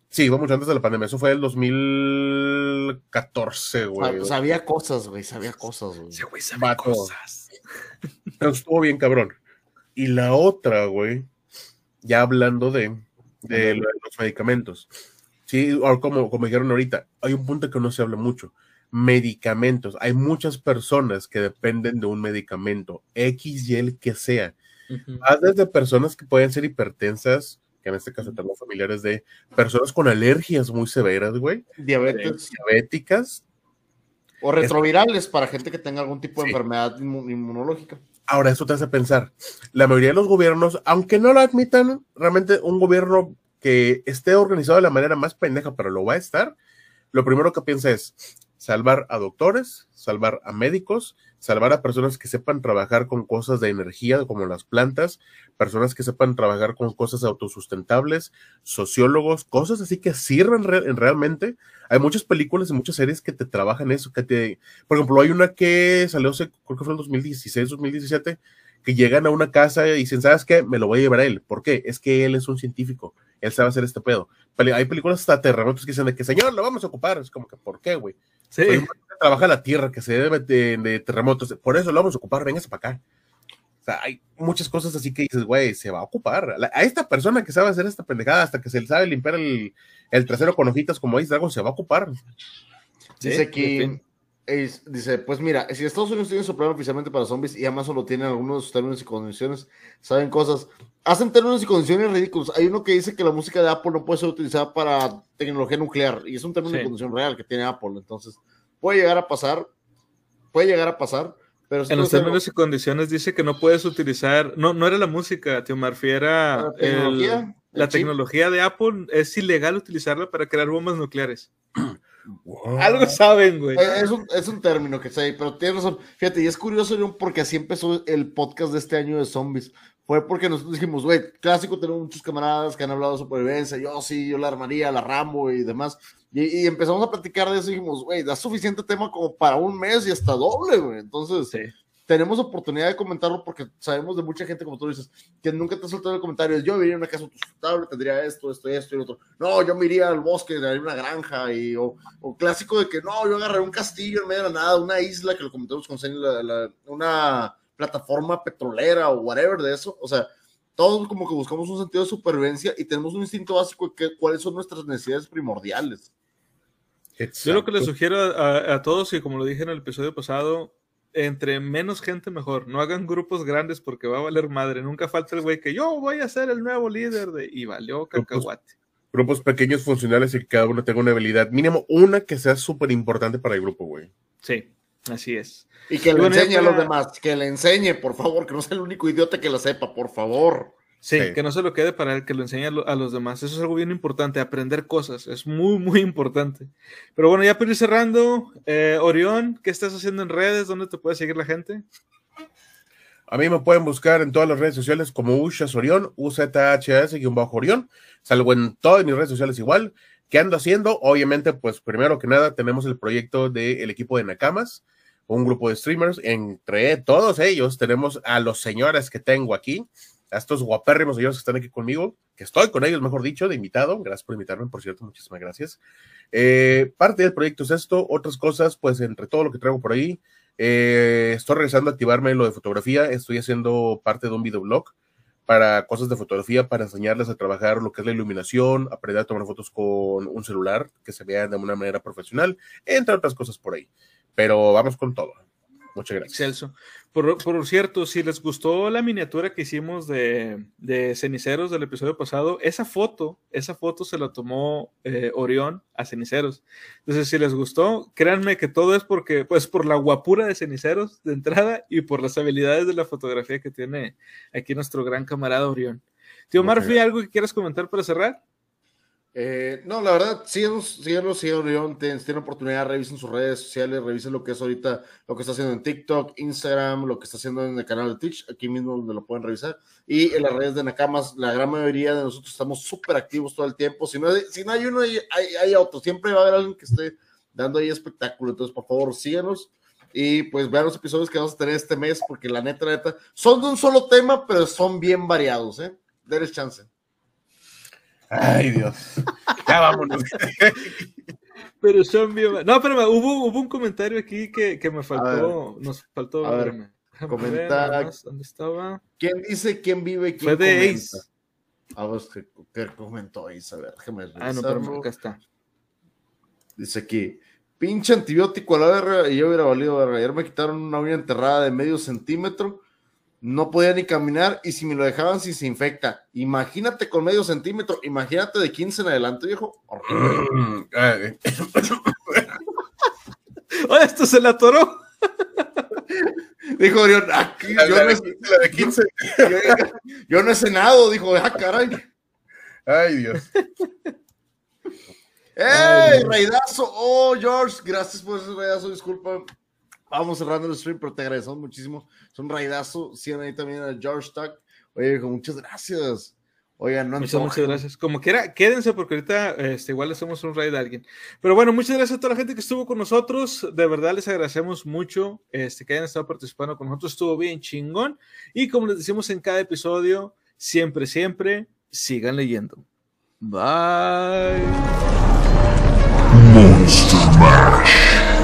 Sí, fue mucho antes de la pandemia. Eso fue el 2014, güey. Sabía cosas, güey. Sabía cosas, güey. Sí, güey, sabía cosas. Pero estuvo bien, cabrón. Y la otra, güey, ya hablando de, de los medicamentos. Sí, como, como dijeron ahorita, hay un punto que no se habla mucho. Medicamentos. Hay muchas personas que dependen de un medicamento, X y el que sea. Uh desde personas que pueden ser hipertensas, que en este caso tengo familiares de personas con alergias muy severas, güey. Diabetes. Diabéticas. O retrovirales para gente que tenga algún tipo de enfermedad inmunológica. Ahora, eso te hace pensar. La mayoría de los gobiernos, aunque no lo admitan, realmente un gobierno que esté organizado de la manera más pendeja, pero lo va a estar, lo primero que piensa es salvar a doctores, salvar a médicos, salvar a personas que sepan trabajar con cosas de energía como las plantas, personas que sepan trabajar con cosas autosustentables, sociólogos, cosas así que sirven realmente. Hay muchas películas y muchas series que te trabajan eso, que te, por ejemplo, hay una que salió, creo que fue en 2016, 2017, que llegan a una casa y dicen, ¿sabes qué? Me lo voy a llevar a él. ¿Por qué? Es que él es un científico él sabe hacer este pedo. hay películas hasta terremotos que dicen de que, señor, lo vamos a ocupar. Es como que, ¿por qué, güey? Sí. trabaja la tierra, que se debe de, terremotos. Por eso lo vamos a ocupar, véngase para acá. O sea, hay muchas cosas así que dices, güey, se va a ocupar. A esta persona que sabe hacer esta pendejada, hasta que se le sabe limpiar el, el trasero con hojitas como dice algo, se va a ocupar. Dice que dice, pues mira, si Estados Unidos tiene su plan oficialmente para zombies y Amazon lo tiene en algunos términos y condiciones, saben cosas, hacen términos y condiciones ridículos. Hay uno que dice que la música de Apple no puede ser utilizada para tecnología nuclear y es un término y condición real que tiene Apple. Entonces, puede llegar a pasar, puede llegar a pasar. Pero en los términos y condiciones dice que no puedes utilizar, no, no era la música, tío Marfi, era la tecnología, la tecnología de Apple, es ilegal utilizarla para crear bombas nucleares. Algo saben, güey. Eh, es un, es un, término que sé, pero tienes razón. Fíjate, y es curioso porque así empezó el podcast de este año de zombies. Fue porque nosotros dijimos, güey, clásico, tenemos muchos camaradas que han hablado de supervivencia. Yo sí, yo la armaría, la Rambo y demás. Y, empezamos a platicar de eso y dijimos, güey, da suficiente tema como para un mes y hasta doble, güey. Entonces, tenemos oportunidad de comentarlo porque sabemos de mucha gente, como tú dices, que nunca te ha soltado el comentario. Yo viviría en una casa sustentable, tendría esto, esto, esto y otro. No, yo me iría al bosque, tendría una granja, y, o, clásico de que no, yo agarré un castillo en medio de la nada, una isla, que lo comentamos con una plataforma petrolera o whatever de eso. O sea, todos como que buscamos un sentido de supervivencia y tenemos un instinto básico de que, cuáles son nuestras necesidades primordiales. Yo lo que les sugiero a, a, todos, y como lo dije en el episodio pasado, entre menos gente mejor. No hagan grupos grandes porque va a valer madre. Nunca falta el güey que yo voy a ser el nuevo líder de y valió cacahuate. Grupos, pequeños funcionales y que cada uno tenga una habilidad, mínimo una que sea súper importante para el grupo, güey. Sí, así es. Y que le enseñe a los demás, que le enseñe, por favor, que no sea el único idiota que lo sepa, por favor. Sí, que no se lo quede para él, que lo enseñe a, los demás. Eso es algo bien importante, aprender cosas. Es muy, muy importante. Pero bueno, ya para ir cerrando, eh, Orión, ¿qué estás haciendo en redes? ¿Dónde te puede seguir la gente? A mí me pueden buscar en todas las redes sociales como Ushas Orión, UZHS-Orión. Salgo en todas mis redes sociales igual. ¿Qué ando haciendo? Obviamente, pues primero que nada, tenemos el proyecto del equipo de Nakamas, un grupo de streamers. Entre todos ellos tenemos a los señores que tengo aquí a estos guapérrimos señores que están aquí conmigo, que estoy con ellos, mejor dicho, de invitado. Gracias por invitarme, por cierto, muchísimas gracias. Eh, parte del proyecto es esto, otras cosas, pues entre todo lo que traigo por ahí, eh, estoy regresando a activarme lo de fotografía, estoy haciendo parte de un videoblog para cosas de fotografía, para enseñarles a trabajar lo que es la iluminación, aprender a tomar fotos con un celular que se vean de una manera profesional, entre otras cosas por ahí. Pero vamos con todo. Muchas gracias. Excelso. Por, cierto, si les gustó la miniatura que hicimos de, ceniceros del episodio pasado, esa foto, esa foto se la tomó eh, Orión a ceniceros. Entonces, si les gustó, créanme que todo es porque, pues, por la guapura de ceniceros de entrada y por las habilidades de la fotografía que tiene aquí nuestro gran camarada Orión. Tío Marfi, ¿algo que quieras comentar para cerrar? Eh, no, la verdad, síganos, síganos, síganos, tienen, oportunidad, revisen sus redes sociales, revisen lo que es ahorita, lo que está haciendo en TikTok, Instagram, lo que está haciendo en el canal de Twitch, aquí mismo donde lo pueden revisar, y en las redes de Nakamas, la gran mayoría de nosotros estamos súper activos todo el tiempo, si no, si no hay uno, hay, hay, otro, siempre va a haber alguien que esté dando ahí espectáculo, entonces por favor síganos, y pues vean los episodios que vamos a tener este mes, porque la neta, la neta, son de un solo tema, pero son bien variados, ¿eh? Denles chance. Ay, Dios. Ya vámonos. Pero son bien. No, pero hubo, hubo un comentario aquí que, que me faltó. Nos faltó. A ver, comentar. ¿Dónde estaba? ¿Quién dice quién vive? Quién Fue de Ace. A ver, ¿qué, comentó Ace? A ver, déjame Ah, no, pero acá está. Dice aquí. Pinche antibiótico a la verga y yo hubiera valido verga. Ayer me quitaron una uña enterrada de medio centímetro no podía ni caminar y si me lo dejaban si se infecta. Imagínate con medio centímetro, imagínate de 15 en adelante, viejo. Oye, esto se la atoró. dijo Orión, aquí, yo, no de 15. Yo, no he cenado, dijo, ah, caray. Ay, Dios. ¡Ey, raidazo! Oh, George, gracias por ese raidazo, disculpa. Vamos cerrando el stream, pero te agradecemos muchísimo. Es un raidazo. Sigan ahí también a George Tuck. Oye, muchas gracias. Oigan, no muchas, muchas gracias. Como quiera, quédense porque ahorita este, igual le hacemos un raid a alguien. Pero bueno, muchas gracias a toda la gente que estuvo con nosotros. De verdad les agradecemos mucho este, que hayan estado participando con nosotros. Estuvo bien chingón. Y como les decimos en cada episodio, siempre, siempre, sigan leyendo. Bye. Monster Mash.